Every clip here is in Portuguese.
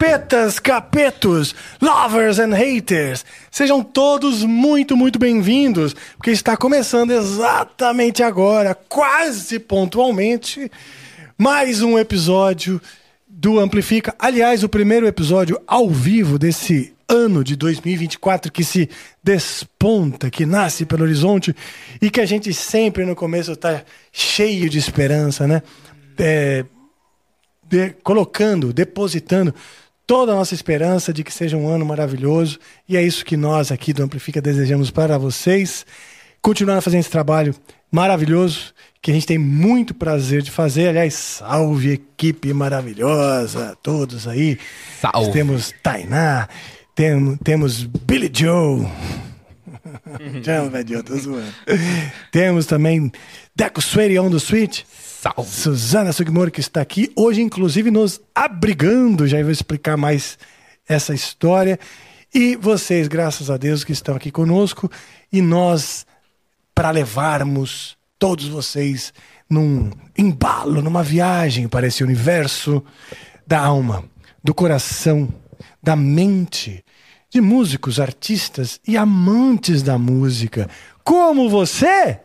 Capetas, capetos, lovers and haters! Sejam todos muito, muito bem-vindos, porque está começando exatamente agora, quase pontualmente, mais um episódio do Amplifica. Aliás, o primeiro episódio ao vivo desse ano de 2024 que se desponta, que nasce pelo horizonte e que a gente sempre no começo está cheio de esperança, né? É, de- colocando, depositando toda a nossa esperança de que seja um ano maravilhoso. E é isso que nós aqui do Amplifica desejamos para vocês. Continuar fazendo esse trabalho maravilhoso que a gente tem muito prazer de fazer. Aliás, salve equipe maravilhosa, todos aí. Salve. Temos Tainá, tem, temos Billy Joe. Chama, velho, eu tô zoando. Temos também Deco Suede on the Switch. Salve. Suzana Sugimori, que está aqui hoje, inclusive, nos abrigando. Já vou explicar mais essa história. E vocês, graças a Deus, que estão aqui conosco. E nós, para levarmos todos vocês num embalo, numa viagem para esse universo da alma, do coração, da mente, de músicos, artistas e amantes da música. Como você?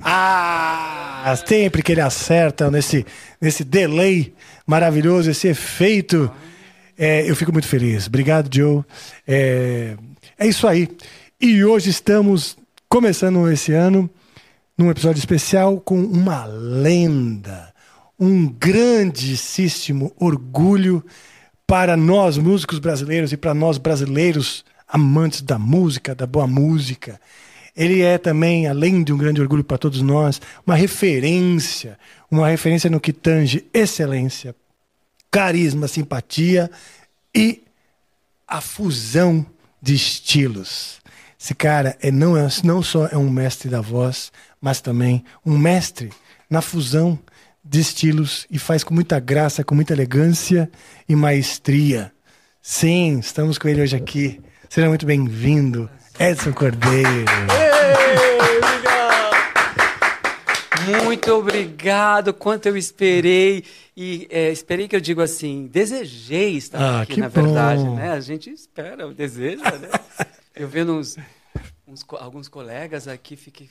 Ah, sempre que ele acerta nesse, nesse delay maravilhoso, esse efeito, é, eu fico muito feliz. Obrigado, Joe. É, é isso aí. E hoje estamos começando esse ano num episódio especial com uma lenda, um grandíssimo orgulho para nós músicos brasileiros e para nós brasileiros amantes da música, da boa música. Ele é também, além de um grande orgulho para todos nós, uma referência, uma referência no que tange excelência, carisma, simpatia e a fusão de estilos. Esse cara é não, é, não só é um mestre da voz, mas também um mestre na fusão de estilos e faz com muita graça, com muita elegância e maestria. Sim, estamos com ele hoje aqui. Seja muito bem-vindo, Edson Cordeiro. Muito obrigado, quanto eu esperei. E é, esperei que eu digo assim, desejei estar Ah, aqui, na verdade, bom. né? A gente espera, deseja, né? Eu vendo uns, uns alguns colegas aqui, fiquei.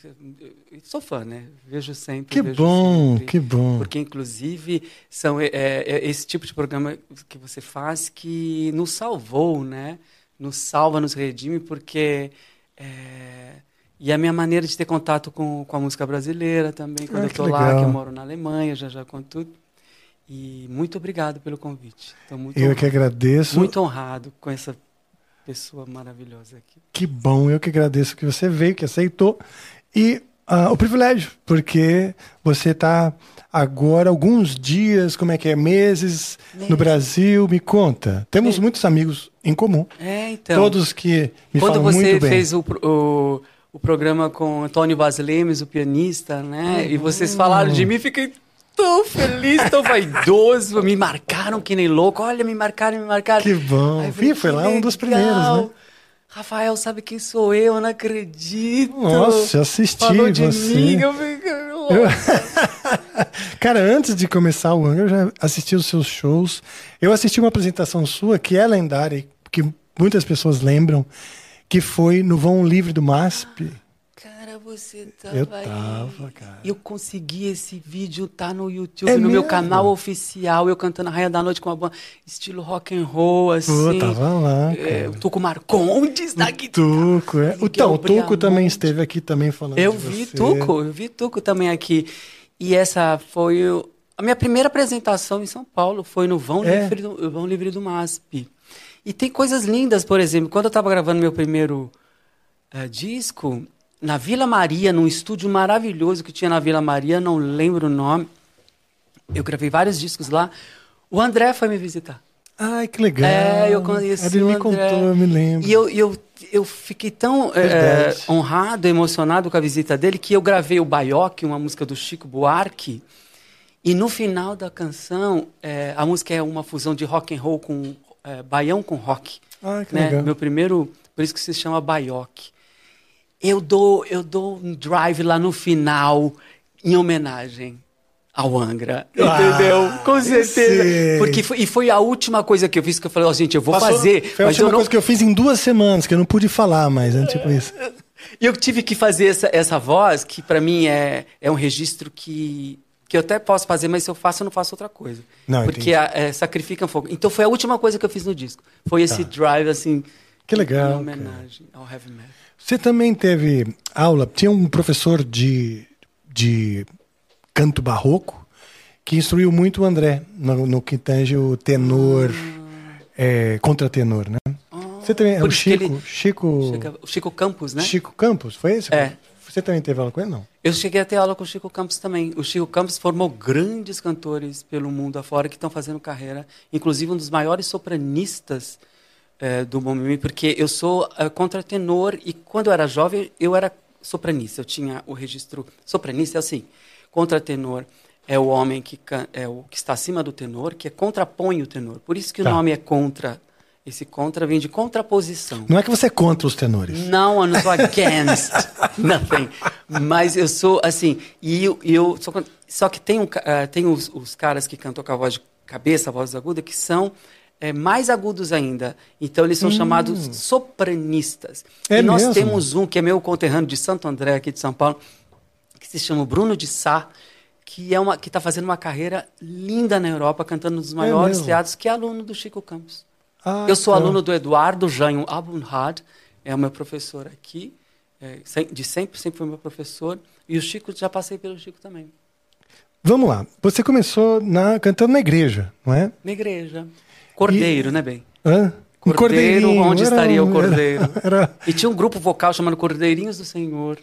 Sou fã, né? Vejo sempre. Que vejo bom, sempre. que bom. Porque, inclusive, são é, é, esse tipo de programa que você faz que nos salvou, né? Nos salva, nos redime, porque. é, e a minha maneira de ter contato com, com a música brasileira também, quando Ah, eu que estou lá, que eu moro na Alemanha, já já conto tudo. E muito obrigado pelo convite. Muito, Eu que agradeço. muito honrado com essa pessoa maravilhosa aqui. Que bom, eu que agradeço que você veio, que aceitou. E ah, o privilégio, porque você está agora alguns dias, como é que é, meses no Meses. Brasil. Me conta. Temos É. muitos amigos em comum. É, então. Todos que me Quando falam você muito bem. fez o, o, o programa com Antônio Basilemes, o pianista, né? E vocês falaram de mim, fiquei tão feliz, tão vaidoso. Me marcaram que nem louco. Olha, me marcaram, me marcaram. Que bom. Aí falei, foi lá um dos legal. primeiros, né? Rafael, sabe quem sou eu? Eu não acredito. Nossa, assisti Falou de você. mim, eu fiquei... Eu- Cara, antes de começar o ano, eu já assisti os seus shows. Eu assisti uma apresentação sua que é lendária, que muitas pessoas lembram, que foi no Vão Livre do MASP. Cara, você tava Eu aí. tava, cara. Eu consegui esse vídeo, tá no YouTube, É no meu mesmo? canal oficial, eu cantando a Raia da Noite com uma banda estilo rock and roll, Pô, assim. tava lá, É, o Tuco Marcondes da O guitarra. Tuco, é. O, então, o Tuco também esteve aqui também falando Eu vi você. Tuco, eu vi Tuco também aqui. E essa foi o- A minha primeira apresentação em São Paulo foi no Vão, É? Livre, do, Vão Livre do MASP. E tem coisas lindas, por exemplo, quando eu estava gravando meu primeiro eh, disco, na Vila Maria, num estúdio maravilhoso que tinha na Vila Maria, não lembro o nome. Eu gravei vários discos lá. O André foi me visitar. Ai, que legal. É, eu conheci Ele o me contou, eu me lembro. E eu, eu, eu fiquei tão eh, honrado, emocionado com a visita dele, que eu gravei o Baioque, uma música do Chico Buarque. E no final da canção, eh, a música é uma fusão de rock and roll com eh, baião com rock. Ah, que né? legal. Meu primeiro, por isso que se chama Baioque. Eu dou, eu dou um drive lá no final em homenagem ao Angra, entendeu? Ah, Com certeza. sei. Porque foi, e foi a última coisa que eu fiz que eu falei, ó, gente, eu vou Passou- fazer, Foi a última não coisa que eu fiz em duas semanas, que eu não pude falar mais, né? Tipo isso. E eu tive que fazer essa, essa voz, que para mim é, é um registro que, que eu até posso fazer, mas se eu faço, eu não faço outra coisa. Não, Porque a- é, sacrifica um pouco. Então foi a última coisa que eu fiz no disco. Foi esse drive, assim. Tá. Que legal, Em homenagem ao heavy metal. Você também teve aula, tinha um professor de, de canto barroco que instruiu muito o André no, no que tange o tenor, é, contratenor, né? Você também, é Ah. O Chico, ele Chico, chega- o Chico Campos, né? Chico Campos, foi esse? É. Você também teve aula com ele, não? Eu cheguei a ter aula com o Chico Campos também. O Chico Campos formou grandes cantores pelo mundo afora que estão fazendo carreira, inclusive um dos maiores sopranistas eh, do momento, porque eu sou eh, contratenor e quando eu era jovem eu era sopranista. Eu tinha o registro sopranista é assim, contratenor é o homem que é o que está acima do tenor, que é contrapõe o tenor. Por isso que Tá. o nome é contra. Esse contra vem de contraposição. Não é que você é contra os tenores. Não, eu não sou against nothing. Mas eu sou assim, e eu, eu sou, con- só que tem, um, ah, tem os, os caras que cantam com a voz de cabeça, a voz aguda, que são eh, mais agudos ainda. Então eles são chamados sopranistas. Hum. É e nós mesmo? temos um que é meu conterrâneo de Santo André, aqui de São Paulo, que se chama Bruno de Sá, que é uma que está fazendo uma carreira linda na Europa, cantando nos maiores mesmo? teatros, que é aluno do Chico Campos. Ah, Eu sou tá. aluno do Eduardo Janho Abunhad, é o meu professor aqui, é, de sempre, sempre foi meu professor. E o Chico, já passei pelo Chico também, Vamos lá. Você começou na, cantando na igreja, não é? na igreja. Cordeiro, né, bem? Hã? Cordeiro, onde era estaria o cordeiro? Era, era- E tinha um grupo vocal chamado Cordeirinhos do Senhor.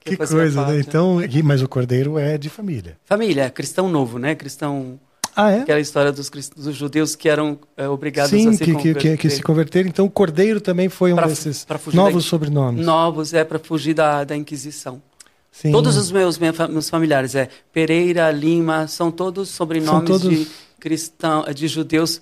que fazia coisa, né? parte. Então, e- mas o cordeiro é de família. Família, cristão novo, né? Cristão, Ah, é? aquela história dos, dos judeus que eram é, obrigados Sim, a se que, que, que, converter. que se converteram. Então, o cordeiro também foi um Pra- desses pra novos da- sobrenomes. Novos, é para fugir da, da Inquisição. Sim. Todos os meus, meus familiares, é Pereira, Lima, são todos sobrenomes São todos- de cristão, de judeus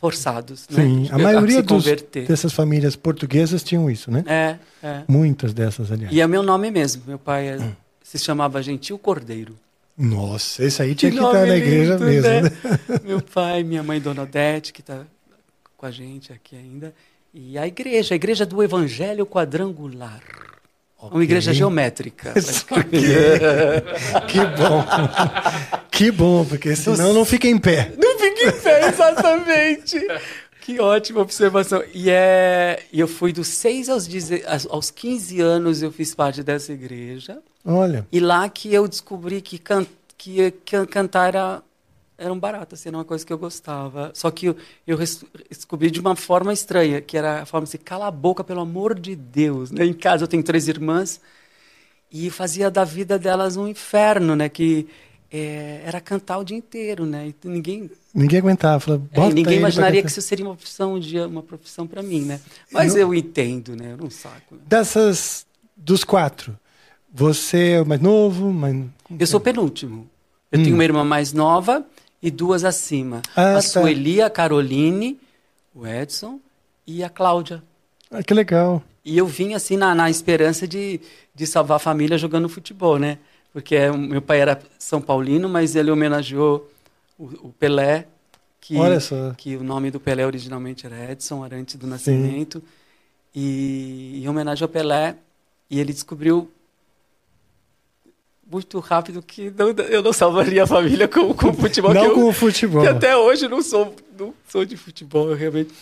forçados, né? Sim, a De- maioria se dos, converter. dessas famílias portuguesas tinham isso, né? É, é. Muitas dessas, aliás. E é meu nome mesmo. Meu pai é- se chamava Gentil Cordeiro. Nossa, esse aí tinha que, nome estar na igreja lindo, mesmo. né? né? meu pai, minha mãe Dona Odete, que está com a gente aqui ainda. E a igreja, a igreja do Evangelho Quadrangular. Uma igreja geométrica. Que bom. que bom, porque senão não fica em pé. Não fica em pé, exatamente. Que ótima observação. E é, eu fui dos 6 aos, 10 aos 15 anos, eu fiz parte dessa igreja. Olha, E lá que eu descobri que, can, que, que cantar era, era um barato, assim, era uma coisa que eu gostava. Só que eu, eu descobri de uma forma estranha, que era a forma de cala a boca, pelo amor de Deus. Né? Em casa eu tenho três irmãs e fazia da vida delas um inferno, né? Que é, era cantar o dia inteiro, né? E ninguém ninguém aguentava. Falava, é, "Bota e ninguém imaginaria que cantar." isso seria uma profissão, um dia, uma profissão para mim, né? Mas não- eu entendo, né? Eu não saco. Dessas, dos quatro, você é o mais novo, mais... Eu sou o penúltimo. Eu Hum. tenho uma irmã mais nova e duas acima. Ah, a tá. Sueli, a Caroline, o Edson e a Cláudia. Ah, que legal. E eu vim assim na, na esperança de, de salvar a família jogando futebol, né? Porque é, meu pai era São Paulino, mas ele homenageou o, o Pelé, que, Olha só. que o nome do Pelé originalmente era Edson, era antes do nascimento. E em homenagem ao Pelé, e ele descobriu muito rápido que não- eu não salvaria a família com, com o futebol. Não eu- com o futebol. que até hoje não sou, não sou de futebol, eu realmente.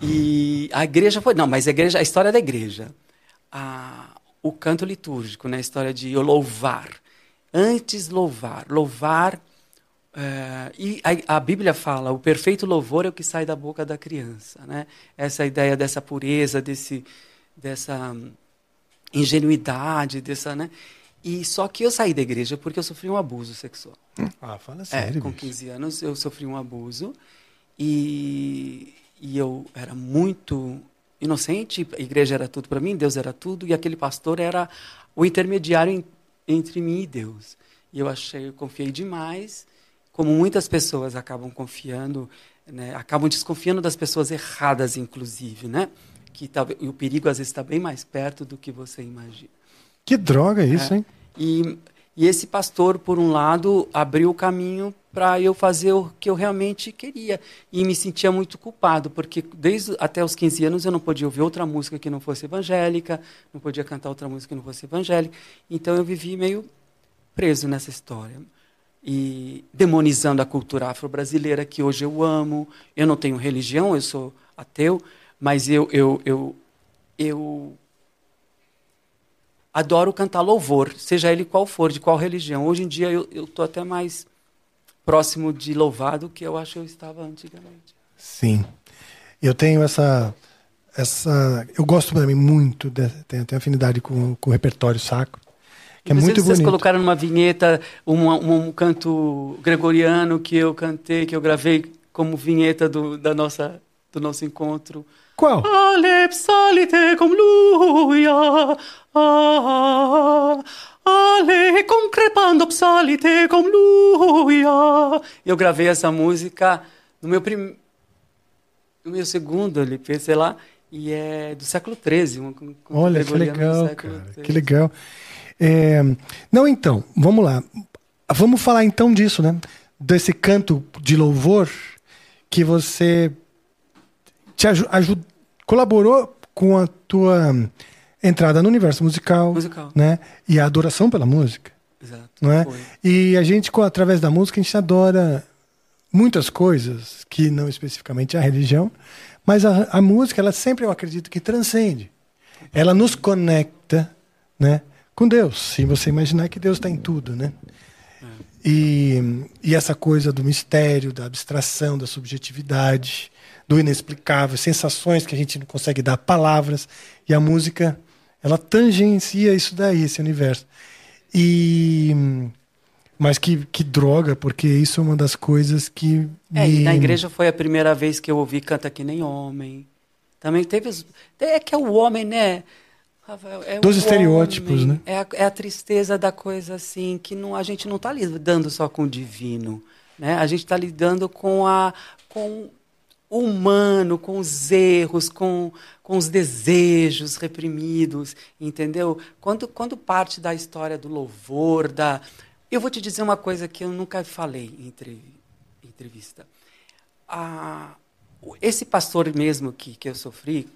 E a igreja foi. Não, mas a igreja, a história da igreja. A, o canto litúrgico, né? A história de eu louvar. Antes louvar. Louvar é, e a, a, Bíblia fala, o perfeito louvor é o que sai da boca da criança, né? Essa ideia dessa pureza, desse, dessa ingenuidade, dessa, né? E só que eu saí da igreja porque eu sofri um abuso sexual. Ah, fala sério. É, com 15 anos eu sofri um abuso e, e eu era muito inocente, a igreja era tudo para mim, Deus era tudo e aquele pastor era o intermediário entre mim e Deus. E eu achei, eu confiei demais, como muitas pessoas acabam confiando, né, acabam desconfiando das pessoas erradas, inclusive, né? Que talvez o perigo às vezes está bem mais perto do que você imagina. Que droga isso, é. hein? E, e esse pastor, por um lado, abriu o caminho para eu fazer o que eu realmente queria. E me sentia muito culpado, porque desde até os 15 anos eu não podia ouvir outra música que não fosse evangélica, não podia cantar outra música que não fosse evangélica. Então eu vivi meio preso nessa história. E demonizando a cultura afro-brasileira, que hoje eu amo. Eu não tenho religião, eu sou ateu, mas eu, eu, eu, eu adoro cantar louvor, seja ele qual for, de qual religião. Hoje em dia eu estou até mais próximo de louvado que eu acho que eu estava antigamente. Sim. Eu tenho essa. essa eu gosto também muito, de, tenho, tenho afinidade com, com o repertório sacro. Que é muito vocês bonito. colocaram numa vinheta um, um, um, canto gregoriano que eu cantei, que eu gravei como vinheta do, da nossa, do nosso encontro. Qual? Ale psalite cum luia, ah, ale concrepando psalite cum luia. Eu gravei essa música no meu prim... no meu segundo LP, sei lá, e é do século XIII. Um, um Olha, que legal, cara, que legal. É... Não, então, vamos lá. Vamos falar então disso, né? Desse canto de louvor que você te ajuda, colaborou com a tua entrada no universo musical, musical. né? E a adoração pela música. Exato. Não é? E a gente, através da música, a gente adora muitas coisas, que não especificamente a religião, mas a, a música, ela sempre, eu acredito, que transcende. Ela nos conecta, né? Com Deus. Se você imaginar que Deus está em tudo, né? É. E, e essa coisa do mistério, da abstração, da subjetividade, do inexplicável, sensações que a gente não consegue dar palavras. E a música, ela tangencia isso daí, esse universo. E mas que, que droga, porque isso é uma das coisas que. É, me... e na igreja foi a primeira vez que eu ouvi Canta Que Nem Homem. Também teve. É que é o homem, né? É Dos estereótipos, homem, né? É a, é a, tristeza da coisa assim, que não, a gente não está lidando só com o divino. Né? A gente está lidando com, a, com humano, com os erros, com, com os desejos reprimidos, entendeu? Quando, quando parte da história do louvor, da. Eu vou te dizer uma coisa que eu nunca falei em entrevista. Ah, esse pastor mesmo que, que eu sofri,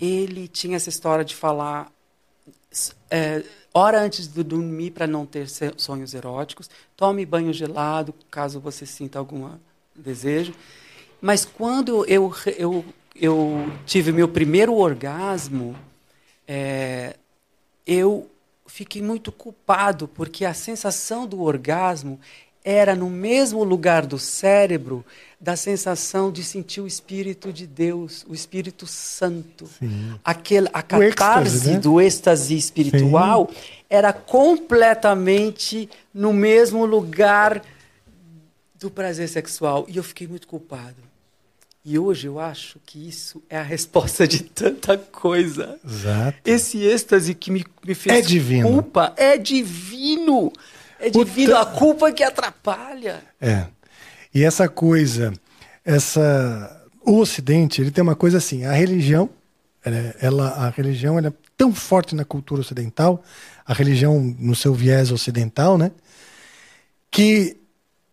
ele tinha essa história de falar é, hora antes de dormir para não ter sonhos eróticos, tome banho gelado caso você sinta algum desejo. Mas quando eu, eu, eu tive meu primeiro orgasmo, é, eu fiquei muito culpado, porque a sensação do orgasmo era no mesmo lugar do cérebro da sensação de sentir o Espírito de Deus, o Espírito Santo. Aquele, a catarse êxtase, né? do êxtase espiritual Sim. era completamente no mesmo lugar do prazer sexual. E eu fiquei muito culpado. E hoje eu acho que isso é a resposta de tanta coisa. Exato. Esse êxtase que me, me fez é divino. culpa é divino. É divino. A culpa que atrapalha. É. E essa coisa, essa o Ocidente, ele tem uma coisa assim, a religião, ela, a religião ela é tão forte na cultura ocidental, a religião no seu viés ocidental, né, que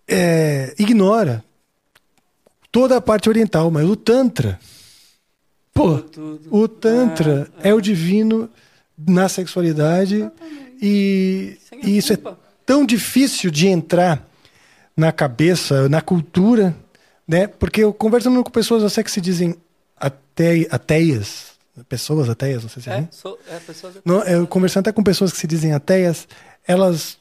é, ignora toda a parte oriental, mas o Tantra. Pô, o Tantra ah, é o divino na sexualidade e, e isso é tão difícil de entrar na cabeça, na cultura, né? Porque eu conversando com pessoas até que se dizem ate, ateias, pessoas ateias, não sei se é, é, sou, é pessoas não, eu conversando até com pessoas que se dizem ateias, elas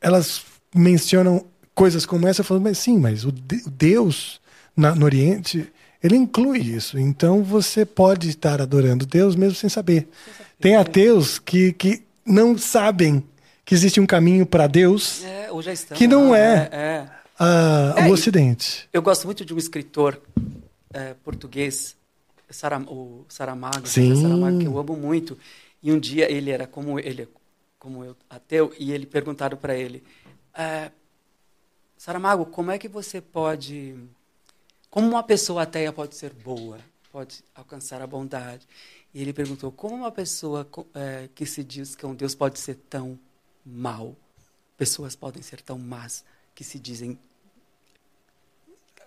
elas mencionam coisas como essa, eu falo, mas sim, mas o, de, o Deus na, no Oriente, ele inclui isso. Então você pode estar adorando Deus mesmo sem saber. Tem ateus que, que não sabem que existe um caminho para Deus É, que não é, né? é. É, o Ocidente. Eu gosto muito de um escritor eh, português, Saram, o Saramago, Saramago, que eu amo muito. E um dia ele era como ele, como eu, ateu, e ele perguntaram para ele, eh, Saramago, como é que você pode, como uma pessoa ateia pode ser boa, pode alcançar a bondade? E ele perguntou, como uma pessoa eh, que se diz que é um Deus pode ser tão mal? Pessoas podem ser tão más que se dizem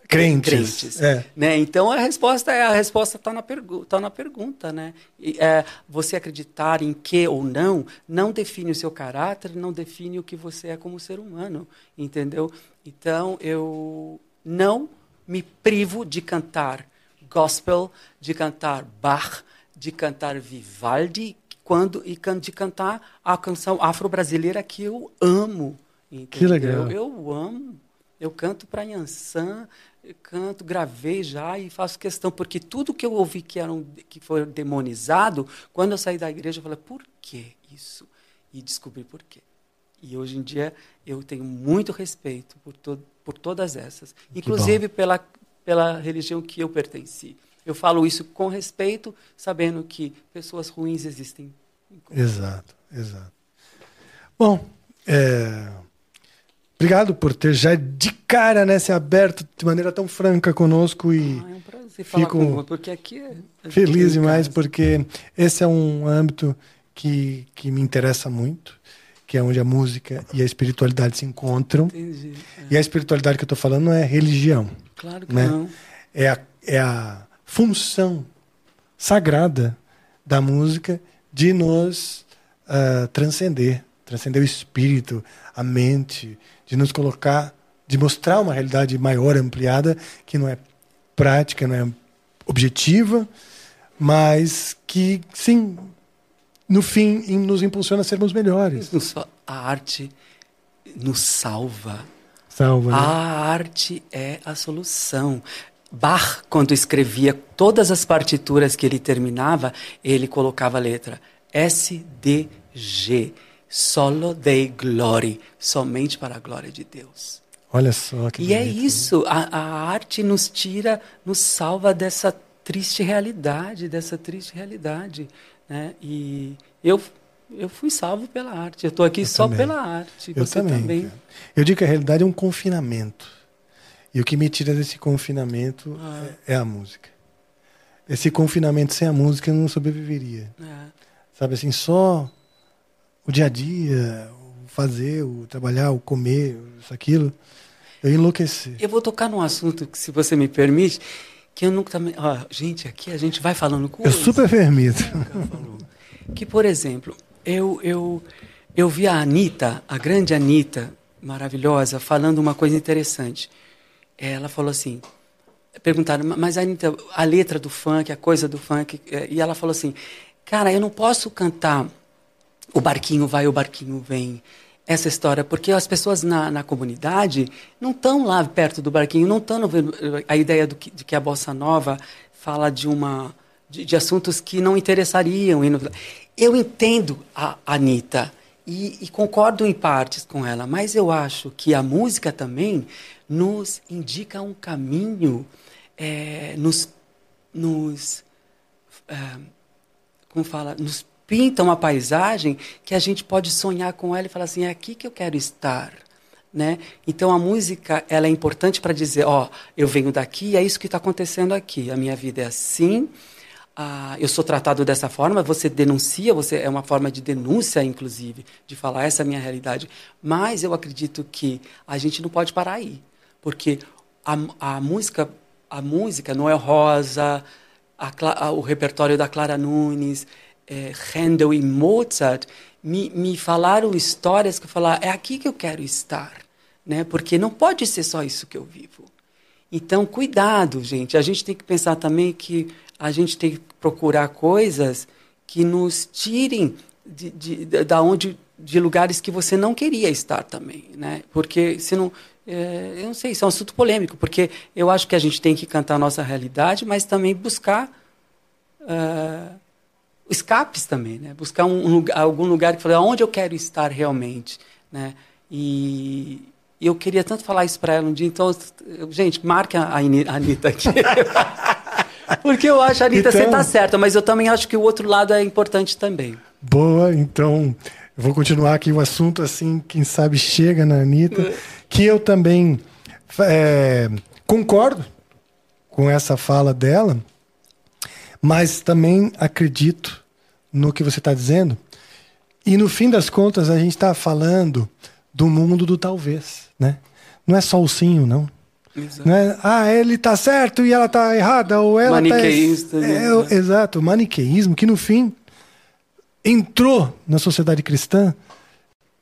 Crentes. É. né? Então a resposta é a resposta está na, pergu tá na pergunta, né? E, é, você acreditar em que ou não não define o seu caráter, não define o que você é como ser humano, entendeu? Então eu não me privo de cantar gospel, de cantar Bach, de cantar Vivaldi, quando e de cantar a canção afro-brasileira que eu amo, entendeu? legal. Eu amo. Eu canto para Yansan, canto, gravei já e faço questão, porque tudo que eu ouvi que, era um, que foi demonizado, quando eu saí da igreja, eu falei, por que isso? E descobri por quê. E hoje em dia eu tenho muito respeito por, to por todas essas, inclusive pela, pela religião que eu pertenci. Eu falo isso com respeito, sabendo que pessoas ruins existem. Exato, exato. Bom, é, obrigado por ter já de cara né, se aberto de maneira tão franca conosco e Ah, é um prazer falar Fico com você, porque aqui é... gente feliz demais porque esse é um âmbito que, que me interessa muito, que é onde a música e a espiritualidade se encontram. Entendi. É. E a espiritualidade que eu estou falando não é religião, Claro que né? não. é a, é a função sagrada da música de nos ah, transcender, transcender o espírito, a mente, de nos colocar, de mostrar uma realidade maior, ampliada, que não é prática, não é objetiva, mas que, sim, no fim, nos impulsiona a sermos melhores. A arte nos salva. Salva, né? A arte é a solução. Bach, quando escrevia todas as partituras que ele terminava, ele colocava a letra SDG, Solo Dei Glory, somente para a glória de Deus. Olha só que E é bonito. isso, a, a arte nos tira, nos salva dessa triste realidade, dessa triste realidade. Né? E eu, eu fui salvo pela arte, eu estou aqui só também. pela arte, Eu você também. também. Eu digo que a realidade é um confinamento. E o que me tira desse confinamento Ah. é, é a música. Esse confinamento sem a música eu não sobreviveria. É. Sabe assim, só o dia a dia, o fazer, o trabalhar, o comer, isso, aquilo, eu enlouquecer. Eu vou tocar num assunto que, se você me permite, que eu nunca também. Ó, gente, aqui a gente vai falando Eu coisas. super permito. Que, por exemplo, eu, eu, eu vi a Anitta, a grande Anitta, maravilhosa, falando uma coisa interessante. Ela falou assim, perguntaram, mas Anitta, a letra do funk, a coisa do funk, eh, e ela falou assim, cara, eu não posso cantar o barquinho vai, o barquinho vem, essa história, porque as pessoas na, na comunidade não estão lá perto do barquinho, não estão vendo a ideia do que, de que a bossa nova fala de uma de, de assuntos que não interessariam. Eu entendo a Anitta e, e concordo em partes com ela, mas eu acho que a música também nos indica um caminho, eh, nos, nos ah, como fala, nos pinta uma paisagem que a gente pode sonhar com ela e falar assim, é aqui que eu quero estar. Né? Então a música ela é importante para dizer, ó, eu venho daqui, é isso que está acontecendo aqui. A minha vida é assim, ah, eu sou tratado dessa forma. Você denuncia, você é uma forma de denúncia, inclusive, de falar essa é a minha realidade. Mas eu acredito que a gente não pode parar aí, porque a, a música, a música Noel Rosa, a a- o repertório da Clara Nunes, eh, Handel e Mozart me, me falaram histórias que eu falar é aqui que eu quero estar, né? Porque não pode ser só isso que eu vivo. Então, cuidado, gente. A gente tem que pensar também que a gente tem que procurar coisas que nos tirem de, de, de- da onde de lugares que você não queria estar também, né? Porque se não, é, eu não sei, isso é um assunto polêmico, porque eu acho que a gente tem que cantar a nossa realidade, mas também buscar uh, escapes também, né? Buscar um, um, algum lugar que fale onde eu quero estar realmente, né? E eu queria tanto falar isso para ela um dia, então, gente, marque a Anitta aqui. Porque eu acho, Anitta, então, você tá certa, mas eu também acho que o outro lado é importante também. Boa, então eu vou continuar aqui o assunto assim, quem sabe chega na Anitta, que eu também é, concordo com essa fala dela, mas também acredito no que você está dizendo. E no fim das contas, a gente está falando do mundo do talvez, né? Não é só o sim ou não. Exato. Né? Ah, ele está certo e ela está errada, ou ela está. Maniqueísta. É, é, exato, maniqueísmo, que no fim entrou na sociedade cristã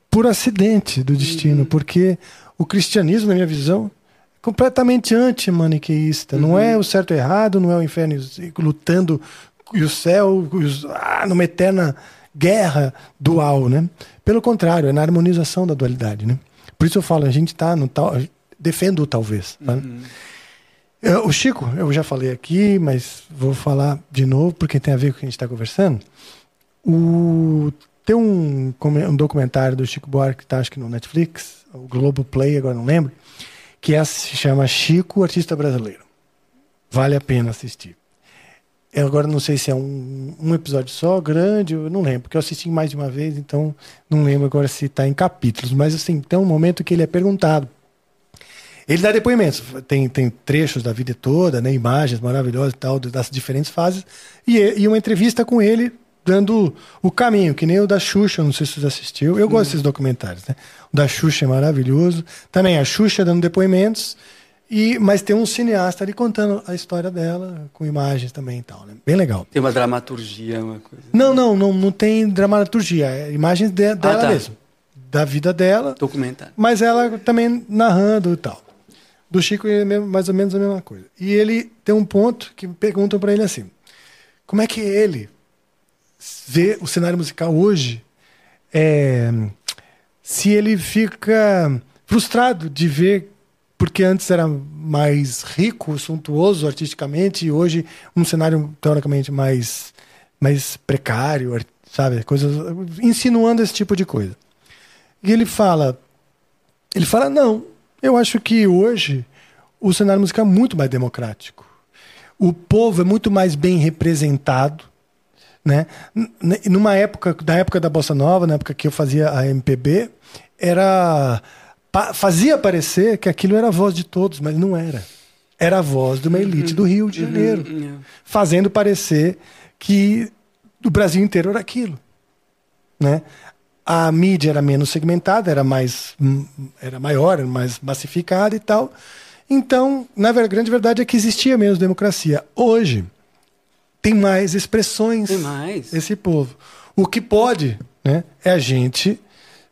por acidente do destino, uhum. porque o cristianismo, na minha visão, é completamente anti-maniqueísta. Uhum. Não é o certo e errado, não é o inferno lutando e o céu os, ah, numa eterna guerra dual, né? Pelo contrário, é na harmonização da dualidade, né? Por isso eu falo, a gente está no tal, defendo o talvez. Tá? Uhum. O Chico, eu já falei aqui, mas vou falar de novo porque tem a ver com o que a gente está conversando. O, tem um, um documentário do Chico Buarque que está acho que no Netflix, o Globo Play, agora não lembro, que é, se chama Chico, Artista Brasileiro. Vale a pena assistir. Eu agora não sei se é um, um episódio só, grande, eu não lembro, porque eu assisti mais de uma vez, então não lembro agora se está em capítulos. Mas assim, tem um momento que ele é perguntado. Ele dá depoimentos, tem, tem trechos da vida toda, né, imagens maravilhosas e tal, das diferentes fases, e, e uma entrevista com ele dando o caminho, que nem o da Xuxa, não sei se você assistiu. Eu gosto desses documentários, né? O da Xuxa é maravilhoso. Também a Xuxa dando depoimentos, e mas tem um cineasta ali contando a história dela, com imagens também e tal, né? Bem legal. Tem uma dramaturgia, uma coisa. Não, não, não, não tem dramaturgia, é imagens de, dela ah, tá. mesmo. Da vida dela. Documentário. Mas ela também narrando e tal. Do Chico é mais ou menos a mesma coisa. E ele tem um ponto que perguntam para ele assim: como é que ele ver o cenário musical hoje, é, se ele fica frustrado de ver, porque antes era mais rico, suntuoso artisticamente, e hoje um cenário teoricamente mais, mais precário, sabe? Coisas, insinuando esse tipo de coisa. E ele fala, ele fala, não, eu acho que hoje o cenário musical é muito mais democrático. O povo é muito mais bem representado né? Numa época, da época da Bossa Nova, na época que eu fazia a MPB, era fazia parecer que aquilo era a voz de todos, mas não era. Era a voz de uma elite uhum. do Rio de uhum. Janeiro, uhum. fazendo parecer que o Brasil inteiro era aquilo, né? A mídia era menos segmentada, era mais hum, era maior, era mais massificada e tal. Então, na grande verdade é que existia menos democracia. Hoje, tem mais expressões tem mais. esse povo. O que pode né, é a gente.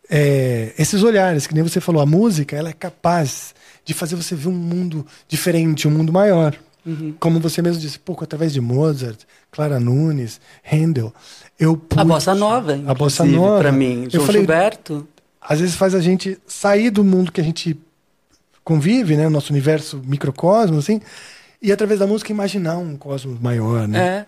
É, esses olhares, que nem você falou, a música ela é capaz de fazer você ver um mundo diferente, um mundo maior. Uhum. Como você mesmo disse, pouco através de Mozart, Clara Nunes, Handel. Eu pude, a bossa nova, a bossa nova para mim, João eu falei, Gilberto. Às vezes faz a gente sair do mundo que a gente convive, né, nosso universo microcosmo, assim, e através da música imaginar um cosmos maior, né? É.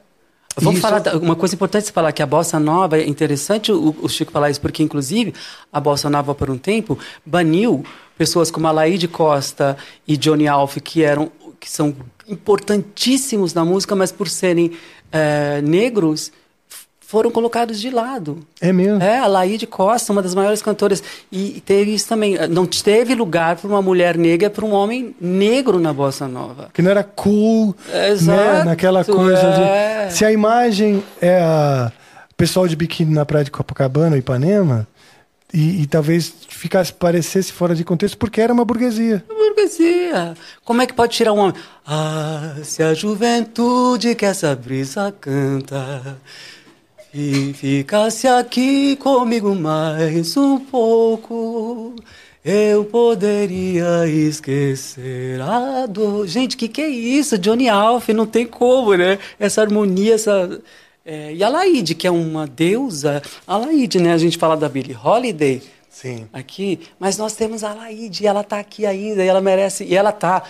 Vamos isso... falar uma coisa importante falar que a bossa nova é interessante o, o, Chico falar isso porque inclusive a bossa nova por um tempo baniu pessoas como Alaide Costa e Johnny Alf que eram que são importantíssimos na música mas por serem é, negros foram colocados de lado. É mesmo? É, a Laíde Costa, uma das maiores cantoras. E teve isso também. Não teve lugar para uma mulher negra, para um homem negro na bossa nova. Que não era cool, né, Exato, né? Naquela coisa é. de... Se a imagem é a pessoal de biquíni na praia de Copacabana, Ipanema, e, e, talvez ficasse parecesse fora de contexto porque era uma burguesia. Burguesia. Como é que pode tirar um homem? Ah, se a juventude que essa brisa canta e ficasse aqui comigo mais um pouco, eu poderia esquecer a dor. Gente, que que é isso? Johnny Alf, não tem como, né? Essa harmonia, essa É, e a Laide, que é uma deusa, a Laide, né? A gente fala da Billie Holiday Sim. aqui, mas nós temos a Laide, e ela está aqui ainda, e ela merece, e ela está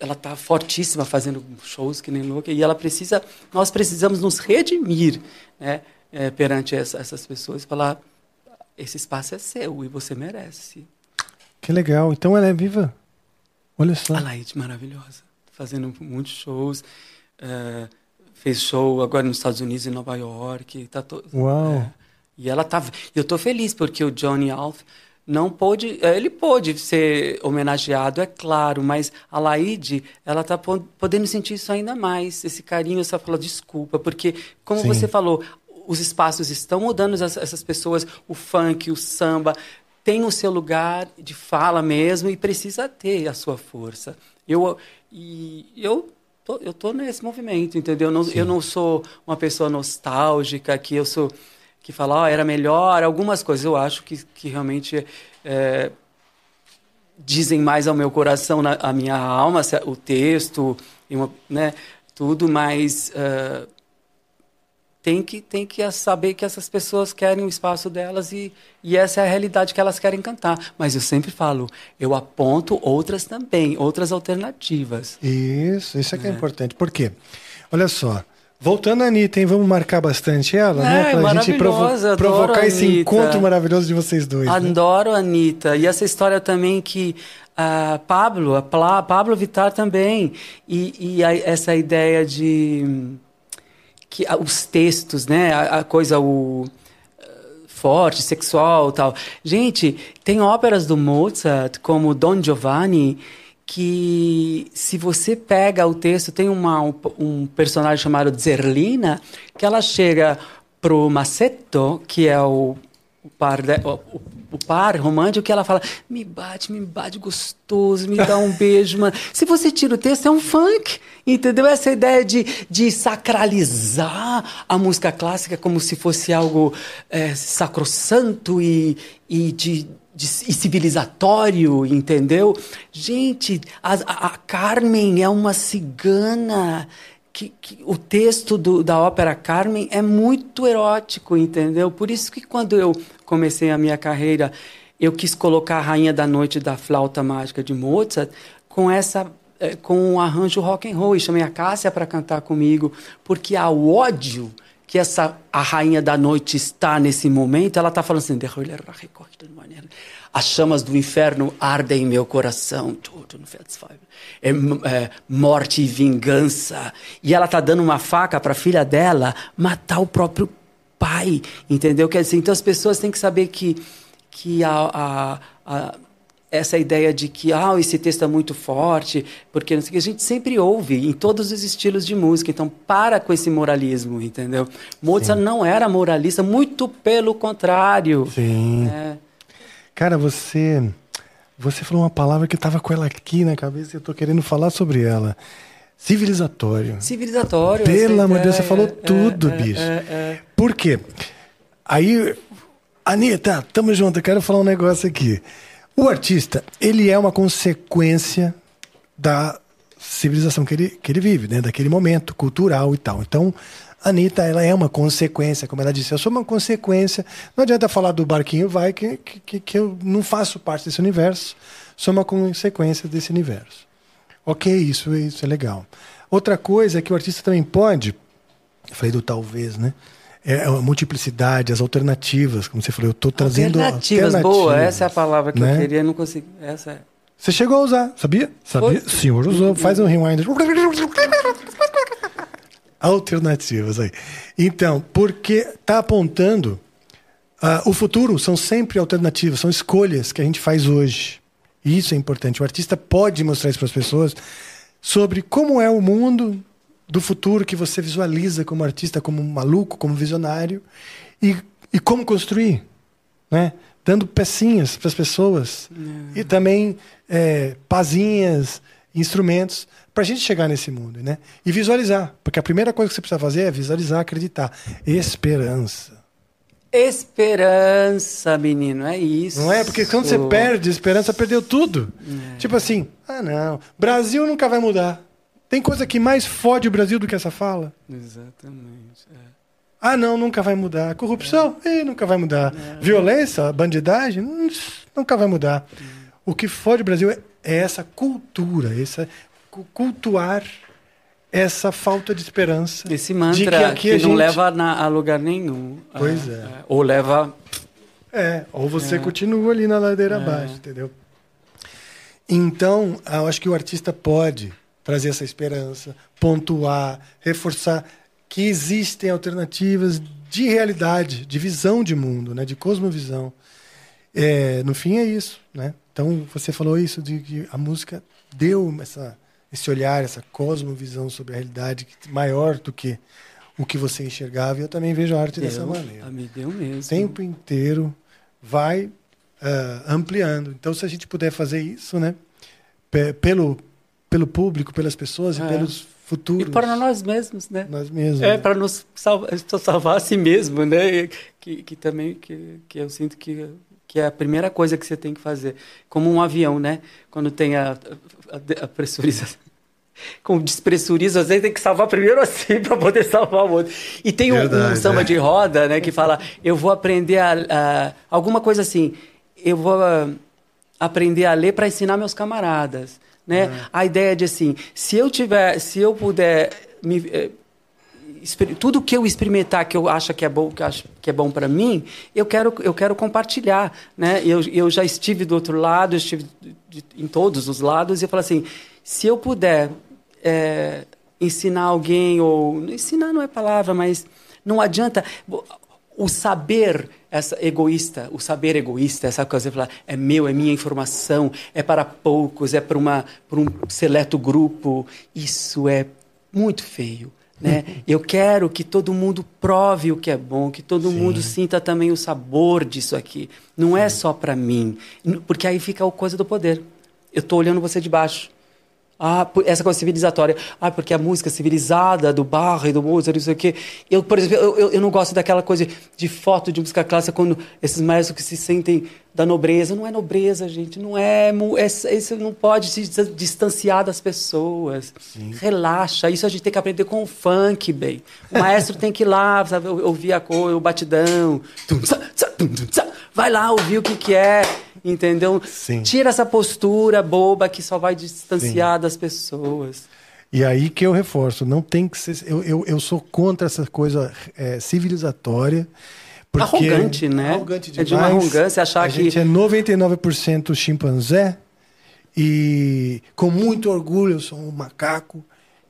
ela tá fortíssima fazendo shows que nem louca, e ela precisa, nós precisamos nos redimir, né? É, perante essa, essas pessoas falar, esse espaço é seu e você merece. Que legal. Então ela é viva. Olha só. A Laide, maravilhosa. Fazendo muitos shows. é, fez show agora nos Estados Unidos, em Nova York. Tá to... Uau. é. e ela tá. Eu tô feliz porque o Johnny Alf não pôde. é, Ele pôde ser homenageado, é claro, mas a Laide, ela tá po- podendo sentir isso ainda mais. Esse carinho, essa fala desculpa, porque, como Sim. você falou, os espaços estão mudando, essas, pessoas, o funk, o samba, tem o seu lugar de fala mesmo e precisa ter a sua força. Eu, e eu tô, eu tô nesse movimento, entendeu? Eu não, eu não sou uma pessoa nostálgica, que eu sou que fala, ó, era melhor, algumas coisas eu acho que, que realmente é, dizem mais ao meu coração, na, à minha alma, se- o texto, uma- né, tudo, mas eh, tem que tem que saber que essas pessoas querem o espaço delas e, e essa é a realidade que elas querem cantar. Mas eu sempre falo, eu aponto outras também, outras alternativas. Isso, isso é que é, importante. Por quê? Olha só. Voltando à Anitta, hein? Vamos marcar bastante ela, né? É, Pra gente provo- provocar esse encontro maravilhoso de vocês dois. né? Adoro a Anitta. E essa história também que a Pablo, a Pla- Pablo Vittar também. E, e a- essa ideia de que ah, os textos, né? A, a coisa, o eh, forte, sexual tal. Gente, tem óperas do Mozart, como Don Giovanni, que se você pega o texto, tem uma, um, um personagem chamado Zerlina, que ela chega pro Macetto, que é o, o par, de- o- o par romântico, que ela fala, me bate, me bate gostoso, me dá um beijo, mano. Se você tira o texto, é um funk, entendeu? Essa ideia de, de sacralizar a música clássica como se fosse algo é, sacrossanto e, e de de- e civilizatório, entendeu? Gente, a, a- Carmen é uma cigana. Que, que o texto do- da ópera Carmen é muito erótico, entendeu? Por isso que quando eu comecei a minha carreira, eu quis colocar a Rainha da Noite da Flauta Mágica de Mozart com essa eh, com um arranjo rock and roll e chamei a Cássia para cantar comigo, porque há o ódio que essa a rainha da noite está nesse momento, ela está falando assim, as chamas do inferno ardem em meu coração. É, é, morte e vingança. E ela está dando uma faca para a filha dela matar o próprio pai, entendeu? Quer dizer, então as pessoas têm que saber que, que a, a, a essa ideia de que ah, esse texto é muito forte, porque não sei o que, a gente sempre ouve em todos os estilos de música. Então, para com esse moralismo, entendeu? Mozart não era moralista, muito pelo contrário. Sim. É, Cara, você você falou uma palavra que eu tava com ela aqui na cabeça e eu tô querendo falar sobre ela. Civilizatório. civilizatório. Pelo amor de Deus, você falou é, tudo, é, bicho. é, é. Por quê? Aí, Anitta, tamo junto, eu quero falar um negócio aqui. O artista, ele é uma consequência da civilização que ele, que ele vive, né? daquele momento cultural e tal. Então, a Anitta, ela é uma consequência, como ela disse, eu sou uma consequência. Não adianta falar do barquinho vai, que, que, que eu não faço parte desse universo, sou uma consequência desse universo. Ok, isso, isso é legal. Outra coisa é que o artista também pode, eu falei do talvez, né? É a multiplicidade, as alternativas, como você falou, eu estou trazendo Alternativas, boa, essa é a palavra que né? eu queria, não consegui. Essa é. Você chegou a usar, sabia? Sabia? Foi. O senhor usou, faz um rewind. Alternativas aí. Então, porque está apontando ah, o futuro são sempre alternativas, são escolhas que a gente faz hoje. E isso é importante. O artista pode mostrar isso para as pessoas sobre como é o mundo do futuro que você visualiza como artista, como maluco, como visionário, e, e como construir, né? Dando pecinhas para as pessoas e também é, pazinhas, instrumentos para a gente chegar nesse mundo, né? E visualizar, porque a primeira coisa que você precisa fazer é visualizar, acreditar, esperança. Esperança, menino, é isso. Não é? Porque quando você perde esperança, perdeu tudo. Tipo assim, ah não, Brasil nunca vai mudar. Tem coisa que mais fode o Brasil do que essa fala? Exatamente. É. Ah, não, nunca vai mudar. Corrupção? É. nunca vai mudar. É. Violência, bandidagem? Hum, nunca vai mudar. O que fode o Brasil é, é essa cultura, essa cultuar essa falta de esperança. Esse mantra que, que não gente... leva na, a lugar nenhum. Pois é. é. Ou leva. É, ou você é. continua ali na ladeira é. abaixo, entendeu? Então, eu acho que o artista pode trazer essa esperança, pontuar, reforçar que existem alternativas de realidade, de visão de mundo, né, de cosmovisão. É, no fim é isso, né? Então você falou isso de que a música deu essa esse olhar, essa cosmovisão sobre a realidade maior do que o que você enxergava. E eu também vejo a arte deu, dessa maneira. Me deu mesmo. O tempo inteiro vai uh, ampliando. Então, se a gente puder fazer isso, né, pelo pelo público, pelas pessoas é. e pelos futuros. E para nós mesmos, né? Nós mesmos. É, né? para nos salvar, salvar a si mesmo, né? Que, que também, que, que eu sinto que que é a primeira coisa que você tem que fazer. Como um avião, né? Quando tem a, a, a pressurização. Com despressuriza, às vezes tem que salvar primeiro assim para poder salvar o outro. E tem um, um, samba é. de roda, né, que fala: eu vou aprender a, a alguma coisa assim, eu vou a, aprender a ler para ensinar meus camaradas, né? Uhum. A ideia de assim, se eu tiver, se eu puder me, eh, tudo que eu experimentar que eu acho que é bom, que acho que é bom para mim, eu quero eu quero compartilhar, né? Eu, eu já estive do outro lado, eu estive de, em todos os lados e eu falo assim, se eu puder é, ensinar alguém ou ensinar não é palavra, mas não adianta o saber essa egoísta, o saber egoísta, essa coisa de falar é meu, é minha informação, é para poucos, é para uma para um seleto grupo, isso é muito feio. Né? Eu quero que todo mundo prove o que é bom, que todo Sim. mundo sinta também o sabor disso aqui. Não é Sim. é só para mim, porque aí fica a coisa do poder. Eu estou olhando você de baixo. Ah, essa coisa civilizatória. Ah, porque a música civilizada do Bach e do Mozart, não sei o quê. Eu, por exemplo, eu, eu não gosto daquela coisa de foto de música clássica quando esses maestros que se sentem da nobreza. Não é nobreza, gente. Não é. Isso não pode se distanciar das pessoas. Sim. Relaxa. Isso a gente tem que aprender com o funk, bem. O maestro tem que ir lá, sabe, ouvir a cor, o batidão. Vai lá ouvir o que, que é entendeu? Sim. Tira essa postura boba que só vai distanciar Sim. das pessoas. E aí que eu reforço, não tem que ser. Eu, eu, eu sou contra essa coisa é, civilizatória. Porque arrogante, né? Arrogante demais. É de uma arrogância achar a que. A gente é 99% chimpanzé e com muito orgulho eu sou um macaco,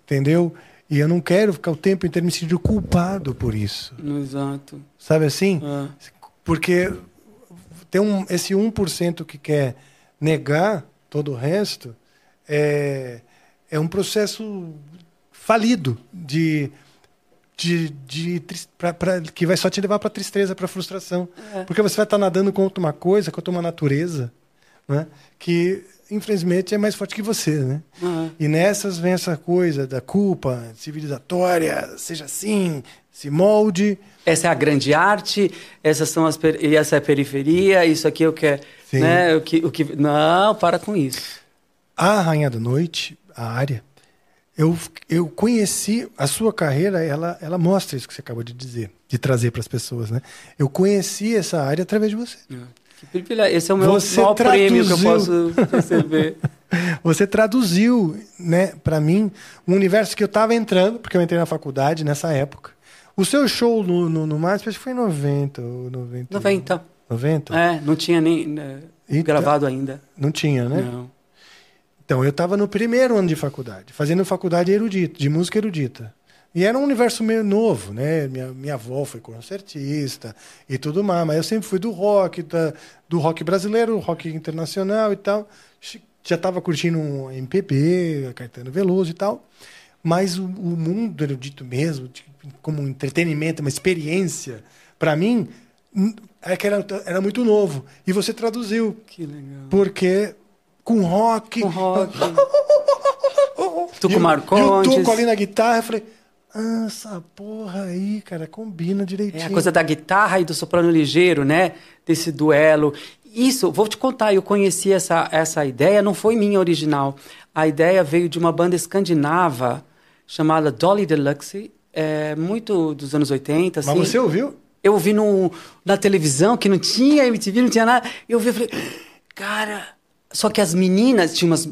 entendeu? E eu não quero ficar o tempo inteiro me sentindo culpado por isso. Exato. Sabe assim? Ah. Porque tem um, esse 1% que quer negar todo o resto é, é um processo falido de, de, de pra, pra, que vai só te levar para tristeza, para frustração. É. Porque você vai estar tá nadando contra uma coisa, contra uma natureza, né? que infelizmente é mais forte que você, né? Uhum. E nessas vem essa coisa da culpa civilizatória, seja assim, se molde. Essa é a grande arte, essas são as e essa é a periferia, isso aqui é o que é, né? O que, o que não, para com isso. A Rainha da Noite, a área, eu, eu conheci a sua carreira, ela, ela mostra isso que você acabou de dizer, de trazer para as pessoas, né? Eu conheci essa área através de você. É. Que privilégio. Esse é o meu você maior traduziu... prêmio que eu posso receber. você traduziu, né, para mim, um universo que eu estava entrando, porque eu entrei na faculdade nessa época. O seu show no, no, no que foi em 90 ou 90. 90. 90? É, não tinha nem né, então, gravado ainda. Não tinha, né? Não. Então, eu estava no primeiro ano de faculdade, fazendo faculdade erudita, de música erudita. E era um universo meio novo, né? Minha, minha avó foi concertista e tudo mais, mas eu sempre fui do rock, da, do rock brasileiro, rock internacional e tal. Já estava curtindo um MPB, Caetano Veloso e tal. Mas o, o mundo erudito mesmo, de, como um entretenimento, uma experiência, para mim, é que era, era muito novo. E você traduziu. Que legal. Porque com rock. Com rock. tu com Marcondes. Ali na guitarra, eu falei, Ah, essa porra aí, cara, combina direitinho. É a coisa da guitarra e do soprano ligeiro, né? Desse duelo. Isso, vou te contar, eu conheci essa, essa ideia, não foi minha original. A ideia veio de uma banda escandinava chamada Dolly Deluxe, é, muito dos anos 80. Assim. Mas você ouviu? Eu ouvi no, na televisão, que não tinha MTV, não tinha nada. Eu ouvi e falei, cara. Só que as meninas, tinha umas.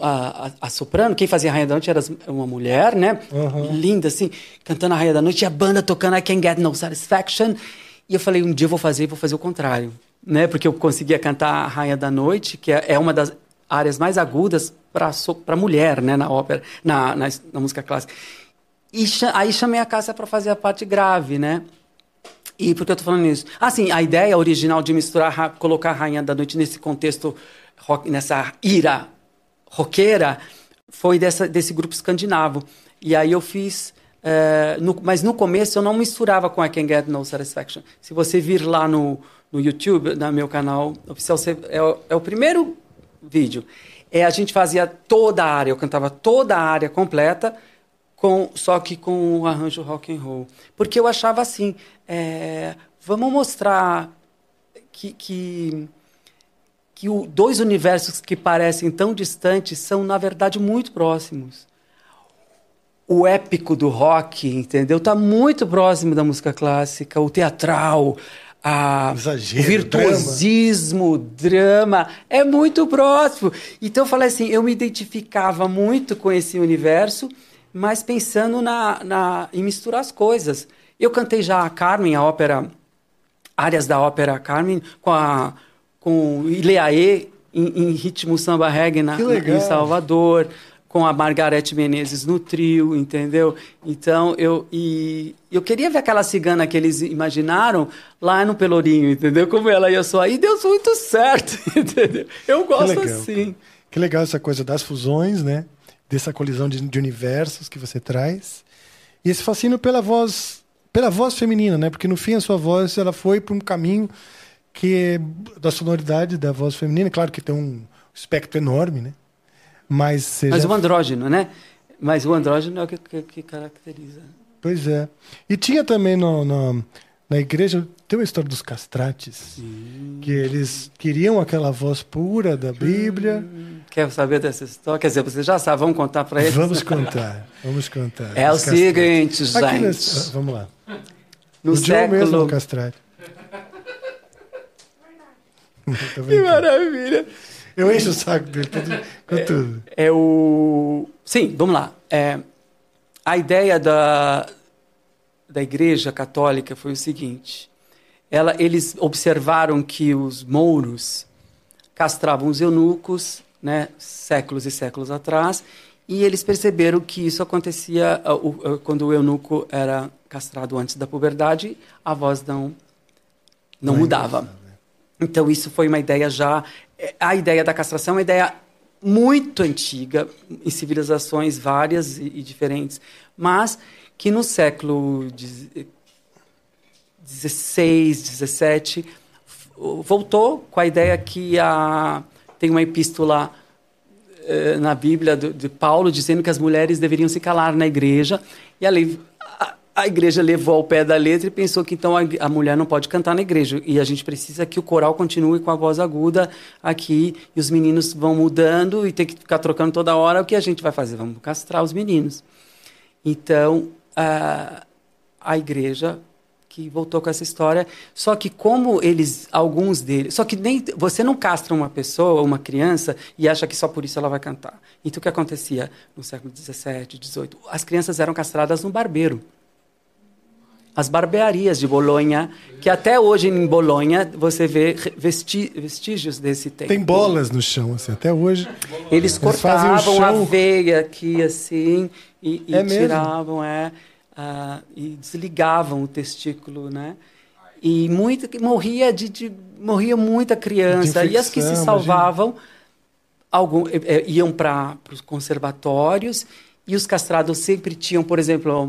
A, a, a, soprano, quem fazia a Rainha da Noite era uma mulher, né? Uhum. Linda, assim, cantando a Rainha da Noite, e a banda tocando I Can't Get No Satisfaction. E eu falei, um dia eu vou fazer, vou fazer o contrário, né? Porque eu conseguia cantar a Rainha da Noite, que é, é uma das áreas mais agudas para mulher, né? Na ópera, na, na, na música clássica. E aí chamei a Cássia para fazer a parte grave, né? E por que eu estou falando isso? Assim, a ideia original de misturar, colocar a Rainha da Noite nesse contexto, rock, nessa ira roqueira, foi dessa, desse grupo escandinavo. E aí eu fiz. Uh, no, mas no começo eu não misturava com I Can Get No Satisfaction. Se você vir lá no, no YouTube, no meu canal oficial, você, é, é o primeiro vídeo. É, a gente fazia toda a área, eu cantava toda a área completa com só que com o arranjo rock and roll, porque eu achava assim, é, vamos mostrar que, que que o, dois universos que parecem tão distantes são na verdade muito próximos. O épico do rock, entendeu? Está muito próximo da música clássica, o teatral, a, Exagero, o virtuosismo, drama. drama, é muito próximo. Então eu falei assim, eu me identificava muito com esse universo mas pensando na, na, em misturar as coisas. Eu cantei já a Carmen, a ópera, áreas da ópera Carmen, com, a, com Ileaê em, em ritmo samba reggae na, em Salvador, com a Margarete Menezes no trio, entendeu? Então, eu, e, eu queria ver aquela cigana que eles imaginaram lá no Pelourinho, entendeu? Como ela ia soar. E deu muito certo, entendeu? Eu gosto assim. Que legal essa coisa das fusões, né? dessa colisão de, de, universos que você traz. E esse fascínio pela voz, pela voz feminina, né? Porque no fim a sua voz ela foi para um caminho que da sonoridade da voz feminina, claro que tem um espectro enorme, né? Mas Mas já... o andrógeno, né? Mas o andrógeno é o que, que, que caracteriza. Pois é. E tinha também no, no na igreja tem uma história dos castrates, que eles queriam aquela voz pura da Bíblia. Hum, quer saber dessa história? Quer dizer, você já sabe, vamos contar para eles? Vamos contar, vamos contar. É o seguinte, gente. Nesse, vamos lá. No o século... mesmo no castrate. que maravilha. Eu encho o saco dele com é, tudo. É, é o... Sim, vamos lá. É, a ideia da, da Igreja Católica foi o seguinte: ela, eles observaram que os mouros castravam os eunucos, né, séculos e séculos atrás, e eles perceberam que isso acontecia uh, uh, quando o eunuco era castrado antes da puberdade, a voz não não, não é mudava. Né? Então isso foi uma ideia já a ideia da castração é uma ideia muito antiga em civilizações várias e, e diferentes, mas que no século XVI, XVII voltou com a ideia que a, tem uma epístola eh, na Bíblia de, de, Paulo dizendo que as mulheres deveriam se calar na igreja e a, a, a igreja levou ao pé da letra e pensou que então a, a, mulher não pode cantar na igreja e a gente precisa que o coral continue com a voz aguda aqui e os meninos vão mudando e tem que ficar trocando toda hora o que a gente vai fazer vamos castrar os meninos então a, a igreja que voltou com essa história. Só que como eles, alguns deles, só que nem você não castra uma pessoa, uma criança e acha que só por isso ela vai cantar. Então o que acontecia no século 17, 18? As crianças eram castradas no barbeiro. As barbearias de Bolonha, que até hoje em Bolonha você vê vesti vestígios desse tempo. Tem bolas no chão, assim, até hoje. Eles, eles cortavam a veia aqui, assim, e, e é tiravam, é, uh, e desligavam o testículo, né? E muito, morria de, de morria muita criança. E as que se salvavam algum, é, iam para os conservatórios e os castrados sempre tinham, por exemplo,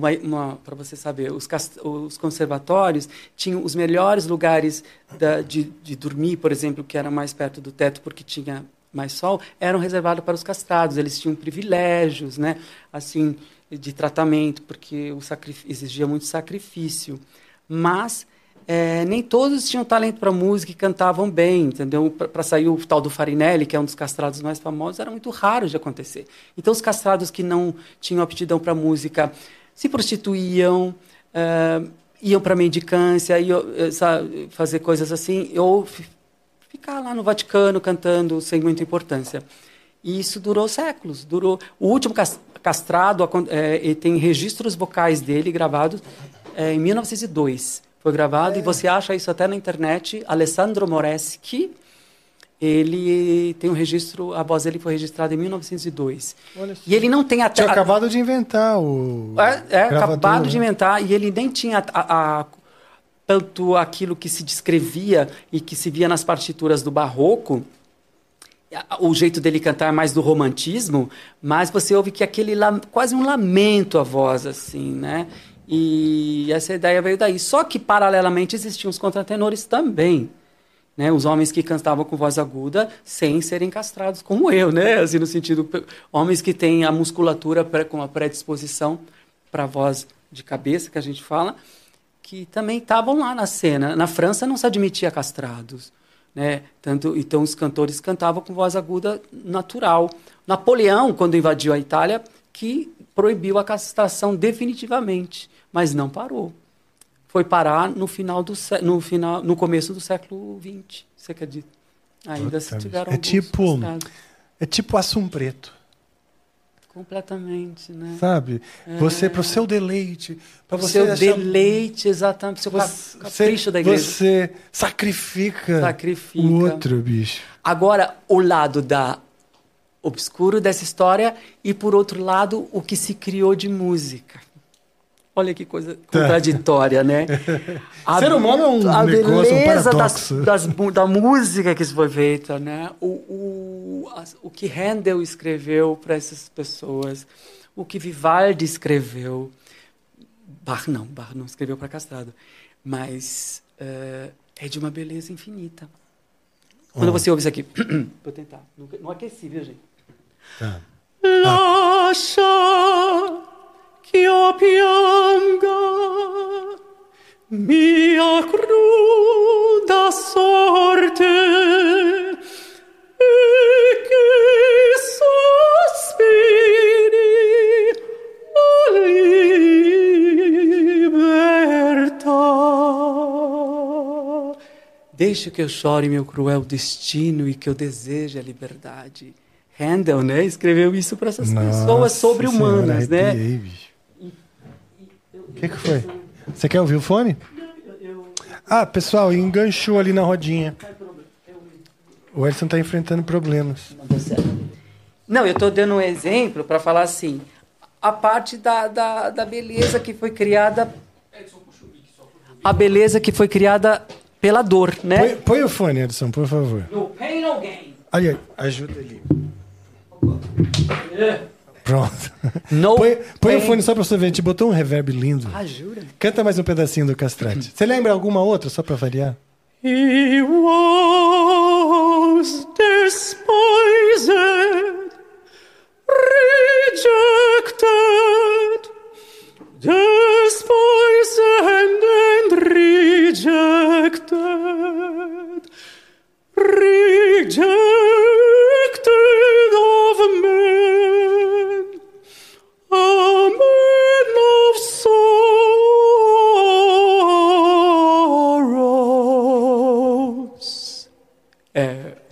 para você saber, os, os, conservatórios tinham os melhores lugares da, de, de dormir, por exemplo, que era mais perto do teto porque tinha mais sol, eram reservados para os castrados. Eles tinham privilégios, né? Assim, de tratamento, porque o exigia muito sacrifício. Mas é, nem todos tinham talento para música e cantavam bem, entendeu? Para sair o tal do Farinelli, que é um dos castrados mais famosos, era muito raro de acontecer. Então, os castrados que não tinham aptidão para música se prostituíam, é, iam para mendicância, iam é, fazer coisas assim, ou ficar lá no Vaticano cantando sem muita importância. E isso durou séculos. Durou. O último castrado é, tem registros vocais dele gravados é, em 1902. Foi gravado é. e você acha isso até na internet. Alessandro Moreschi, ele tem um registro, a voz dele foi registrada em 1902. e ele não tem até. Tinha acabado de inventar o. É, é acabado né? de inventar e ele nem tinha a, a, tanto aquilo que se descrevia e que se via nas partituras do barroco o jeito dele cantar é mais do romantismo, mas você ouve que aquele quase um lamento a voz assim, né? E essa ideia veio daí. Só que paralelamente existiam os contratenores também, né? Os homens que cantavam com voz aguda sem serem castrados, como eu, né? Assim no sentido homens que têm a musculatura com a predisposição para voz de cabeça que a gente fala, que também estavam lá na cena. Na França não se admitia castrados. Né? Tanto, então os cantores cantavam com voz aguda natural. Napoleão, quando invadiu a Itália, que proibiu a castração definitivamente, mas não parou. Foi parar no final do no final no começo do século XX, você acredita? Ainda se tiveram é tipo castrados. é tipo assum preto. Completamente, né? Sabe? É. Você, para o seu deleite. Para você. seu achar... deleite, exatamente. Seu você, capricho da igreja. Você sacrifica, sacrifica o outro, bicho. Agora, o lado da obscuro dessa história e, por outro lado, o que se criou de música. Olha que coisa contraditória, né? A, Ser humano é um a negócio, beleza um das, das, da música que foi feita, né? O, o, as, o que Handel escreveu para essas pessoas, o que Vivaldi escreveu, Bach não, Bach não escreveu para castrado, mas uh, é de uma beleza infinita. Quando oh. você ouve isso aqui, vou tentar, não, não aqueci, viu, gente? Tá. Lascia che io pianga mia cruda sorte e che sospiri la libertà. Deixa que eu chore meu cruel destino e que eu deseje a liberdade. Handel, né, escreveu isso para essas Nossa pessoas sobre-humanas, né? Bicho. O que, que foi? Você quer ouvir o fone? Ah, pessoal, enganchou ali na rodinha. O Edson está enfrentando problemas. Não, eu estou dando um exemplo para falar assim. A parte da, da, da beleza que foi criada. A beleza que foi criada pela dor, né? Põe, põe o fone, Edson, por favor. No pain, no gain. Ali, ajuda ele. É. Pronto. No põe, põe o fone só pra você ver. A gente botou um reverb lindo. Ah, jura? Canta mais um pedacinho do castrate. Você lembra alguma outra, só pra variar? He was despised, rejected, despised and rejected, rejected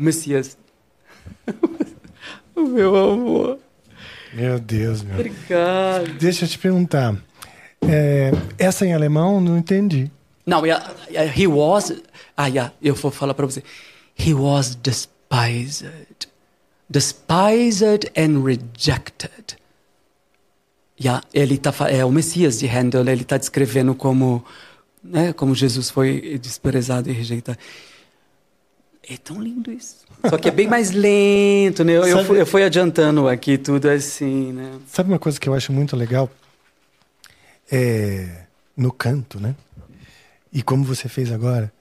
Messias. o meu amor. Meu Deus, meu. Obrigado. Deixa eu te perguntar. É, essa em alemão não entendi. Não, he was. Ah, yeah, eu vou falar para você. He was despised. Despised and rejected. Yeah, ele tá, é o Messias de Handel, ele está descrevendo como, né, como Jesus foi desprezado e rejeitado. É tão lindo isso. Só que é bem mais lento, né? Eu, eu, fui, eu fui adiantando aqui tudo assim, né? Sabe uma coisa que eu acho muito legal? É no canto, né? E como você fez agora,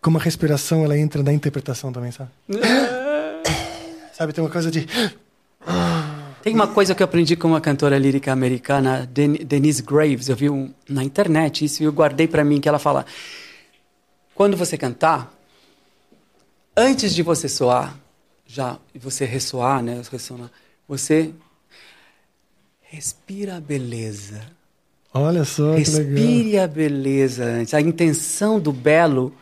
como a respiração ela entra na interpretação também, sabe? sabe, tem uma coisa de Tem uma coisa que eu aprendi com uma cantora lírica americana, Den Denise Graves. Eu vi um, na internet isso e eu guardei para mim que ela fala: quando você cantar, antes de você soar, já você ressoar, né, ressonar, você respira a beleza. Olha só. Respire a beleza antes. A intenção do belo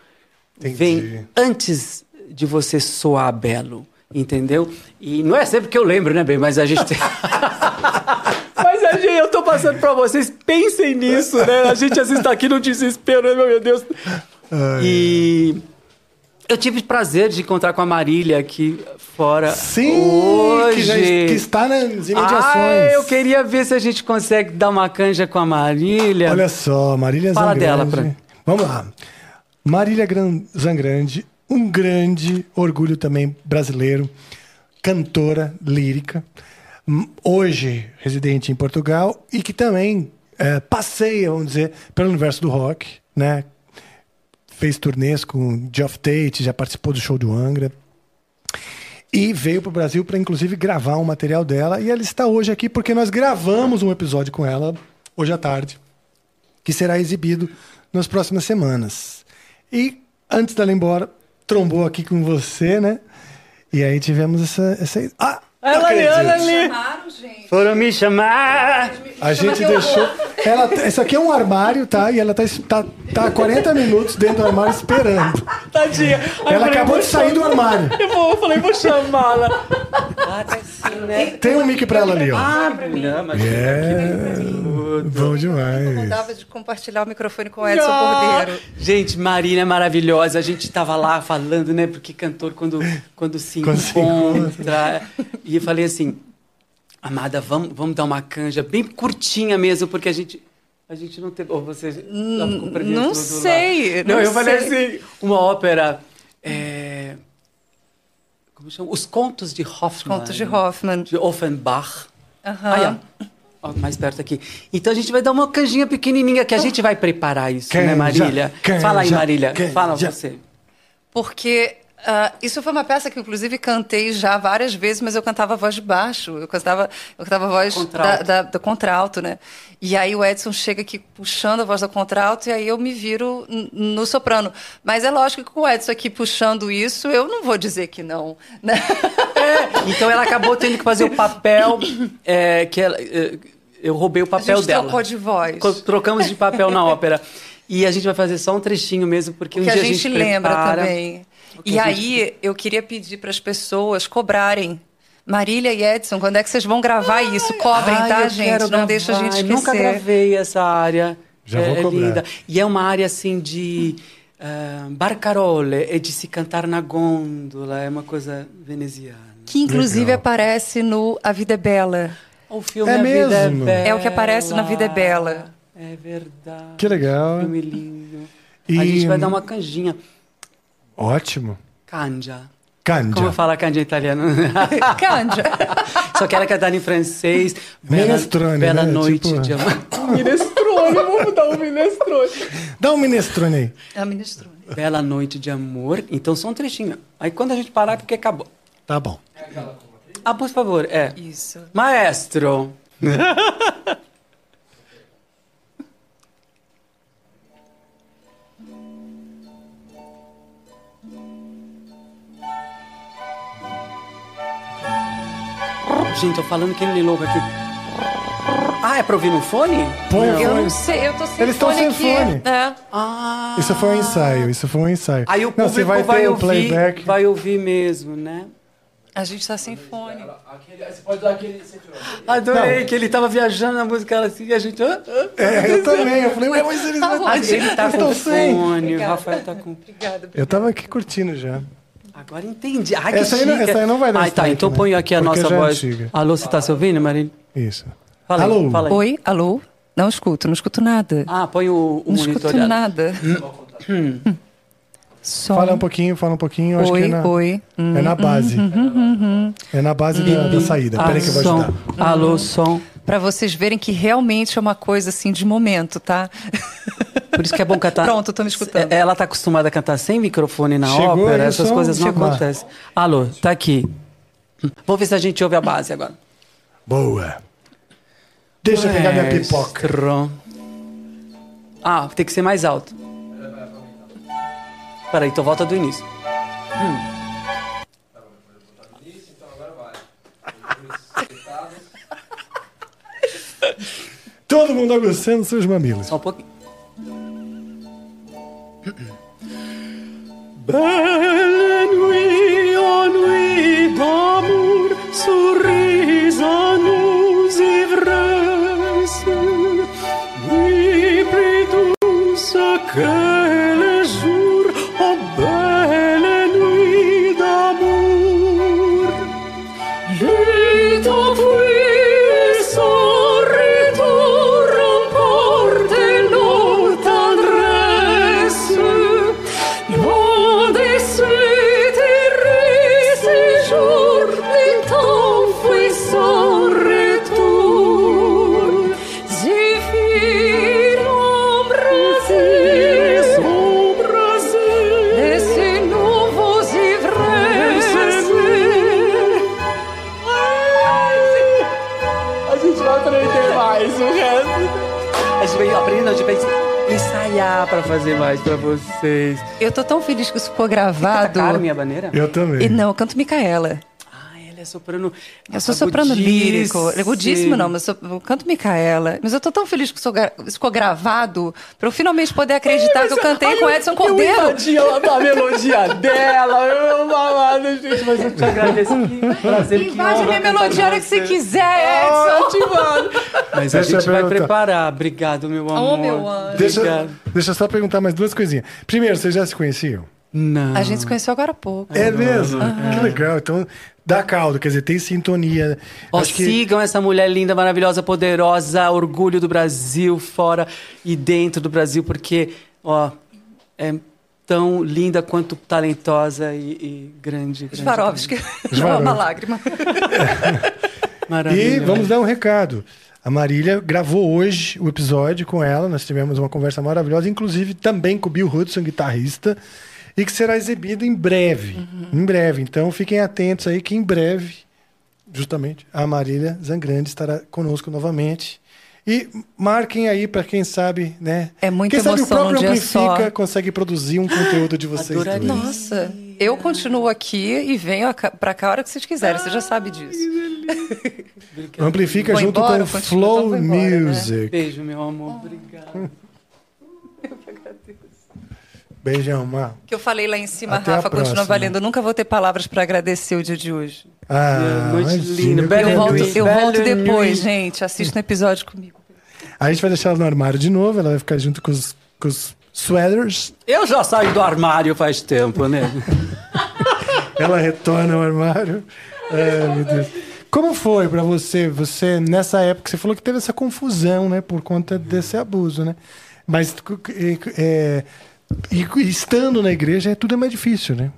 Entendi. vem antes de você soar belo, entendeu? E não é sempre que eu lembro, né, bem? Mas a gente tem... Mas a gente, eu tô passando pra vocês, pensem nisso, né? A gente às vezes tá aqui no desespero, né, meu Deus. Ai. E eu tive prazer de encontrar com a Marília aqui fora Sim, hoje. que, já, que está nas imediações. Ah, eu queria ver se a gente consegue dar uma canja com a Marília. Olha só, Marília Fala Zangrande. dela pra- Vamos lá. Marília Gran- Zangrande, um grande orgulho também brasileiro, cantora lírica, hum, hoje residente em Portugal e que também eh, passeia, vamos dizer, pelo universo do rock, né? Fez turnês com Geoff Tate, já participou do show do Angra. E veio para o Brasil para, inclusive, gravar um material dela. E ela está hoje aqui porque nós gravamos um episódio com ela hoje à tarde, que será exibido nas próximas semanas. E antes dela ir embora, trombou aqui com você, né? E aí tivemos essa. essa... Ah! Ela ali, olha ali. Chamaram, gente. Foram me chamar. A gente deixou. Ela, isso aqui é um armário, tá? E ela tá, tá, tá há 40 minutos dentro do armário esperando. Tadinha. Aí eu Ela falei, acabou de sair do armário. Eu, vou, eu falei, vou chamá-la. Ah, tá assim, né? Tem um mic pra ela ali, ó. Ah, não, mas É. Bom demais. Dava de compartilhar o microfone com o Edson Cordeiro. Gente, Marina é maravilhosa. A gente tava lá falando, né? Porque cantor, quando, quando se Quando se encontra. e eu falei assim, amada, vamos, vamos dar uma canja bem curtinha mesmo, porque a gente. A gente não teve. Ou você já ficou perdendo não sei, Não, não eu falei sei. assim, uma ópera. é, como chama? Os Contos de Hoffmann. Contos de Hoffmann. De Offenbach. Aham. Aí, ó. Ó, Mais perto aqui. Então a gente vai dar uma canjinha pequenininha que a gente vai preparar isso, né, Canja, Marília? canja, Fala aí, Marília. canja. Fala você. Porque ah, isso foi uma peça que, inclusive, cantei já várias vezes, mas eu cantava a voz de baixo. Eu cantava, eu cantava a voz Contralto. da, da, do contralto, né? E aí o Edson chega aqui puxando a voz do contralto e aí eu me viro no soprano. Mas é lógico que com o Edson aqui puxando isso, eu não vou dizer que não. Né? Então ela acabou tendo que fazer o papel é, que ela, é, eu roubei o A papel gente dela. trocou de voz. Trocamos de papel na ópera. E a gente vai fazer só um trechinho mesmo, porque um que dia a gente, lembra prepara. também. E a gente- aí, eu queria pedir para as pessoas cobrarem. Marília e Edson, quando é que vocês vão gravar isso? Cobrem, Ai, tá, eu gente? Não gravar. deixa a gente esquecer. Nunca gravei essa área. Já é, vou é cobrar. linda. E é uma área assim de ah, barcarole, é de se cantar na gôndola, é uma coisa veneziana. Que inclusive Legal. aparece no A Vida é Bela. O filme É A Vida mesmo? é Bela. É o que aparece na Vida é Bela. É verdade. Que legal. Filme lindo. E- A gente vai dar uma canjinha. Ótimo. Canja. Cândia. Como fala canja em italiano? Cândia. Só que ela cantar em francês. Minestrone, Bela né? noite Tipo- de amor. minestrone, vamos dar um minestrone. Dá um minestrone aí. É a minestrone. Bela noite de amor. Então só um trechinho. Aí quando a gente parar é porque acabou. Tá bom. Ah, por favor, é. Isso. Maestro. Gente, tô falando que ele é louco aqui. Ah, é pra ouvir no fone? Põe o Eu fone. não sei, eu tô sem Eles estão fone sem aqui. fone. É. Ah. Isso foi um ensaio, isso foi um ensaio. Aí o Não, público você vai, vai, ter o ouvir, playback. vai ouvir mesmo, né? A gente tá sem fone. Adorei que ele tava viajando na música assim e a gente. ah, ah. É, eu também. Eu falei, ué, mas eles Tá não bom. Mas ele tá com fone, o Rafael tá com. Obrigada. Eu tava aqui curtindo já. Agora entendi. Ai, que Essa aí não- essa aí não vai dar Ah, tá. strike, Então né? põe aqui a Porque nossa é voz. antiga. Alô, você tá se ouvindo, Marília? Isso. Fala aí, Alô? fala aí. Oi, alô? Não escuto, não escuto nada. Ah, põe o, o não escuto nada. Som. Fala um pouquinho, fala um pouquinho. Acho Oi, que é na, oi. Hum, é na base. É na base da, da saída. Peraí que eu vou ajudar. Alô, som. Pra vocês verem que realmente é uma coisa assim de momento, tá? Por isso que é bom cantar. Pronto, tô me escutando. É, Ela tá acostumada a cantar sem microfone na Chegou ópera, essas som? coisas não Chegou. acontecem. Alô, tá aqui. Vamos ver se a gente ouve a base agora. Boa. Deixa eu pegar minha pipoca. Ah, tem que ser mais alto. Peraí, então volta do início. Todo mundo aguçando seus mamilos. Só um pouquinho. Belle nuit, oh nuit d'amour, souris à nos ivresses. Nuit plus douce que le pra fazer mais pra vocês. Eu tô tão feliz que isso ficou Tá gravado. caro minha baneira? Eu também. E não, eu canto Micaela. Soprano. Eu sou soprano lírico. Agudíssimo não, mas eu, sou- eu canto Micaela. Mas eu tô tão feliz que isso ficou gravado pra eu finalmente poder acreditar que eu cantei com Edson Cordeiro. Eu invadi a, a melodia dela, eu babado, gente, mas eu te agradeço. Que prazer, que Invade minha melodia a hora que você quiser, Oh, Edson. ativado. Mas a Deixa eu gente vai preparar. Obrigado, meu amor. Oh, meu anjo. Deixa, deixa eu só perguntar mais duas coisinhas. Primeiro, vocês já se conheciam? Não. A gente se conheceu agora há pouco. É mesmo? Que legal. Então, dá caldo, quer dizer, tem sintonia. Ó, Acho que sigam essa mulher linda, maravilhosa, poderosa, orgulho do Brasil, fora e dentro do Brasil, porque, ó, é tão linda quanto talentosa e, e grande. grande Svarovski. Svarovski. uma lágrima. E Maravilhosa. vamos dar um recado. A Marília gravou hoje o episódio com ela. Nós tivemos uma conversa maravilhosa, inclusive também com o Bill Hudson, guitarrista, e que será exibido em breve. Em breve. Então fiquem atentos aí que em breve, justamente, a Marília Zangrande estará conosco novamente. E marquem aí para quem sabe, né? É muita quem sabe o próprio Amplifica só. consegue produzir um conteúdo de vocês Adoraria. dois. Nossa, eu continuo aqui e venho a ca- pra cá a hora que vocês quiserem. Você já sabe disso. Amplifica Vou junto embora, com Flow então vou embora, né? Music. Beijo, meu amor. Obrigado. Beijão, Mar. que eu falei lá em cima, Até Rafa, continua valendo. Eu nunca vou ter palavras pra agradecer o dia de hoje. Ah, noite imagina, linda, eu volto, eu volto depois, gente. Assista um episódio comigo. A gente vai deixar ela no armário de novo, ela vai ficar junto com os, com os sweaters. Eu já saí do armário faz tempo, né? Ela retorna ao armário. Ai, meu Deus. Como foi pra você? Você, nessa época, você falou que teve essa confusão, né? Por conta desse abuso, né? Mas é, e- estando na igreja, é tudo é mais difícil, né?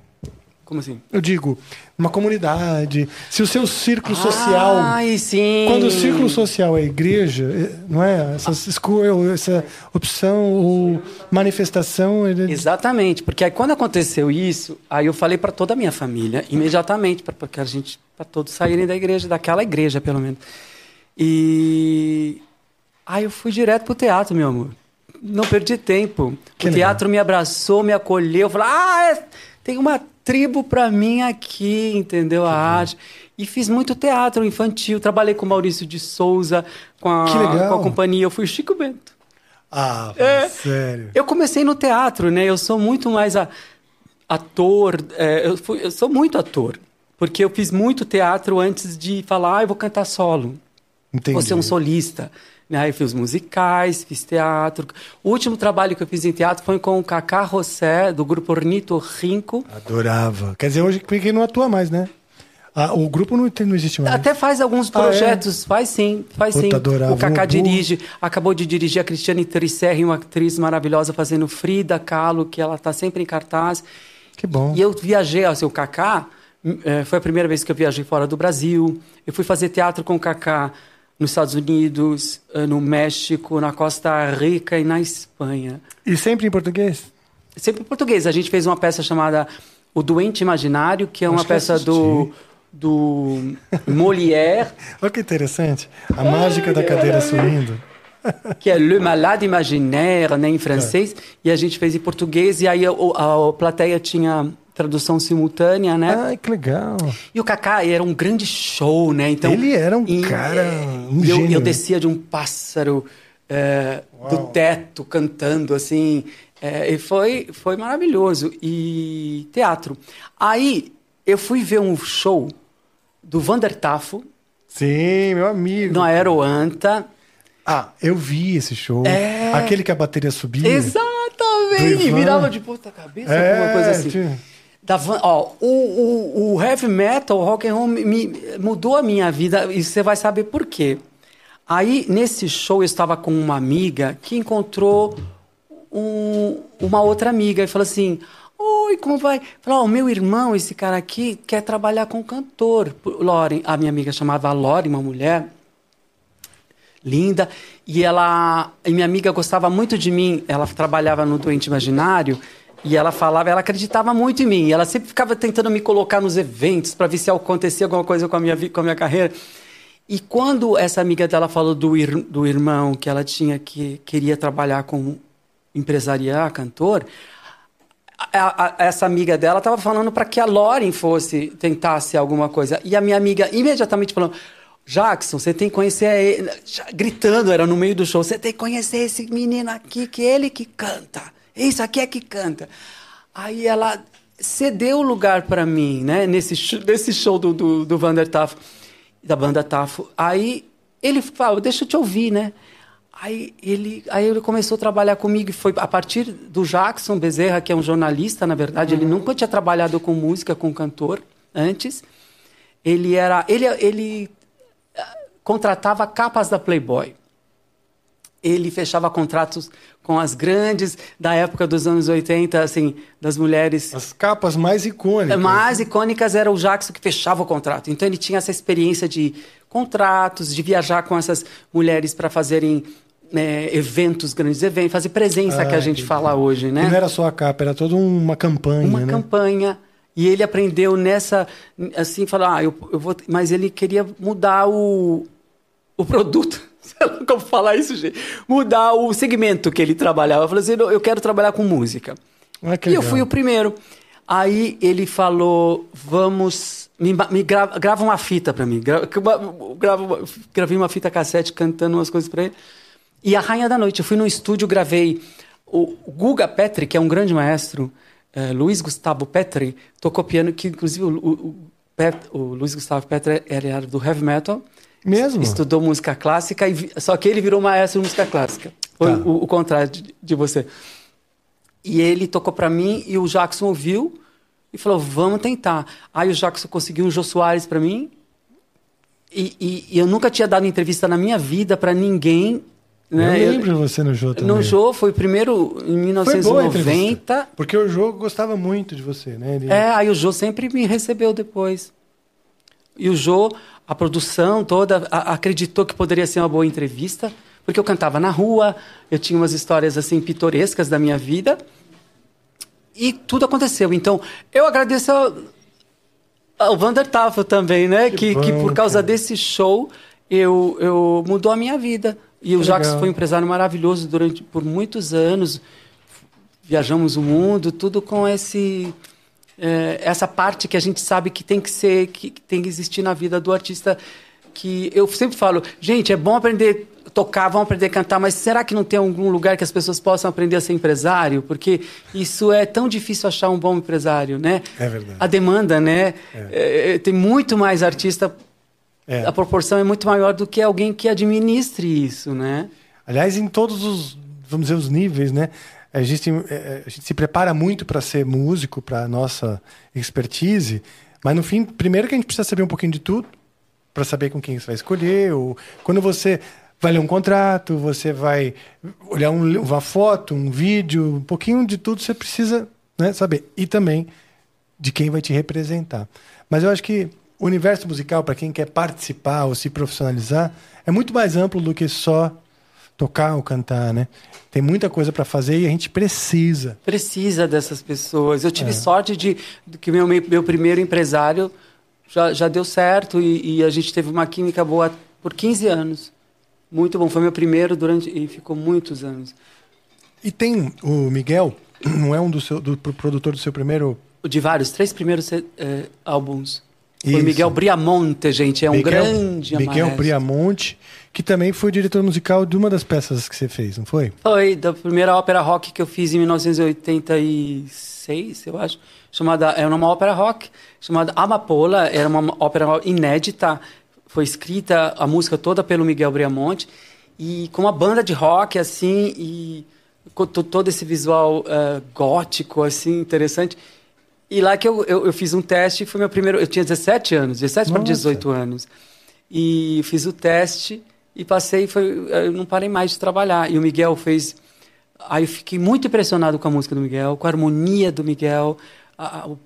Como assim? Eu digo, uma comunidade, se o seu círculo social. Ai, sim. Quando o círculo social é a igreja, é- não é? Essas escolhas, essa opção ou manifestação. ele- Exatamente, porque aí quando aconteceu isso, aí eu falei para toda a minha família, imediatamente, para porque a gente, para todos saírem da igreja, daquela igreja pelo menos. E aí eu fui direto pro teatro, meu amor. Não perdi tempo. Que o legal. teatro me abraçou, me acolheu, falou: "Ah, é- tem uma tribo para mim aqui", entendeu? A arte. E fiz muito teatro infantil, trabalhei com Maurício de Souza, com a, Que com a companhia, eu fui Chico Bento. Ah, É. sério. Eu comecei no teatro, né? Eu sou muito mais a- ator. é, eu, fui- eu sou muito ator. Porque eu fiz muito teatro antes de falar, ah, eu vou cantar solo. Entendi. Vou ser um solista. Né? Eu fiz musicais, fiz teatro. O último trabalho que eu fiz em teatro foi com o Cacá Rossé, do grupo Ornito Rinco. Adorava. Quer dizer, hoje porque não atua mais, né? Ah, o grupo não, não existe mais. Até faz alguns Ah, é? projetos, faz sim, faz Puta, sim. adorava. O Cacá O- dirige, acabou de dirigir a Cristiane Trisserri, uma atriz maravilhosa, fazendo Frida Kahlo, que ela está sempre em cartaz. Que bom. E eu viajei, assim, o Kaká, hum, eh, foi a primeira vez que eu viajei fora do Brasil. Eu fui fazer teatro com o Kaká nos Estados Unidos, eh, no México, na Costa Rica e na Espanha. E sempre em português? Sempre em português. A gente fez uma peça chamada O Doente Imaginário, que é uma Acho peça do, do Molière, Olha que interessante. A mágica da cadeira sumindo. que é Le Malade Imaginaire, né, em francês, e a gente fez em português, e aí a, a, a plateia tinha tradução simultânea, né? Ai, que legal. E o Kaká era um grande show, né? Então, Ele era um e- cara, é, um eu, gênio, eu descia de um pássaro é, do teto cantando, assim. é, e foi, foi maravilhoso. E teatro. Aí eu fui ver um show do Vander Tafo, Sim, meu amigo. no Aeroanta. Ah, eu vi esse show. É. Aquele que a bateria subia. Exatamente! Virava de ponta cabeça, É, alguma coisa assim. Da Van- ó, o, o, o heavy metal, o rock and roll me, mudou a minha vida e você vai saber por quê. Aí, nesse show, eu estava com uma amiga que encontrou um- uma outra amiga e falou assim: Oi, como vai? Falou: o meu irmão, esse cara aqui, quer trabalhar com cantor. Lauren, a minha amiga chamava Lauren, uma mulher linda. E ela, e minha amiga gostava muito de mim. Ela trabalhava no Doente Imaginário e ela falava, ela acreditava muito em mim. Ela sempre ficava tentando me colocar nos eventos para ver se acontecia alguma coisa com a minha com a minha carreira. E quando essa amiga dela falou do, ir- do irmão que ela tinha que queria trabalhar com empresariar, cantor, a- a- essa amiga dela estava falando para que a Lauren fosse tentasse alguma coisa. E a minha amiga imediatamente falou: Jackson, você tem que conhecer ele. Gritando, era no meio do show: você tem que conhecer esse menino aqui, que ele que canta. Isso aqui é que canta. Aí ela cedeu o lugar para mim, né? Nesse, nesse show do, do, do Vander Tafo, da banda Tafo. Aí ele falou: deixa eu te ouvir, né? Aí ele, aí ele começou a trabalhar comigo e foi a partir do Jackson Bezerra, que é um jornalista, na verdade, ele nunca tinha trabalhado com música, com cantor antes. Ele era, ele, ele ah, contratava capas da Playboy. Ele fechava contratos com as grandes da época dos anos 80, assim, das mulheres As capas mais icônicas. mais icônicas era o Jackson que fechava o contrato. Então ele tinha essa experiência de contratos, de viajar com essas mulheres para fazerem né, eventos, grandes eventos, fazer presença Ah, que a gente entendi. fala hoje, E né? não era só a capa, era toda uma campanha, Uma né? campanha. E ele aprendeu nessa, assim, falar, ah, eu, eu vou, mas ele queria mudar o, o produto. Sei lá como falar isso, gente. Mudar o segmento que ele trabalhava. Eu falei assim, "Não, eu quero trabalhar com música. Ah, e eu fui o primeiro. Aí ele falou, vamos, me, me grava, grava uma fita para mim. Gra, grava, gravei uma fita cassete cantando umas coisas para ele. E a Rainha da Noite, eu fui no estúdio, gravei o, Guga Petri, que é um grande maestro, eh, Luiz Gustavo Petri, tocou piano, que inclusive o, o, o Pet- o Luiz Gustavo Petri era do heavy metal. Mesmo? Estudou música clássica, e, só que ele virou maestro de música clássica. Foi Tá. o, o contrário de, de você. E ele tocou para mim e o Jackson ouviu e falou: vamos tentar. Aí o Jackson conseguiu um Jô Soares para mim. E, e- e eu nunca tinha dado entrevista na minha vida para ninguém. Né? Eu lembro de você no Jô também. No Jô, foi primeiro em Foi boa a 1990. entrevista. Porque o Jô gostava muito de você, né? Ele- É, aí o Jô sempre me recebeu depois. E o Jô, a produção toda, a- acreditou que poderia ser uma boa entrevista, porque eu cantava na rua, eu tinha umas histórias assim pitorescas da minha vida. E tudo aconteceu. Então, eu agradeço ao, ao Vander Tafel também, né? Que Que, que, bom, por causa cara. desse show, eu, eu mudou a minha vida. E o Que Jacques legal. foi um empresário maravilhoso durante por muitos anos. Viajamos o mundo, tudo com esse é, essa parte que a gente sabe que tem que ser, que, que tem que existir na vida do artista. Que eu sempre falo, gente, é bom aprender a tocar, vão aprender a cantar, mas será que não tem algum lugar que as pessoas possam aprender a ser empresário? Porque isso é tão difícil achar um bom empresário, né? É verdade. A demanda, né? É, é, tem muito mais artista, É. a proporção é muito maior do que alguém que administre isso, né? Aliás, em todos os, vamos dizer, os níveis, né? A gente, eh, a gente se prepara muito para ser músico, para nossa expertise, mas no fim, primeiro que a gente precisa saber um pouquinho de tudo, para saber com quem você vai escolher. Ou quando você vai ler um contrato, você vai olhar um- uma foto, um vídeo, um pouquinho de tudo você precisa né, saber. E também de quem vai te representar. Mas eu acho que o universo musical, para quem quer participar ou se profissionalizar, é muito mais amplo do que só tocar ou cantar, né? Tem muita coisa para fazer e a gente precisa. Precisa dessas pessoas. Eu É. tive sorte de, de que meu, meu primeiro empresário já, já deu certo e, e a gente teve uma química boa por 15 anos. Muito bom. Foi meu primeiro durante e ficou muitos anos. E tem o Miguel, não é um do seu do pro- produtor do seu primeiro De vários, três primeiros eh, álbuns. Foi Isso. o Miguel Briamonte, gente. É um Miguel, grande Miguel maestro. Briamonte, que também foi diretor musical de uma das peças que você fez, não foi? Foi da primeira ópera rock que eu fiz em 1986, eu acho. Chamada, era uma ópera rock chamada Amapola. Era uma ópera inédita. Foi escrita a música toda pelo Miguel Briamonte. E com uma banda de rock, assim, e todo esse visual eh, gótico, assim, interessante. E lá que eu, eu, eu fiz um teste, foi meu primeiro. Eu tinha 17 anos, 17 para Nossa. 18 anos. E fiz o teste e passei, foi, eu não parei mais de trabalhar. E o Miguel fez. Aí eu fiquei muito impressionado com a música do Miguel, com a harmonia do Miguel, a- a- o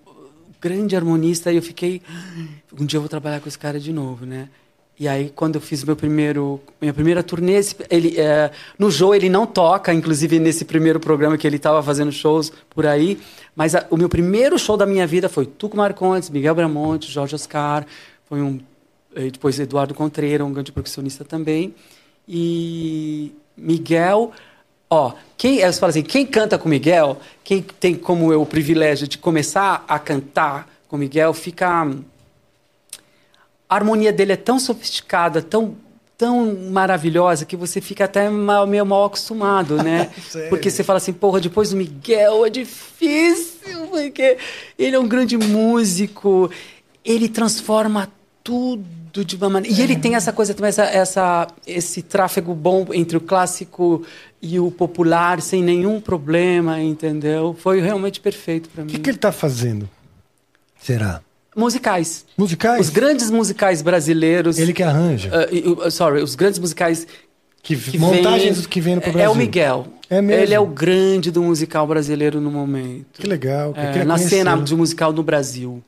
grande harmonista. E eu fiquei. Um dia eu vou trabalhar com esse cara de novo, né? E aí, quando eu fiz meu primeiro, minha primeira turnê, ele, é, no Joe ele não toca, inclusive nesse primeiro programa que ele estava fazendo shows por aí. Mas a- o meu primeiro show da minha vida foi Tuco Marcondes, Miguel Bramonte, Jorge Oscar, foi um depois Eduardo Contreira, um grande percussionista também. E Miguel, ó, quem, eu falo assim, quem canta com Miguel, quem tem como eu o privilégio de começar a cantar com Miguel, fica a harmonia dele é tão sofisticada, tão tão maravilhosa que você fica até mal, meio mal acostumado, né? Porque você fala assim, porra, depois do Miguel é difícil, porque ele é um grande músico, ele transforma tudo de uma maneira. E ele tem essa coisa também, essa, essa, esse tráfego bom entre o clássico e o popular, sem nenhum problema, entendeu? Foi realmente perfeito para O mim. que, que ele tá fazendo? Será? Musicais. Musicais? Os grandes musicais brasileiros. Ele que arranja. Uh, e, uh, sorry, os grandes musicais que, que montagens vem- que vem pro é- Brasil. É o Miguel. É mesmo? Ele é o grande do musical brasileiro no momento. Que legal. É, na cena conhecê-lo. de musical no Brasil.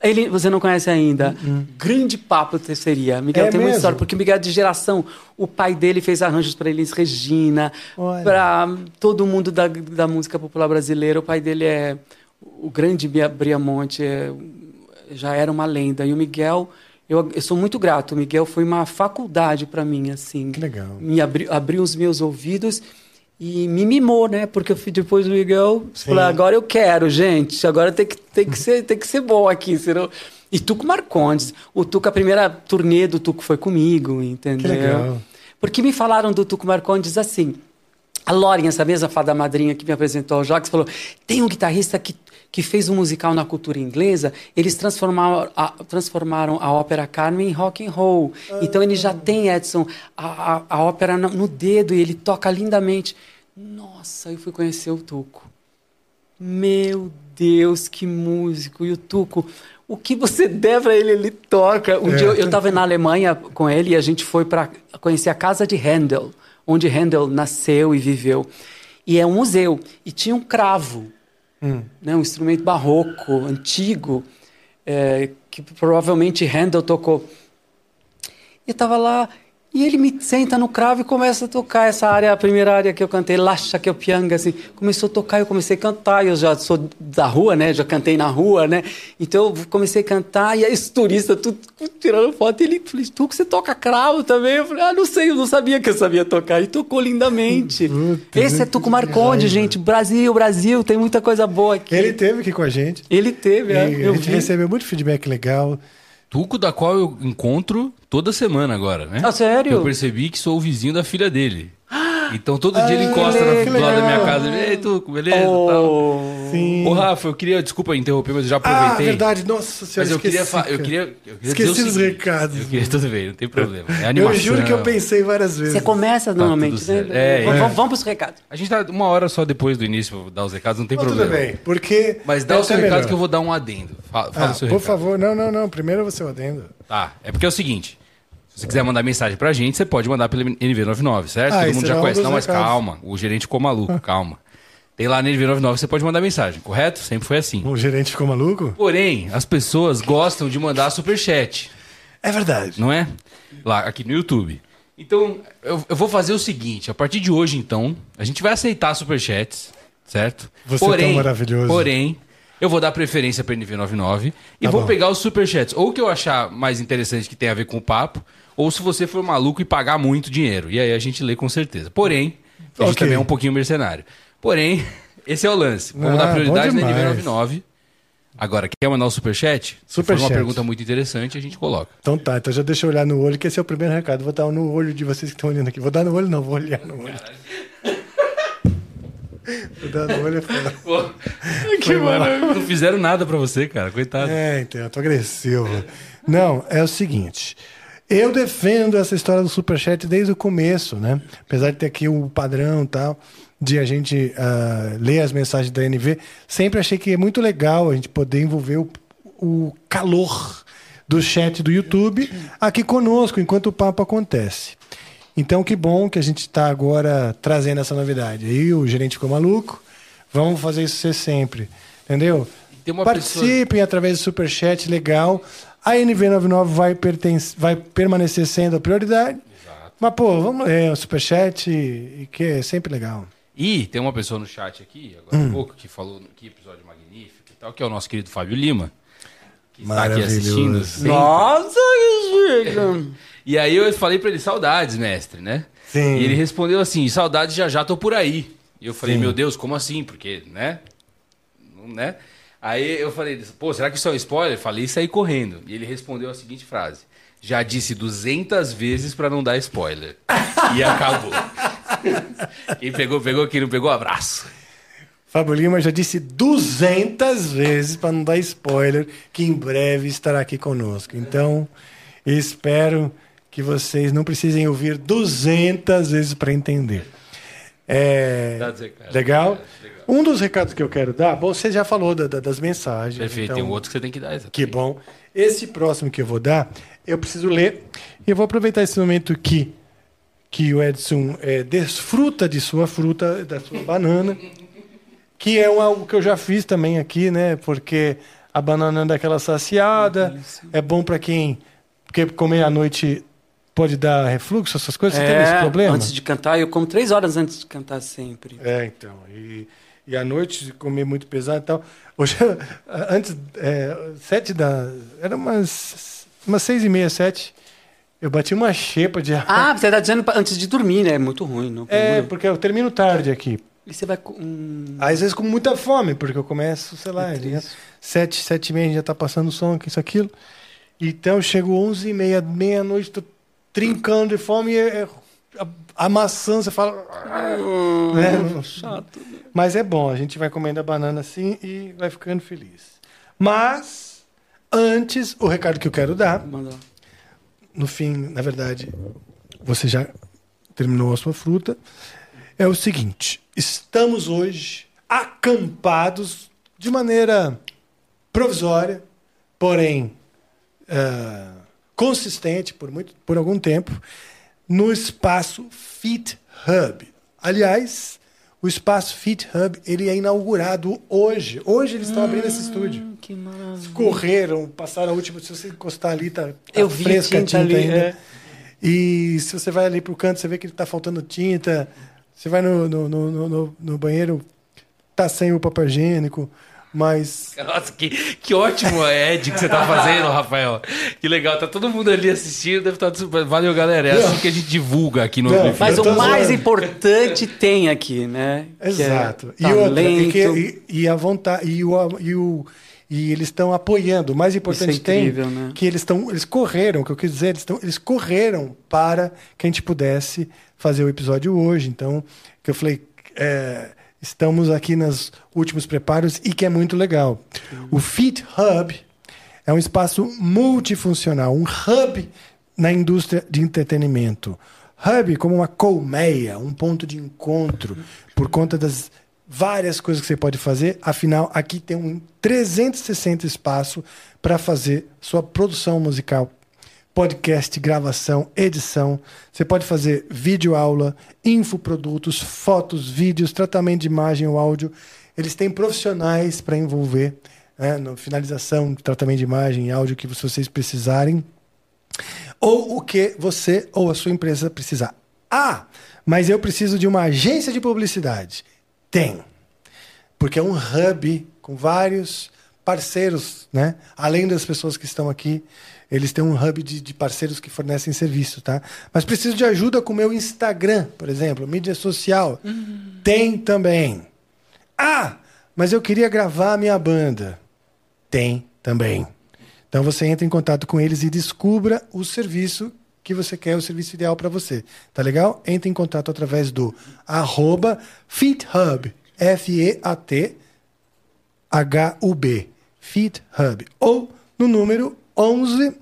Ele, você não conhece ainda? Grande papo seria. Miguel Uhum. É tem uma mesmo? história, porque Miguel é de geração. O pai dele fez arranjos para Elis Regina, para todo mundo da, da música popular brasileira. O pai dele é o grande Bia- Briamonte, é, já era uma lenda. E o Miguel, eu, eu sou muito grato. O Miguel foi uma faculdade para mim, assim Que legal. me abri, abriu os meus ouvidos e me mimou, né? Porque eu fui depois do Miguel, falei, agora eu quero, gente, agora tem que, tem que, ser, tem que ser bom aqui, senão... E Tuco Marcondes. O Tuco, a primeira turnê do Tuco foi comigo, entendeu? legal. Porque me falaram do Tuco Marcondes assim. A Loren, essa mesma fada madrinha que me apresentou ao Jacques, falou: tem um guitarrista que, que fez um musical na cultura inglesa, eles transformaram a, transformaram a ópera Carmen em rock and roll. Então ele já tem, Edson, a, a, a ópera no, dedo e ele toca lindamente. Nossa, eu fui conhecer o Tuco. Meu Deus, que músico! E o Tuco, o que você der pra ele, ele toca. Um É. dia eu, eu tava na Alemanha com ele e a gente foi para conhecer a casa de Handel, onde Handel nasceu e viveu. E é um museu. E tinha um cravo, né, um instrumento barroco, antigo, é, que provavelmente Handel tocou. E eu tava lá, e ele me senta no cravo e começa a tocar essa área, a primeira área que eu cantei, Lacha que eu pianga, assim. Começou a tocar, eu comecei a cantar, eu já sou da rua, né? Já cantei na rua, né? Então eu comecei a cantar, e aí os turistas tudo tirando foto, e ele falou, tu que você toca cravo também? Eu falei, ah, não sei, eu não sabia que eu sabia tocar. E tocou lindamente. Puta, Esse é Tuco Marconde, raiva. gente. Brasil, Brasil, tem muita coisa boa aqui. Ele teve aqui com a gente. Ele teve, é, a gente vi. recebeu muito feedback legal. Tuco, da qual eu encontro toda semana agora, né? Ah, sério? Eu percebi que sou o vizinho da filha dele. Então todo dia ele encosta que na, do lado da minha casa. Ei, Tuco, beleza? Tal. Oh. Sim. Ô, Rafa, eu queria, desculpa interromper, mas eu já ah, aproveitei. verdade. Nossa senhora, Mas eu queria, esqueci, fa- eu queria, eu queria Esqueci os seguinte. recados. Eu queria, tudo bem, não tem problema. É Eu animação. juro que eu pensei várias vezes. Você começa normalmente, tudo né? É, vamos, é. vamos, vamos pros recados. A gente tá uma hora só depois do início, vou dar os recados, não tem Mas problema. tudo bem, porque... Mas dá é o seu recado melhor. que eu vou dar um adendo. Fala, fala Ah, o seu por recado. favor, não, não, não. Primeiro você o adendo. Tá, é porque é o seguinte. Se você quiser mandar mensagem pra gente, você pode mandar pelo NV99, certo? Ah, Todo mundo já era um conhece. Não, mas recados. calma. O gerente ficou maluco, calma. Tem lá no NV99, você pode mandar mensagem, correto? Sempre foi assim. O gerente ficou maluco? Porém, as pessoas gostam de mandar superchat, É verdade. não é? Lá, aqui no YouTube. Então, eu, eu vou fazer o seguinte. A partir de hoje, então, a gente vai aceitar superchats, certo? Você é tão maravilhoso. Porém, Eu vou dar preferência para NV99 e Tá vou bom. pegar os superchats. Ou que eu achar mais interessante que tem a ver com o papo, ou se você for maluco e pagar muito dinheiro. E aí a gente lê com certeza. Porém, a gente Ok. também é um pouquinho mercenário. Porém, esse é o lance. Vamos Ah, dar prioridade na demais. NV99. Agora, quer mandar o superchat? Se for uma pergunta muito interessante, a gente coloca. Então tá, então já deixa eu olhar no olho, que esse é o primeiro recado. Vou dar no olho de vocês que estão olhando aqui. Vou dar no olho, não, vou olhar no olho. Vou dar no olho é foda. que mano. Não fizeram nada pra você, cara. Coitado. É, então, eu tô agressivo. Não, é o seguinte. Eu defendo essa história do Superchat desde o começo, né? Apesar de ter aqui o padrão e tal, de a gente ah, ler as mensagens da NV, sempre achei que é muito legal a gente poder envolver o, o calor do chat do YouTube aqui conosco, enquanto o papo acontece. Então, que bom que a gente está agora trazendo essa novidade. Aí o gerente ficou maluco. Vamos fazer isso ser sempre. Entendeu? Participem através do Superchat, legal. A NV99 vai, pertence, vai permanecer sendo a prioridade. Mas, pô, vamos ler o Superchat, e, e que é sempre legal. E tem uma pessoa no chat aqui, agora há pouco, que falou que episódio magnífico e tal, que é o nosso querido Fábio Lima. Que está aqui Maravilhoso. assistindo. sempre. Nossa, que chica. E aí eu falei pra ele, saudades, mestre, né? Sim. E ele respondeu assim, saudades já já tô por aí. E eu falei, Sim. meu Deus, como assim? Porque, né? Não, né? Aí eu falei, pô, será que isso é um spoiler? Falei e saí correndo. E ele respondeu a seguinte frase. Já disse 200 vezes pra não dar spoiler. e acabou. Quem pegou, pegou. Quem não pegou, abraço. Fábio Lima já disse 200 vezes, para não dar spoiler, que em breve estará aqui conosco. Então, espero que vocês não precisem ouvir 200 vezes para entender. É, recados. legal? Um dos recados que eu quero dar, bom, você já falou da- da- das mensagens. Perfeito, então- tem um outro que você tem que dar. exatamente. Que bom. Esse próximo que eu vou dar, eu preciso ler. E eu vou aproveitar esse momento que, que o Edson é, desfruta de sua fruta, da sua banana, que é um, algo que eu já fiz também aqui, né? Porque a banana dá aquela saciada, é bom para quem. Porque comer à noite pode dar refluxo, essas coisas. Você tem esse problema? É, Antes de cantar, eu como três horas antes de cantar sempre. É, então. E, e à noite comer muito pesado e tal. Hoje, antes, é, sete da. Era umas, umas seis e meia, sete. Eu bati uma xepa de. Ah, você tá dizendo antes de dormir, né? É muito ruim, não? é, porque eu termino tarde aqui. E você vai com. hum, Às vezes com muita fome, porque eu começo, sei lá, É já- sete, sete e meia, já tá passando som, isso, aquilo. Então eu chego onze e meia, meia-noite, tô trincando de fome e é- é- a, maçã, você fala. né? chato. Mas é bom, a gente vai comendo a banana assim e vai ficando feliz. Mas, antes, o recado que eu quero dar, Manda no fim, na verdade, você já terminou a sua fruta, é o seguinte: estamos hoje acampados de maneira provisória, porém ah, consistente por, muito, por algum tempo, no espaço Fit Hub. Aliás, o espaço Fit Hub ele é inaugurado hoje. Hoje eles estão abrindo esse estúdio. Hum, Que maravilha. Correram, passaram a última. Se você encostar ali, tá, tá Eu vi fresca a tinta tinta ali, ainda. é. E se você vai ali pro canto, você vê que tá faltando tinta. Você vai no, no, no, no- no- no banheiro, tá sem o papel higiênico, mas. Nossa, que, que ótimo Ed que você tá fazendo, Rafael. Que legal, tá todo mundo ali assistindo, deve estar super... Valeu, galera. É assim que a gente divulga aqui no Não, Amplify. Mas o mais zoando. importante tem aqui, né? Que é Exato. e outra, e, que- e- e a vontade. E, o, e, o, e eles estão apoiando. O mais importante Isso é incrível, tem né? que eles estão. Eles correram, o que eu quis dizer, eles, tão, eles correram para que a gente pudesse fazer o episódio hoje. Então, que eu falei. é, estamos aqui nos últimos preparos e que é muito legal. O Fit Hub é um espaço multifuncional, um hub na indústria de entretenimento. Hub como uma colmeia, um ponto de encontro, por conta das várias coisas que você pode fazer. Afinal, aqui tem um 360 espaço para fazer sua produção musical podcast, gravação, edição. Você pode fazer vídeo aula, infoprodutos, fotos, vídeos, tratamento de imagem ou áudio. Eles têm profissionais para envolver né, na finalização, tratamento de imagem e áudio que vocês precisarem. Ou o que você ou a sua empresa precisar. Ah, mas eu preciso de uma agência de publicidade. Tem. Porque é um hub com vários parceiros, né? Além das pessoas que estão aqui, eles têm um hub de, de parceiros que fornecem serviço, tá? Mas preciso de ajuda com o meu Instagram, por exemplo, mídia social. Tem também. Ah, mas eu queria gravar a minha banda. Tem também. Então você entra em contato com eles e descubra o serviço que você quer, o serviço ideal para você. Tá legal? Entre em contato através do arroba F-E-A-T H-U-B, FeedHub. Ou no número 11,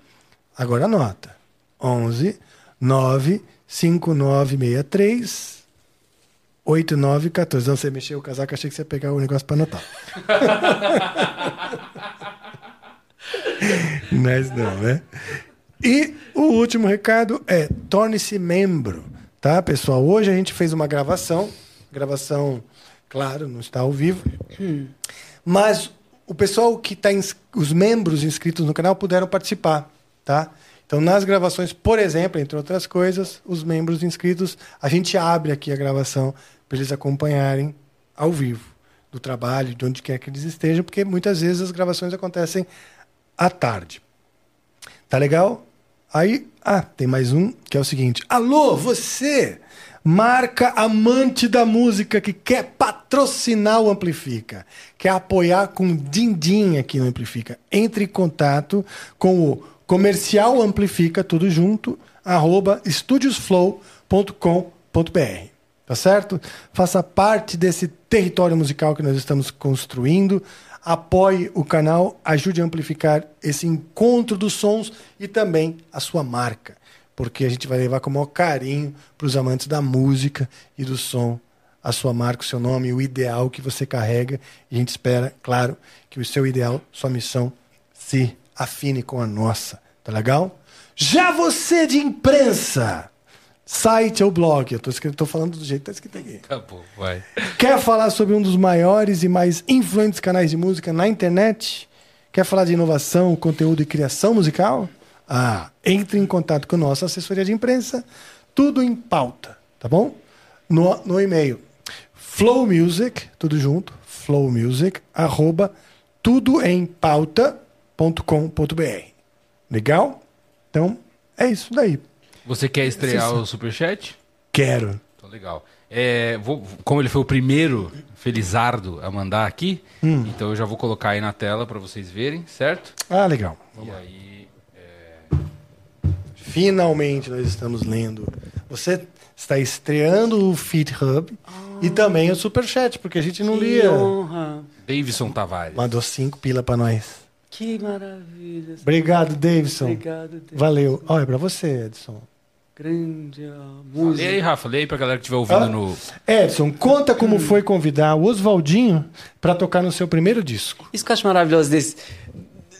agora anota, 11 9 5963 8914. Não, você mexeu o casaco, achei que você ia pegar o negócio para anotar. Mas não, né? E o último recado é torne-se membro, tá, pessoal? Hoje a gente fez uma gravação, gravação, claro, não está ao vivo, mas o pessoal que está, os membros inscritos no canal puderam participar, tá? Então, nas gravações, por exemplo, entre outras coisas, os membros inscritos, a gente abre aqui a gravação para eles acompanharem ao vivo do trabalho, de onde quer que eles estejam, porque muitas vezes as gravações acontecem à tarde. Tá legal? Aí, ah, tem mais um que é o seguinte: Alô, você, marca amante da música que quer patrocinar o Amplifica, quer apoiar com din-din aqui no Amplifica. Entre em contato com o comercial Amplifica, tudo junto, arroba estudiosflow.com.br. Tá certo? Faça parte desse território musical que nós estamos construindo apoie o canal, ajude a amplificar esse encontro dos sons e também a sua marca, porque a gente vai levar com o maior carinho para os amantes da música e do som a sua marca, o seu nome, o ideal que você carrega. E a gente espera, claro, que o seu ideal, sua missão se afine com a nossa. Tá legal? Já você de imprensa, site ou blog, eu tô, escrito, tô falando do jeito que tá escrito aqui. Tá bom, vai. Quer falar sobre um dos maiores e mais influentes canais de música na internet? Quer falar de inovação, conteúdo e criação musical? Ah, entre em contato com nossa assessoria de imprensa, tudo em pauta, tá bom? No, no e-mail Flow Music, tudo junto, Flow Music, arroba tudoempauta.com.br. Legal? Então, é isso daí. Você quer estrear Sim, o Superchat? Quero. Então, legal. É, vou- como ele foi o primeiro Felizardo a mandar aqui, então eu já vou colocar aí na tela para vocês verem, certo? Ah, legal. E aí, Finalmente nós estamos lendo. Você está estreando o Feed Hub e também o Superchat, porque a gente não que lia. honra. Davidson Tavares. Mandou cinco pila para nós. Que maravilha. Obrigado, Davidson. Obrigado, Deus. Valeu. Olha, é para você, Edson. Grande a Lê aí, música. Rafa, lê aí pra galera que estiver ouvindo Ah. no. Edson, conta como foi convidar o Oswaldinho para tocar no seu primeiro disco. Isso que eu acho maravilhoso desse,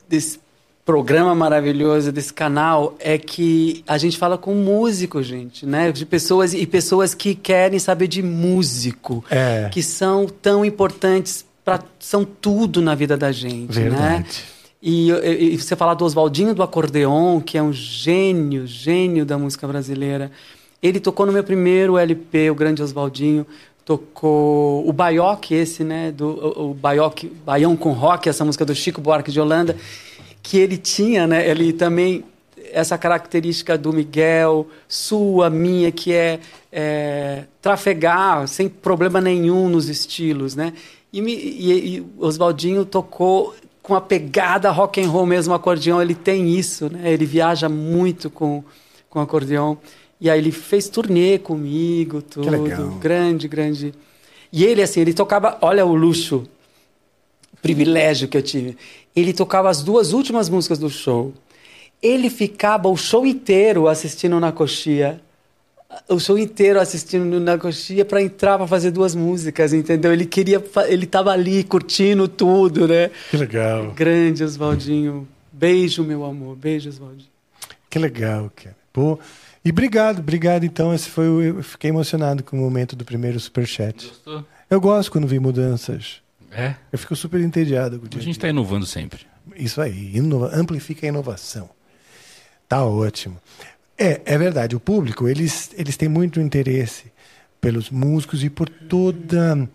desse programa maravilhoso, desse canal, é que a gente fala com músico, gente, né? De pessoas e pessoas que querem saber de músico, É. que são tão importantes para são tudo na vida da gente, né? Verdade. E, e- e você falar do Oswaldinho do acordeon, que é um gênio, gênio da música brasileira. Ele tocou no meu primeiro LP, o grande Oswaldinho. Tocou o Baioque, esse, né? Do, o, o Baioque, Baião com Rock, essa música do Chico Buarque de Holanda, que ele tinha, né? Ele também essa característica do Miguel, sua, minha, que é, é, trafegar sem problema nenhum nos estilos, né? E, me, e, e o Oswaldinho tocou com a pegada rock and roll mesmo, o acordeão, ele tem isso, né? Ele viaja muito com, com acordeão. E aí ele fez turnê comigo, tudo. Grande, grande. E ele, assim, ele tocava, olha o luxo, privilégio que eu tive. Ele tocava as duas últimas músicas do show. Ele ficava o show inteiro assistindo na coxia. O show inteiro assistindo na coxia para entrar para fazer duas músicas, entendeu? Ele queria, ele tava ali curtindo tudo, né? Que legal. Grande Oswaldinho. Beijo, meu amor. Beijo, Oswaldinho. Que legal, cara. Pô. E obrigado, obrigado. Então, esse foi o, eu fiquei emocionado com o momento do primeiro Superchat. Gostou? Eu gosto quando vi mudanças. É? Eu fico super entediado com o dia A gente dia. tá inovando sempre. Isso aí, inova- amplifica a inovação. Tá ótimo. É, é verdade, o público, eles, eles têm muito interesse pelos músicos e por toda,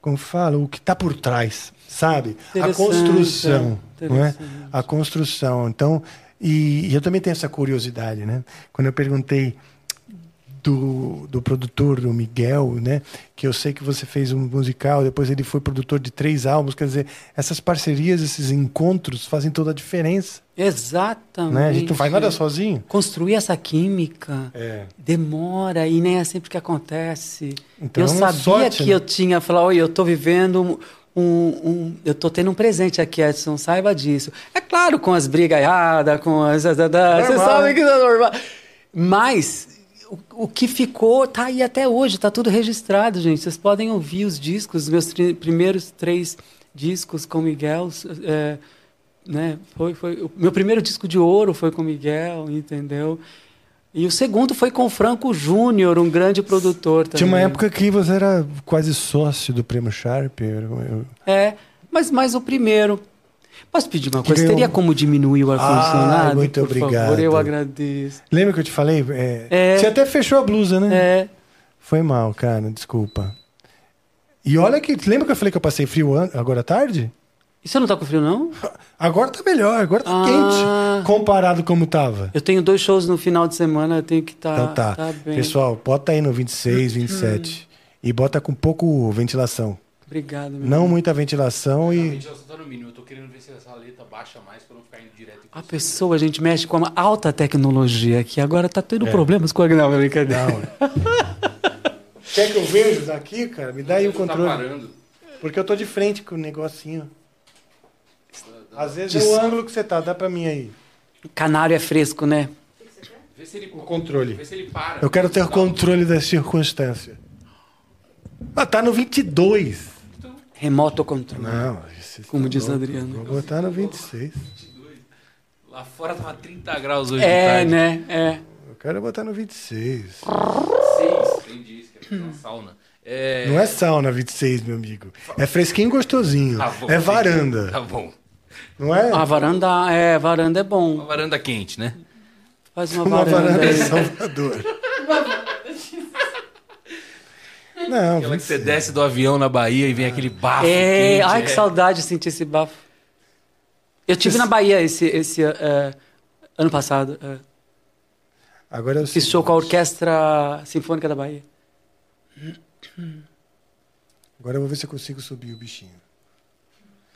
como fala, o que está por trás, sabe? A construção, não é? A construção. Então, e, e eu também tenho essa curiosidade, né? Quando eu perguntei do, do produtor, o Miguel, né? Que eu sei que você fez um musical, depois ele foi produtor de três álbuns. Quer dizer, essas parcerias, esses encontros fazem toda a diferença, Exatamente. né? A gente não faz nada sozinho. Construir essa química É. demora e nem é sempre que acontece. Então, eu é sabia sorte, que né? eu tinha, falar, oi, eu estou vivendo um, um- eu estou tendo um presente aqui, Edson, saiba disso. É claro, com as brigaiadas, com as, você sabe né? que é normal. Mas o, o que ficou tá aí até hoje, tá tudo registrado, gente. Vocês podem ouvir os discos, os meus tri- primeiros três discos com Miguel, é, né? Foi, foi o meu primeiro disco de ouro foi com Miguel, entendeu? E o segundo foi com o Franco Júnior, um grande produtor também. Tinha uma época que você era quase sócio do Prêmio Sharp. eu- É, mas mais o primeiro. Posso pedir uma coisa? ganhou- Teria como diminuir o ar-condicionado? Ah, muito Por favor, obrigado. eu agradeço. Lembra que eu te falei? É, É. Você até fechou a blusa, né? É, Foi mal, cara, desculpa. E olha que. Lembra que eu falei que eu passei frio agora à tarde? e você não tá com frio, não? Agora tá melhor, agora tá Ah. quente. Comparado como tava. Eu tenho dois shows no final de semana, eu tenho que estar Então tá. tá bem. Pessoal, bota aí no 26, 27. E bota com pouco ventilação. Obrigado, meu Não muita ventilação A e. ventilação tá no mínimo. Eu tô querendo ver se essa letra baixa mais pra não ficar indo direto em A pessoa, a gente mexe com uma alta tecnologia aqui. Agora tá tendo É. problemas com a não, brincadeira. Quer que eu veja daqui, cara? Me dá aí o Tá controle. parando. Porque eu tô de frente com o negocinho. Às vezes é Des- o ângulo que você tá, dá pra mim aí. Canário é fresco, né? Vê se ele, O controle. vê se ele para. Eu quero ter o controle da circunstância. Ah, tá no 22. Remoto controle. Não, Como diz o Adriano. Vou botar no 26. Lá fora tava 30 graus hoje É, de tarde. né? É. Eu quero botar no 26. 6, entendi. Isso que é uma sauna. É... Não é sauna 26, meu amigo. É fresquinho e gostosinho. Tá bom. É varanda. Tá bom. Não é? A varanda é, varanda é Uma bom. varanda quente, né? Faz uma, Uma varanda. varanda em. Salvador. Não, Aquela que você 26. desce do avião na Bahia e vem aquele bafo É, quente. ai que é. saudade de sentir esse bafo. Eu tive na Bahia esse, esse é, ano passado. É. Agora eu Fiz show com a Orquestra Sinfônica da Bahia. Agora eu vou ver se eu consigo subir o bichinho.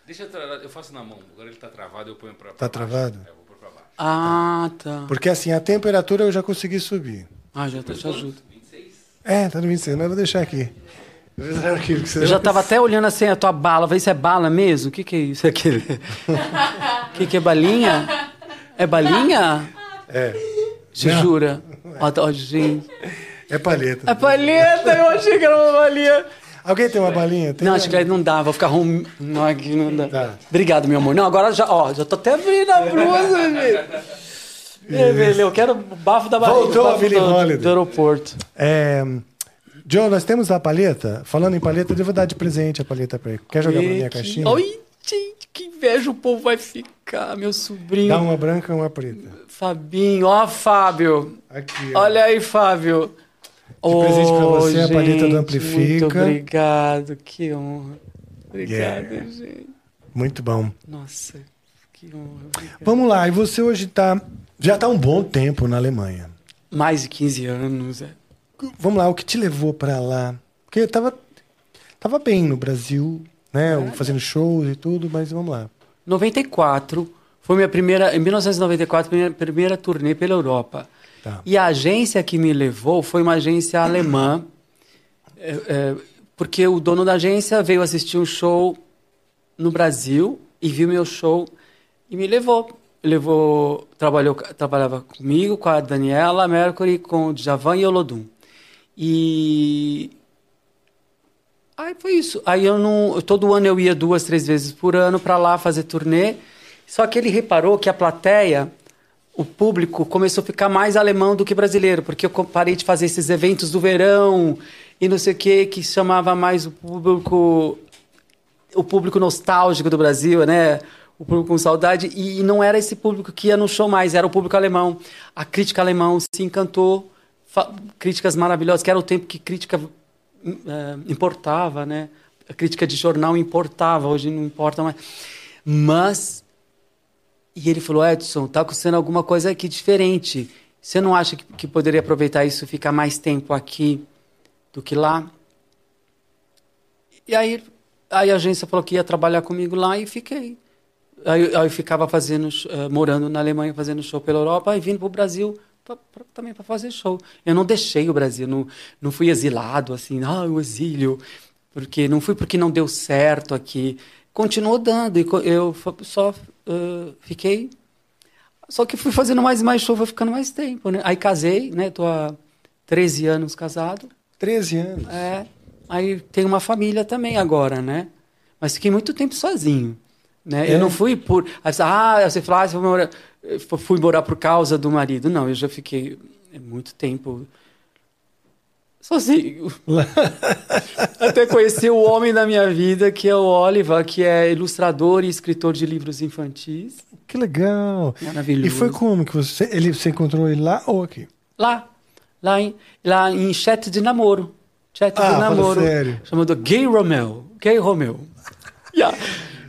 Deixa eu, tra... eu faço na mão. Agora ele tá travado, eu ponho pra, pra Tá baixo. travado? É, eu vou pôr pra baixo. Ah, tá. Porque assim, a temperatura eu já consegui subir. Ah, já te ajudo. 26? É, tá 26, mas eu vou deixar aqui. Eu você já tava até olhando assim a tua bala, ver se é bala mesmo. O que que é isso aqui? O que que é balinha? É balinha? É. Te Não. jura? Ó, ó, gente. É palheta. É palheta, eu achei que era uma balinha. Alguém tem uma balinha? Tem Não, acho que não dá, vou ficar rum... Não, aqui não dá. Tá. Obrigado, meu amor. Não, agora já, ó, já tô até abrindo a blusa, gente. É, eu quero o bafo da barriga. Voltou a do, Holiday. do aeroporto. É, Joe, nós temos a palheta. Falando em palheta, eu vou dar de presente a palheta pra ele. Quer jogar pra minha Que- caixinha? Oi, gente, que inveja o povo vai ficar, meu sobrinho. Dá uma branca e uma preta. Fabinho, ó, Fábio. Aqui, ó. Olha aí, Fábio. De presente pra você, a palheta do Amplifica. Muito obrigado, que honra. Obrigado, Yeah. gente. Muito bom. Nossa, que honra. obrigado. Vamos lá, e você hoje tá. Já tá um bom tempo na Alemanha. Mais de 15 anos, é. Vamos lá, o que te levou pra lá? Porque eu tava, tava bem no Brasil, né? Fazendo shows e tudo, mas vamos lá. 94 foi minha primeira, em 1994, minha primeira turnê pela Europa. Tá. E a agência que me levou foi uma agência alemã, é, é, porque o dono da agência veio assistir um show no Brasil e viu meu show e me levou. Levou, trabalhou, trabalhava comigo, com a Daniela Mercury, com o Djavan e o Olodum. E Aí foi isso. Aí eu não. Todo ano eu ia duas, três vezes por ano para lá fazer turnê. Só que ele reparou que a plateia, o público, começou a ficar mais alemão do que brasileiro, porque eu parei de fazer esses eventos do verão e não sei o que, que chamava mais o público. O público nostálgico do Brasil, né? O público com saudade. E não era esse público que ia no show mais, era o público alemão. A crítica alemã se encantou. Críticas maravilhosas, que era o tempo que crítica eh, importava, né? a crítica de jornal importava, hoje não importa mais. Mas e ele falou, Edson, tá acontecendo alguma coisa aqui diferente. Você não acha que, que poderia aproveitar isso e ficar mais tempo aqui do que lá? E aí, aí a agência falou que ia trabalhar comigo lá e fiquei. Aí, aí eu ficava fazendo, uh, morando na Alemanha, fazendo show pela Europa e vindo para o Brasil pra, pra, também para fazer show. Eu não deixei o Brasil, não, não fui exilado assim, ah, o exílio, porque não fui porque não deu certo aqui. Continuou dando e eu só uh, fiquei. Só que fui fazendo mais e mais show, foi ficando mais tempo, né? Aí casei, né? Tô há 13 anos casado. 13 anos? É. Aí tenho uma família também agora, né? Mas fiquei muito tempo sozinho. Né? É. Eu não fui por. Ah, você fala, ah, você morar, fui morar por causa do marido. Não, eu já fiquei muito tempo sozinho. Até conheci o homem da minha vida, que é o Oliver, que é ilustrador e escritor de livros infantis. Que legal. Maravilhoso. E foi como que você, ele, você encontrou ele lá ou aqui? Lá. Lá em, lá em chat de namoro. Chat ah, de namoro. Sério? Chamado Gay Romeo. Gay Romeo. yeah.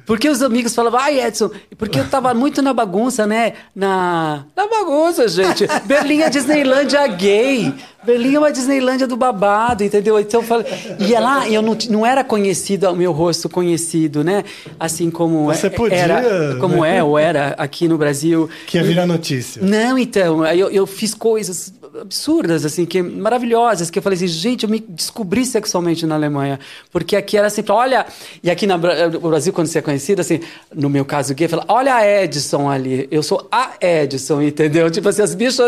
Porque os amigos falavam, ai Edson, porque eu tava muito na bagunça, né? Na, na bagunça, gente. Berlim é Disneylândia gay. Berlim é uma Disneylândia do babado, entendeu? Então eu falei. E lá eu não, não era conhecido, o meu rosto conhecido, né? Assim como. Você podia. Era, como né? é ou era aqui no Brasil. Que ia virar notícia. Não, então. Eu, eu fiz coisas absurdas, assim, que maravilhosas, que eu falei assim, gente, eu me descobri sexualmente na Alemanha, porque aqui era sempre, olha, e aqui no Brasil, quando você é conhecido, assim, no meu caso gay, fala, olha a Edson ali, eu sou a Edson, entendeu? Tipo assim, as bichas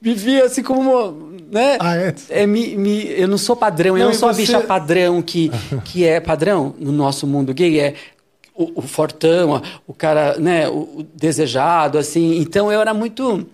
né, me via assim como, né? Ah, Edson. É, me, me, eu não sou padrão, não, eu não sou você... a bicha padrão que, que é padrão no nosso mundo gay, é o, o fortão, o cara, né, o, o desejado, assim, então eu era muito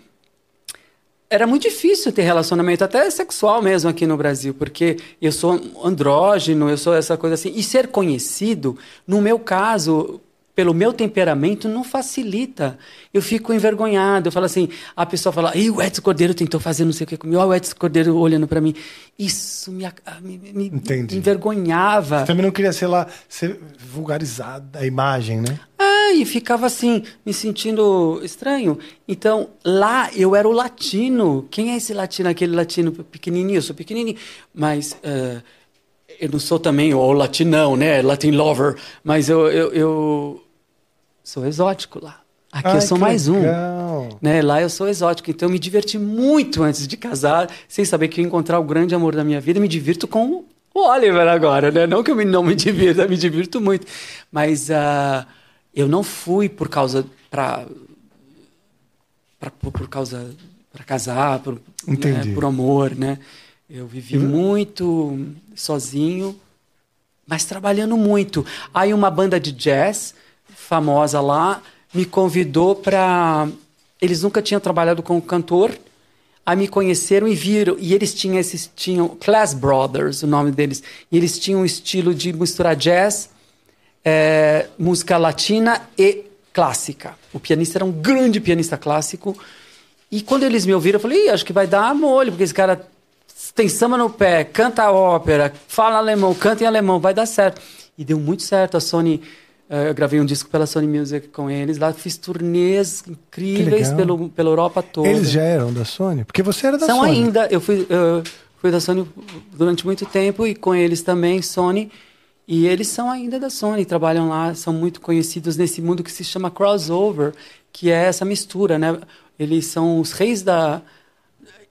era muito difícil ter relacionamento, até sexual mesmo aqui no Brasil, porque eu sou andrógeno, eu sou essa coisa assim. E ser conhecido, no meu caso, pelo meu temperamento, não facilita. Eu fico envergonhado. Eu falo assim, a pessoa fala, e o Edson Cordeiro tentou fazer não sei o que comigo, o Edson Cordeiro olhando para mim. Isso me, me, me envergonhava. Você também não queria, sei lá, ser vulgarizada a imagem, né? e ficava assim, me sentindo estranho. Então, lá eu era o latino. Quem é esse latino? Aquele latino pequenininho? Eu sou pequenininho. Mas uh, eu não sou também o latinão, né? Latin lover. Mas eu, eu, eu sou exótico lá. Aqui Ai, eu sou mais legal. um. Né? Lá eu sou exótico. Então, eu me diverti muito antes de casar, sem saber que ia encontrar o grande amor da minha vida. Me divirto com o Oliver agora, né? Não que eu não me divirta, me divirto muito. Mas... Uh, eu não fui por causa para por, por causa para casar, por, né, por amor, né? Eu vivi uhum. muito sozinho, mas trabalhando muito. Aí uma banda de jazz famosa lá me convidou para eles nunca tinham trabalhado com um cantor. Aí me conheceram e viram, e eles tinham esses tinham Class Brothers, o nome deles. E eles tinham um estilo de misturar jazz é, música latina e clássica. O pianista era um grande pianista clássico. E quando eles me ouviram, eu falei, acho que vai dar molho, porque esse cara tem samba no pé, canta ópera, fala alemão, canta em alemão, vai dar certo. E deu muito certo. A Sony, eu gravei um disco pela Sony Music com eles lá, fiz turnês incríveis pelo, pela Europa toda. Eles já eram da Sony? Porque você era da São Sony. São ainda. Eu fui, eu fui da Sony durante muito tempo e com eles também, Sony. E eles são ainda da Sony, trabalham lá, são muito conhecidos nesse mundo que se chama crossover, que é essa mistura, né? Eles são os reis da.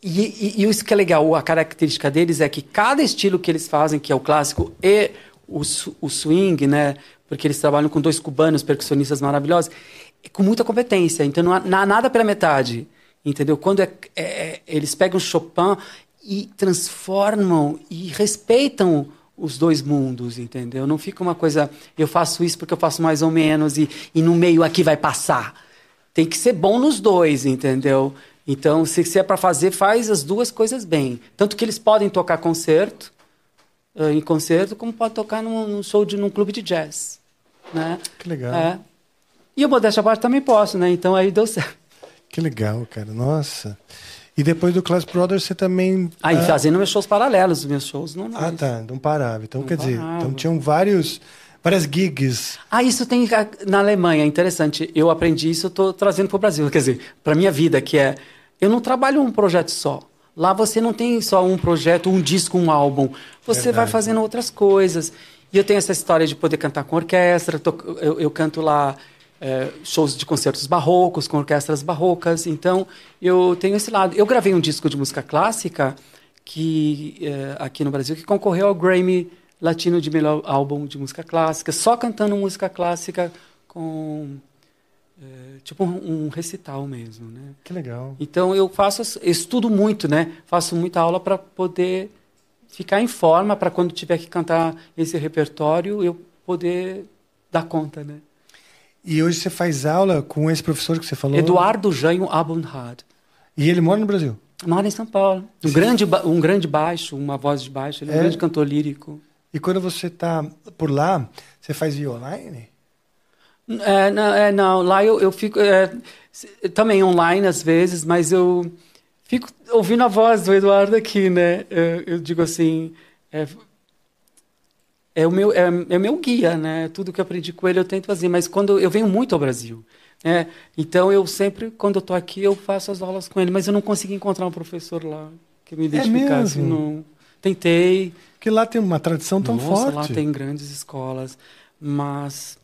E, e, e isso que é legal, a característica deles é que cada estilo que eles fazem, que é o clássico e o, o swing, né? Porque eles trabalham com dois cubanos, percussionistas maravilhosos, é com muita competência. Então não há, nada pela metade, entendeu? Quando é, é, eles pegam Chopin e transformam e respeitam os dois mundos, entendeu? Não fica uma coisa, eu faço isso porque eu faço mais ou menos e, e no meio aqui vai passar. Tem que ser bom nos dois, entendeu? Então, se, se é para fazer, faz as duas coisas bem. Tanto que eles podem tocar concerto, uh, em concerto, como pode tocar num, num, show de num clube de jazz, né? Que legal. É. E o Modéstia parte também posso, né? Então aí deu certo. Que legal, cara. Nossa. E depois do Class Brothers você também. Aí ah, fazendo meus shows paralelos, meus shows normais. Ah, tá. Não parava. Então, Não quer dizer, parava. então tinham vários, várias gigs. Ah, isso tem a- na Alemanha, interessante. Eu aprendi isso, eu estou trazendo para o Brasil. Quer dizer, para minha vida, que é. Eu não trabalho um projeto só. Lá você não tem só um projeto, um disco, um álbum. Você vai Verdade. fazendo outras coisas. E eu tenho essa história de poder cantar com orquestra. to- Eu, eu canto lá é, shows de concertos barrocos, com orquestras barrocas. Então, eu tenho esse lado. Eu gravei um disco de música clássica que é, aqui no Brasil que concorreu ao Grammy Latino de melhor álbum de música clássica, só cantando música clássica com é, tipo um, um recital mesmo, né? Que legal. Então eu faço, eu estudo muito, né? Faço muita aula para poder ficar em forma para quando tiver que cantar esse repertório eu poder dar conta, né? E hoje você faz aula com esse professor que você falou? Eduardo Janho Abunhard. E ele mora no Brasil? Mora em São Paulo. Um grande, um grande baixo, uma voz de baixo. Ele é um É? grande cantor lírico. E quando você está por lá, você faz via online? É, não, é, não, lá eu, eu fico é, também online às vezes, mas eu fico ouvindo a voz do Eduardo aqui, né? Eu, eu digo assim, é, é o meu é, é meu guia, né? Tudo que eu aprendi com ele eu tento fazer, mas quando eu venho muito ao Brasil, né? Então eu sempre quando eu estou aqui eu faço as aulas com ele, mas eu não consegui encontrar um professor lá que me identificasse, mesmo? não. Tentei, Porque lá tem uma tradição tão nossa, forte. lá tem grandes escolas, mas.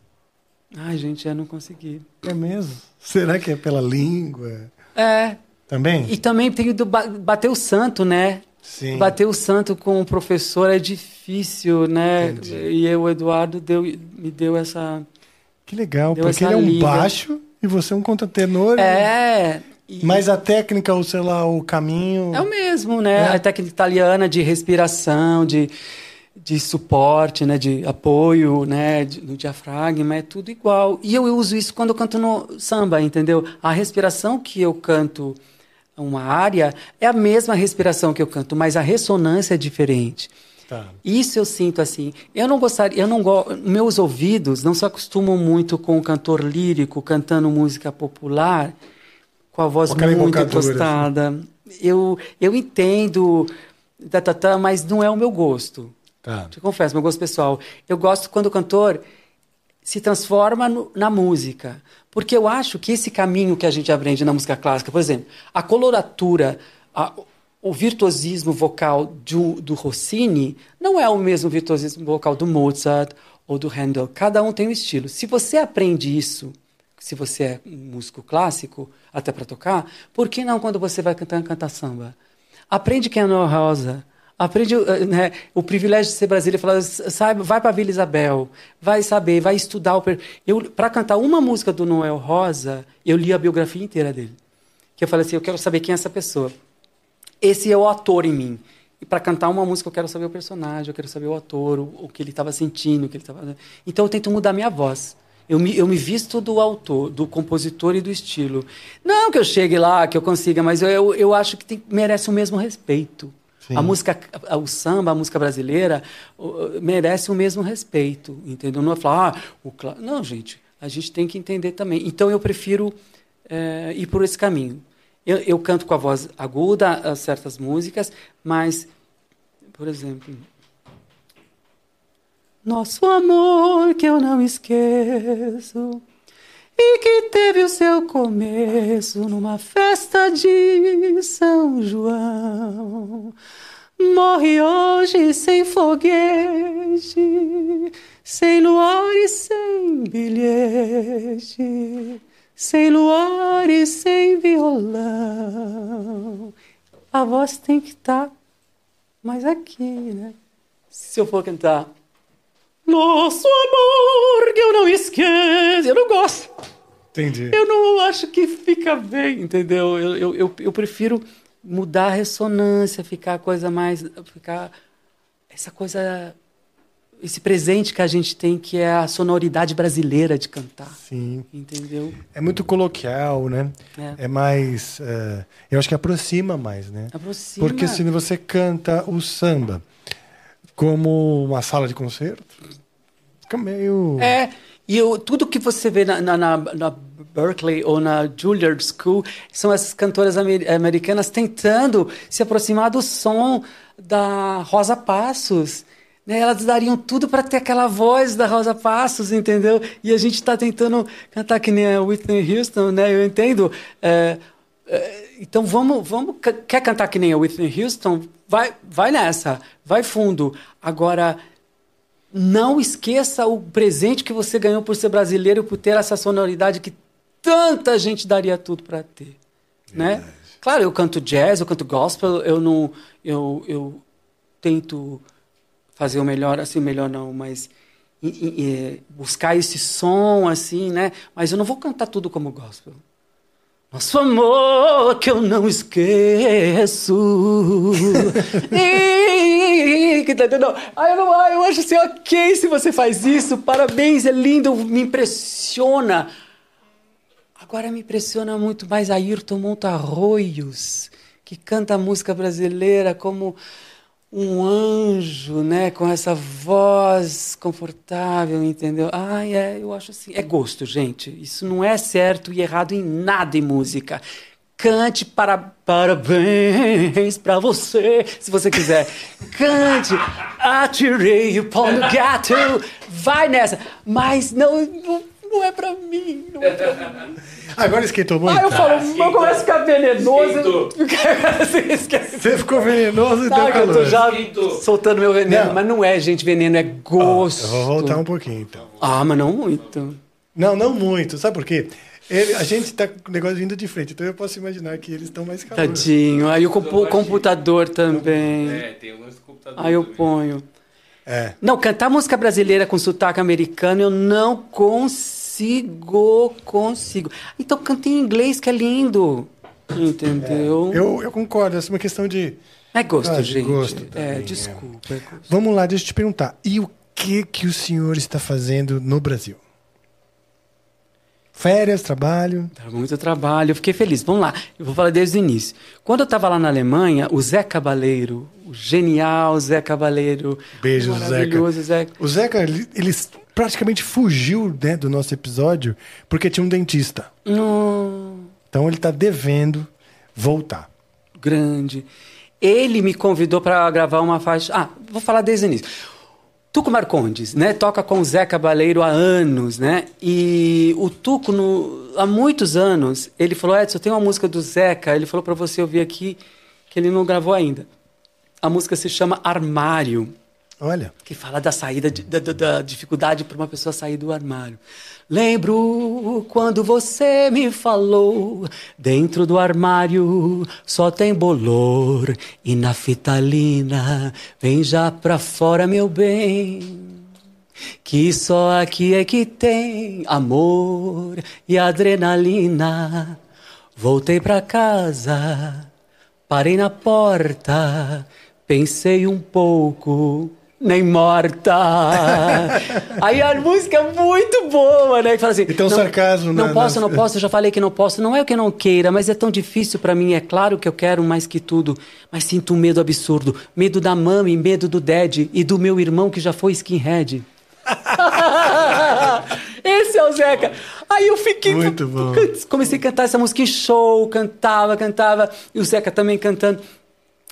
Ai, gente, eu não consegui. É mesmo? Será que é pela língua? É. Também? E também tem do ba- bater o santo, né? Sim. Bater o santo com o professor é difícil, né? Entendi. E eu, o Eduardo deu, me deu essa. Que legal, porque ele é um liga. baixo e você é um contratenor. É. e- Mas a técnica, ou sei lá, o caminho. É o mesmo, né? É. A técnica italiana de respiração, de, de suporte, né? De apoio, né? de- no diafragma, é tudo igual. E eu uso isso quando eu canto no samba, entendeu? A respiração que eu canto uma área é a mesma respiração que eu canto, mas a ressonância é diferente. Tá. Isso eu sinto assim. Eu não gostaria, eu não go, meus ouvidos não se acostumam muito com o cantor lírico cantando música popular com a voz aquela muito assim. impostada. Eu eu entendo tá, tá, tá, mas não é o meu gosto. Tá. Te confesso, meu gosto pessoal. Eu gosto quando o cantor se transforma no- na música. Porque eu acho que esse caminho que a gente aprende na música clássica, por exemplo, a coloratura, a- o virtuosismo vocal do, do Rossini não é o mesmo virtuosismo vocal do Mozart ou do Handel. Cada um tem um estilo. Se você aprende isso, se você é um músico clássico, até para tocar, por que não quando você vai cantar, cantar samba? Aprende quem é Noel Rosa. Aprende eh, né, o privilégio de ser brasileiro. Fala, sabe, vai para Vila Isabel, vai saber, vai estudar. o per- Eu para cantar uma música do Noel Rosa, eu li a biografia inteira dele. Que eu falei assim, eu quero saber quem é essa pessoa. Esse é o ator em mim. E para cantar uma música eu quero saber o personagem, eu quero saber o ator, o, o que ele estava sentindo, o que ele estava. Então eu tento mudar minha voz. Eu me, eu me visto do autor, do compositor e do estilo. Não que eu chegue lá, que eu consiga, mas eu, eu, eu acho que tem- merece o mesmo respeito. Sim. A música, o samba, a música brasileira merece o mesmo respeito, entendeu? Não é falar, ah, o clá... não, gente, a gente tem que entender também. Então eu prefiro eh, ir por esse caminho. Eu, eu canto com a voz aguda certas músicas, mas, por exemplo, nosso amor que eu não esqueço e que teve o seu começo numa festa de São João. Morre hoje sem foguete, sem luar e sem bilhete, sem luar e sem violão. A voz tem que estar mais aqui, né? Se eu for cantar nosso amor que eu não esqueço. Eu não gosto. Entendi. Eu não acho que fica bem, entendeu? Eu, eu, eu, eu prefiro mudar a ressonância, ficar a coisa mais. ficar. essa coisa. esse presente que a gente tem, que é a sonoridade brasileira de cantar. Sim. Entendeu? É muito coloquial, né? É. É mais. é, eu acho que aproxima mais, né? Aproxima. Porque se você canta o samba como uma sala de concerto, fica meio. É, E eu, tudo que você vê na, na, na, na Berkeley ou na Juilliard School são essas cantoras amer- americanas tentando se aproximar do som da Rosa Passos. Né? Elas dariam tudo para ter aquela voz da Rosa Passos, entendeu? E a gente está tentando cantar que nem a Whitney Houston, né? Eu entendo. é, é, então vamos, vamos. Quer cantar que nem a Whitney Houston? Vai, vai nessa, vai fundo. Agora, não esqueça o presente que você ganhou por ser brasileiro, por ter essa sonoridade que tanta gente daria tudo para ter, né? Claro, eu canto jazz, eu canto gospel, eu não, eu, eu tento fazer o melhor, assim, o melhor não, mas e- e- e, buscar esse som, assim, né? Mas eu não vou cantar tudo como gospel. Nosso amor que eu não esqueço. Que tá entendendo? Ah, eu, não, eu acho assim, ok se você faz isso, parabéns, é lindo, me impressiona. Agora me impressiona muito mais Ayrton Montarroios, que canta música brasileira como um anjo, né, com essa voz confortável, entendeu? Ai, é, eu acho assim, é gosto, gente. Isso não é certo e errado em nada em música. Cante para parabéns para você, se você quiser. Cante, atirei o pau no gato, vai nessa. Mas não, não, não é para mim, não é pra mim. Agora esquentou muito. Ah, eu falo, eu começo a ficar venenoso. Você ficou venenoso e deu Tá, que eu tô calor. já Esquentou. soltando meu veneno. Não. Mas não é, gente, veneno, é gosto. Eu vou voltar um pouquinho, então. Ah, mas não muito. Não, não muito. Sabe por quê? Ele- a gente tá com o negócio vindo de frente, então eu posso imaginar que eles estão mais calor. Tadinho. Aí o compu- computador também. É, tem o lance do computador. Aí eu também. ponho. É. Não, cantar música brasileira com sotaque americano eu não consigo, consigo. Então canta em inglês que é lindo. Entendeu? Eu, eu concordo, essa é uma questão de. É gosto, Ah, de gente. gosto é, também, desculpa. é gosto. Vamos lá, deixa eu te perguntar. E o que que o senhor está fazendo no Brasil? Férias, trabalho? Dá muito trabalho, eu fiquei feliz. Vamos lá, eu vou falar desde o início. Quando eu estava lá na Alemanha, o Zé Cabaleiro, o genial Zé Cabaleiro, Beijo, o maravilhoso Zeca. O Zeca, ele, ele praticamente fugiu né, do nosso episódio porque tinha um dentista. Então ele está devendo voltar. grande. Ele me convidou para gravar uma faixa. Ah, vou falar desde o início. Tuco Marcondes, né? Toca com o Zé Cabaleiro há anos, né? E o Tuco, no- há muitos anos, ele falou: Edson, tem uma música do Zeca. Ele falou para você ouvir aqui que ele não gravou ainda. A música se chama Armário Olha, que fala da saída, de- da, da- da dificuldade para uma pessoa sair do armário. Lembro quando você me falou, dentro do armário só tem bolor e na fitalina, vem já pra fora, meu bem. Que só aqui é que tem amor e adrenalina. Voltei pra casa, parei na porta, pensei um pouco, nem morta. Aí a música é muito boa, né? Que fala assim, Então, não, sarcasmo Não na- posso, na- não posso, eu já falei que não posso. Não é o que não queira, mas é tão difícil pra mim. É claro que eu quero mais que tudo, mas sinto um medo absurdo. Medo da mami, medo do dad e do meu irmão que já foi skinhead. Esse é o Zeca. Aí eu fiquei. Muito bom. Comecei a cantar essa música em show, cantava, cantava. E o Zeca também cantando.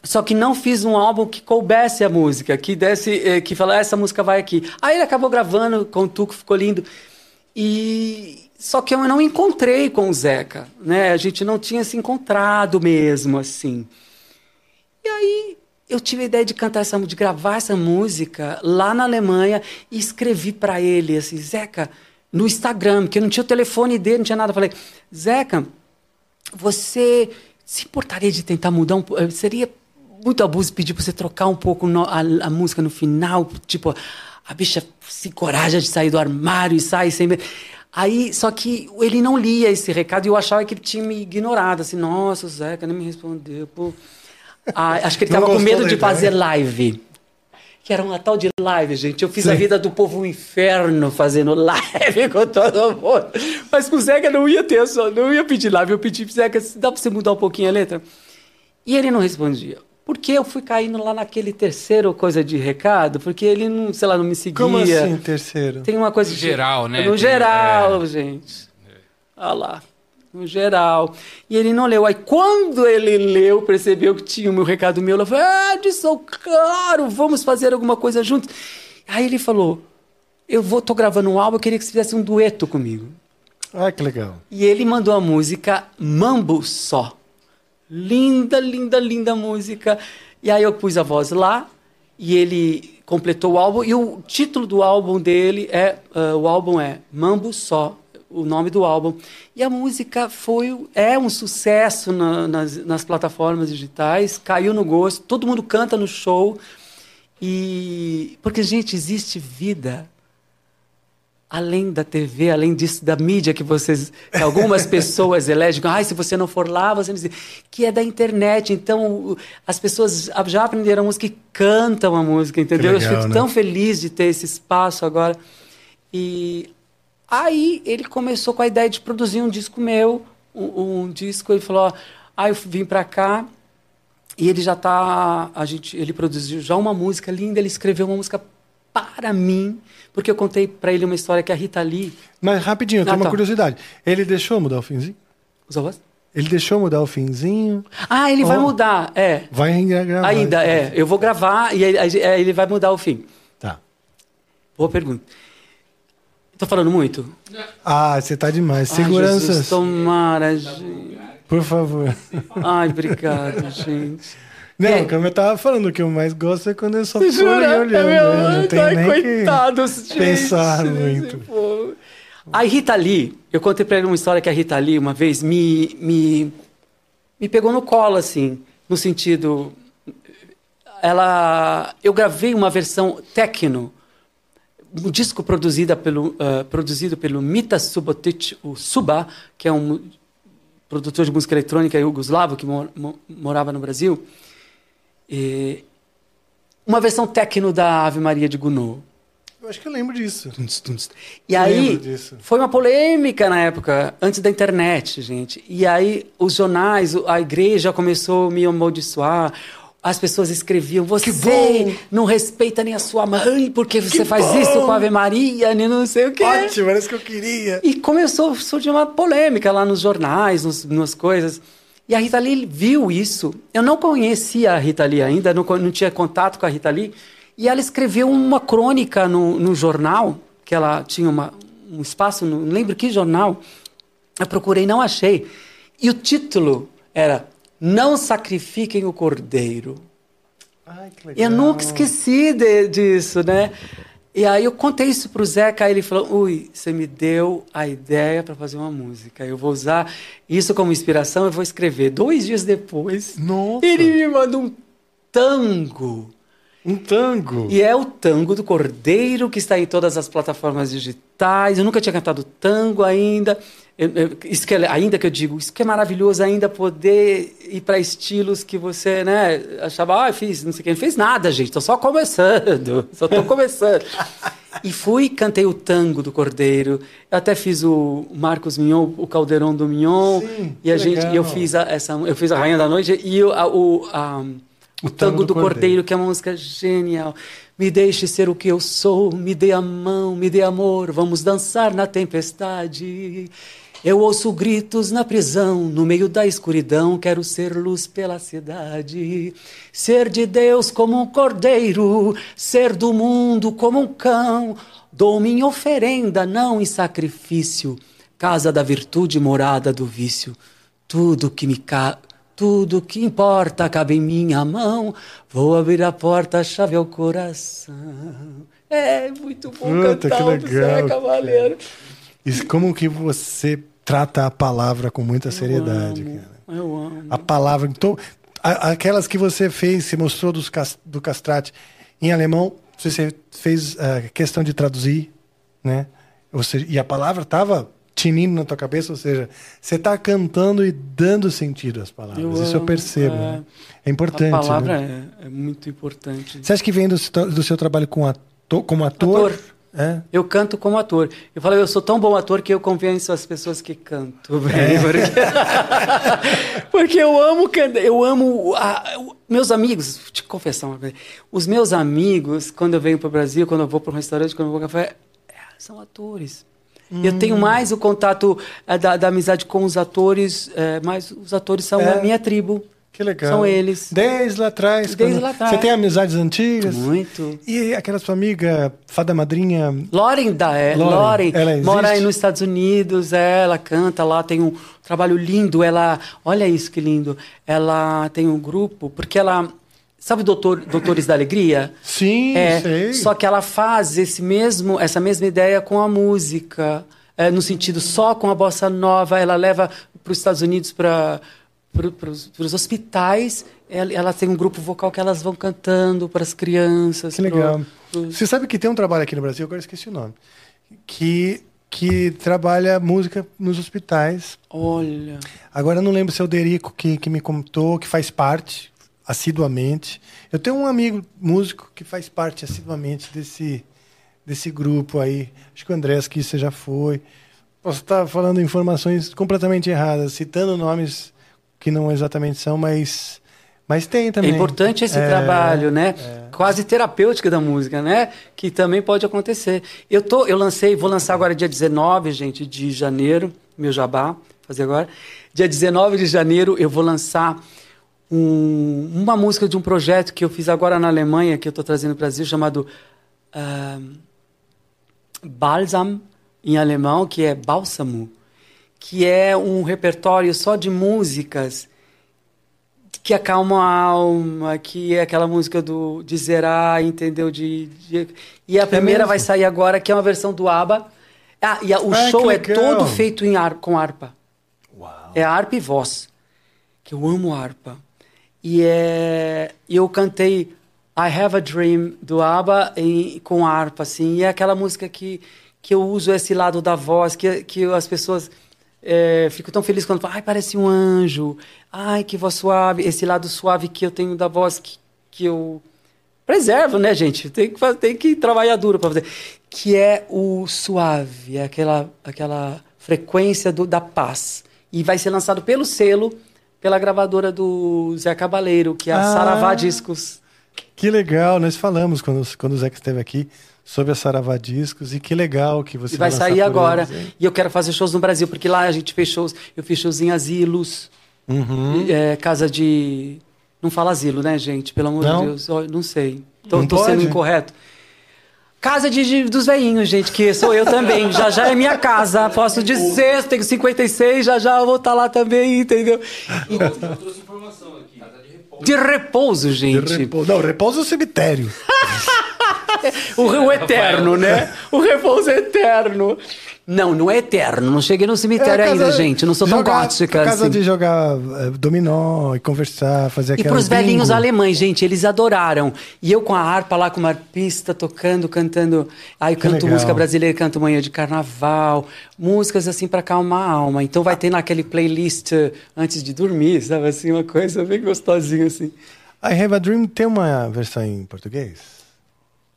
Só que não fiz um álbum que coubesse a música, que desse, eh, que falasse essa música vai aqui. Aí ele acabou gravando com o Tuco, ficou lindo. E só que eu não encontrei com o Zeca, né? A gente não tinha se encontrado mesmo assim. E aí eu tive a ideia de cantar essa, de gravar essa música lá na Alemanha e escrevi para ele assim, Zeca, no Instagram, porque não tinha o telefone dele, não tinha nada. Falei, Zeca, você se importaria de tentar mudar um pouco? Seria muito abuso pedir para você trocar um pouco a, a música no final, tipo, a bicha se encoraja de sair do armário e sai sem medo. Aí, só que ele não lia esse recado e eu achava que ele tinha me ignorado, assim, nossa, o Zeca nem me respondeu, pô. Ah, acho que ele estava com medo de ideia? fazer live. Que era uma tal de live, gente. Eu fiz a vida do povo um inferno fazendo live com todo mundo. Mas com o Zeca não ia ter só, não ia pedir live. Eu pedi pro Zeca, dá pra você mudar um pouquinho a letra? E ele não respondia. Por que eu fui caindo lá naquele terceiro coisa de recado? Porque ele não, sei lá, não me seguia. Como assim, terceiro? Tem uma coisa No de- geral, né? No Tem- geral, é. gente. Olha lá. No geral. E ele não leu. Aí quando ele leu, percebeu que tinha o meu recado meu, ela falou: Ah, Edson, claro, vamos fazer alguma coisa juntos. Aí ele falou: Eu vou, tô gravando um álbum, eu queria que você fizesse um dueto comigo. Ah, que legal. E ele mandou a música Mambo Só. Linda, linda, linda música. E aí eu pus a voz lá e ele completou o álbum. E o título do álbum dele é. ah, o álbum é Mambo Só, o nome do álbum. E a música foi é um sucesso na- nas, nas plataformas digitais, caiu no gosto, todo mundo canta no show. E. Porque, gente, existe vida além da TV, além disso, da mídia que vocês, que algumas pessoas elegem, ai, se você não for lá, você não sei", que é da internet. Então, as pessoas já aprenderam a música e cantam a música, entendeu? legal, Eu fico né? tão feliz de ter esse espaço agora. E aí ele começou com a ideia de produzir um disco meu, um, um disco, ele falou, ah, eu vim para cá, e ele já tá, a gente, ele produziu já uma música linda, ele escreveu uma música para mim, porque eu contei para ele uma história que a Rita Lee, Mas rapidinho, eu tenho Ah, uma tá. curiosidade. Ele deixou mudar o finzinho? usou a voz? Ele deixou mudar o finzinho? Ah, ele vai Oh. mudar, é. Vai gravar. Ainda é, eu vou gravar e aí, aí- aí ele vai mudar o fim. Tá. Boa pergunta. Tô falando muito? Ah, você tá demais. Ai, Seguranças, Jesus, tomara, gente. por favor. Ai, obrigado, gente. Não, É. como eu tava falando, o que eu mais gosto é quando eu só fico Jura? olhando. É meu- né? Não tem Ai, nem coitados, que gente. pensar muito. A Rita Lee, eu contei pra ele uma história que a Rita Lee uma vez me, me, me pegou no colo, assim, no sentido. Ela, eu gravei uma versão techno, um disco produzida pelo, ah, produzido pelo Mita Subotic, o Suba, que é um produtor de música eletrônica iugoslavo que mor- mo- morava no Brasil. E uma versão techno da Ave Maria de Gounod. Eu acho que eu lembro disso. E aí, Lembro disso. foi uma polêmica na época, antes da internet, gente. E aí, os jornais, a igreja começou a me amaldiçoar. As pessoas escreviam: Você não respeita nem a sua mãe, porque você Que faz bom! isso com a Ave Maria, nem não sei o quê. Ótimo, era isso que eu queria. E começou a surgir uma polêmica lá nos jornais, nos, nas coisas. E a Rita Lee viu isso. Eu não conhecia a Rita Lee ainda, não, não tinha contato com a Rita Lee. E ela escreveu uma crônica no, no jornal, que ela tinha uma, um espaço, não lembro que jornal. Eu procurei, não achei. E o título era Não Sacrifiquem o Cordeiro. Ai. Eu nunca esqueci de- disso, né? E aí eu contei isso pro Zeca, aí ele falou: Ui, você me deu a ideia para fazer uma música. Eu vou usar isso como inspiração, eu vou escrever. Dois dias depois, Nossa. ele me mandou um tango. Um tango. E é o tango do Cordeiro, que está em todas as plataformas digitais. Eu nunca tinha cantado tango ainda. Isso que é, ainda que eu digo, isso que é maravilhoso ainda poder ir para estilos que você, né, achava, ah, fiz, não sei o que, não fez nada, gente, tô só começando, só tô começando. e fui, cantei o tango do Cordeiro. Eu até fiz o Marcos Mignon, o Caldeirão do Mignon, Sim, e a gente, legal. eu fiz a, essa, eu fiz a Rainha da Noite e o, a, o, a- o Tango do Cordeiro, que é uma música genial. Me deixe ser o que eu sou, me dê a mão, me dê amor, vamos dançar na tempestade. Eu ouço gritos na prisão, no meio da escuridão, quero ser luz pela cidade. Ser de Deus como um cordeiro, ser do mundo como um cão. Dou minha oferenda, não em sacrifício, casa da virtude, morada do vício. Tudo que me ca... Tudo que importa cabe em minha mão. Vou abrir a porta, a chave ao coração. É muito bom Puta, cantar que o Zé Cavaleiro. Isso, como que você trata a palavra com muita seriedade, eu amo, cara? Eu amo. A palavra. Então, aquelas que você fez, se mostrou dos, do castrate em alemão, você fez a questão de traduzir, né? Seja, e a palavra estava tinindo na tua cabeça, ou seja, você está cantando e dando sentido às palavras. Eu Isso eu amo, percebo. é. né? É importante. A palavra né? é, é muito importante. Você acha que vem do, seu- do seu trabalho com ato- como ator? Ator. É? Eu canto como ator. Eu falo, eu sou tão bom ator que eu convenço as pessoas que canto bem. Porque, porque eu amo cantar. Eu amo. a- meus amigos, te confessar uma coisa. Os meus amigos, quando eu venho para o Brasil, quando eu vou para um restaurante, quando eu vou ao café, é, são atores. Eu Hum. tenho mais o contato é, da, da amizade com os atores, é, mas os atores são É. a minha tribo. Que legal. São eles. Desde lá atrás. Desde lá atrás. Você tem amizades antigas? Muito. E aquela sua amiga, fada madrinha, Lauren da é, Lauren, mora aí nos Estados Unidos, ela canta lá, tem um trabalho lindo, ela, olha isso que lindo, ela tem um grupo, porque ela, sabe Doutor, Doutores da Alegria? Sim, é, sei. Só que ela faz esse mesmo, essa mesma ideia com a música, é, no sentido só com a bossa nova, ela leva para os Estados Unidos para para os hospitais, ela, ela tem um grupo vocal que elas vão cantando para as crianças. Que legal. pro- pros- Você sabe que tem um trabalho aqui no Brasil, agora esqueci o nome, que, que trabalha música nos hospitais. Olha. Agora não lembro se é o Derico que, que me contou, que faz parte assiduamente. Eu tenho um amigo músico que faz parte assiduamente desse, desse grupo aí. Acho que o Andrés que você já foi. Posso estar falando informações completamente erradas, citando nomes que não exatamente são, mas, mas tem também. É importante esse É, trabalho, né? Quase terapêutica da música, né? Que também pode acontecer. Eu tô, eu lancei, vou lançar agora dia 19, gente, de janeiro, meu jabá, fazer agora. Dia 19 de janeiro eu vou lançar um- uma música de um projeto que eu fiz agora na Alemanha, que eu estou trazendo para o Brasil, chamado ah, Balsam, em alemão, que é bálsamo, que é um repertório só de músicas que acalma a alma, que é aquela música do de zerar, entendeu? De, de- e a primeira mesmo? vai sair agora, que é uma versão do ABBA. Ah, e a- o Ah, show é todo feito em ar, com harpa. Uau. É harpa e voz. Que eu amo harpa. E é, eu cantei I Have a Dream do ABBA em, com harpa, assim. E é aquela música que, que eu uso esse lado da voz, que, que as pessoas é, ficam tão felizes quando falam, ai, parece um anjo. Ai, que voz suave. Esse lado suave que eu tenho da voz que, que eu preservo, né, gente? Tem que, fazer, tem que trabalhar duro para fazer. Que é o suave, é aquela, aquela frequência do, da paz. E vai ser lançado pelo selo, pela gravadora do Zé Cabaleiro, que é a Ah. Saravá Discos. Que legal, nós falamos quando, quando o Zeca esteve aqui sobre a Saravá Discos e que legal que você E vai sair agora. eles, e eu quero fazer shows no Brasil, porque lá a gente fez shows. Eu fiz shows em asilos, Uhum. é, casa de. Não fala asilo, né, gente? Pelo amor Não? de Deus. Ó, Não sei. Tô, Não tô sendo incorreto. Casa de, de- dos veinhos, gente, que sou eu também. Já já é minha casa. Posso dizer, tenho 56, já já eu vou estar lá também, entendeu? Eu trouxe informação aqui. Casa de repouso. De repouso, gente. Repouso- Não, repouso é o cemitério. O, o eterno, né? O repouso eterno. Não, não é eterno. Não cheguei no cemitério É ainda, gente. Não sou tão jogar- gótica casa assim. de jogar eh, dominó e conversar, fazer E aquela para os velhinhos alemães, gente, eles adoraram. E eu com a harpa lá, com uma arpista, tocando, cantando. Aí eu Que canto legal. música brasileira, canto manhã de carnaval. Músicas assim para acalmar a alma. Então vai ter naquele playlist eh, antes de dormir, sabe assim? Uma coisa bem gostosinha assim. I Have a Dream tem uma versão em português?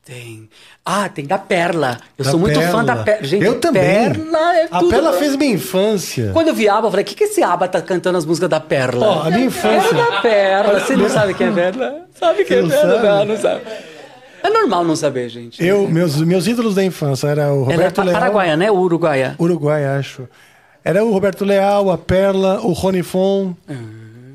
Tem. Ah, tem da Perla. Eu Da sou muito fã da Perla. Perla. Gente, Eu também. Perla é A tudo. Pela fez minha infância. Quando eu vi ABBA, eu falei, o que, que esse ABBA tá cantando as músicas da Perla? Ó, a minha infância. É da Perla. Você não sabe quem é Perla? Sabe quem é Perla? Não, não sabe. É normal não saber, gente. Eu, meus, meus ídolos da infância era o Ela é Roberto pa- Leal. paraguaia, né? Ou Uruguaia. Uruguai, acho. Era o Roberto Leal, a Perla, o Rony Fon.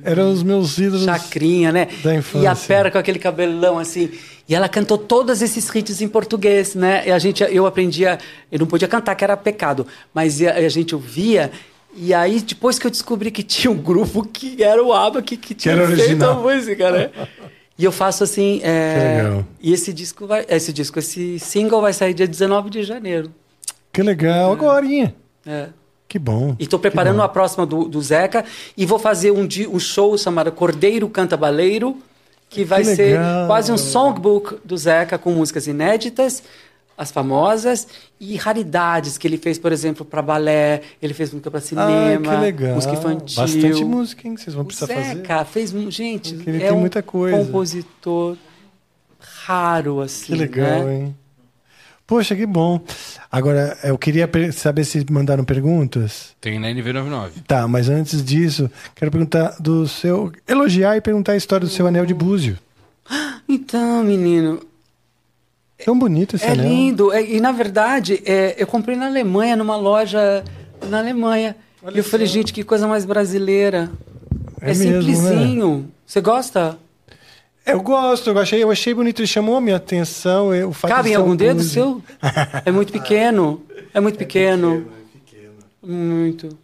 Eram os meus ídolos. Chacrinha, né? Da infância. E a Perla com aquele cabelão assim. E ela cantou todos esses hits em português, né? E a gente, eu aprendia, eu não podia cantar, que era pecado, mas a, a gente ouvia. E aí, depois que eu descobri que tinha um grupo que era o ABBA que, que tinha era feito original. a música, né? E eu faço assim. é, Que legal. E esse disco vai. Esse disco, esse single vai sair dia 19 de janeiro. Que legal, agorinha. É. Que bom. E estou preparando a próxima do, do Zeca e vou fazer um, um show chamado Cordeiro Canta Baleiro, que vai Que ser quase um songbook do Zeca com músicas inéditas, as famosas, e raridades que ele fez, por exemplo, para balé, ele fez música para Ai, cinema, que legal. música infantil. Bastante música, hein? que Vocês vão O precisar fazer. Zeca fez, gente, ele é tem um muita coisa. compositor raro assim, Que legal, né? hein? Poxa, que bom. Agora, eu queria saber se mandaram perguntas. Tem na NV99. Tá, mas antes disso, quero perguntar do seu. Elogiar e perguntar a história do seu anel de búzio. Então, menino, Tão bonito esse é anel. lindo. É, e na verdade, é, eu comprei na Alemanha, numa loja na Alemanha. e eu falei, gente, que coisa mais brasileira. É É, mesmo, simplesinho. Você gosta? Eu gosto, eu achei, eu achei bonito, ele chamou a minha atenção. eu- O fato Cabe de em um algum dedo seu? É muito pequeno. É muito pequeno. Muito.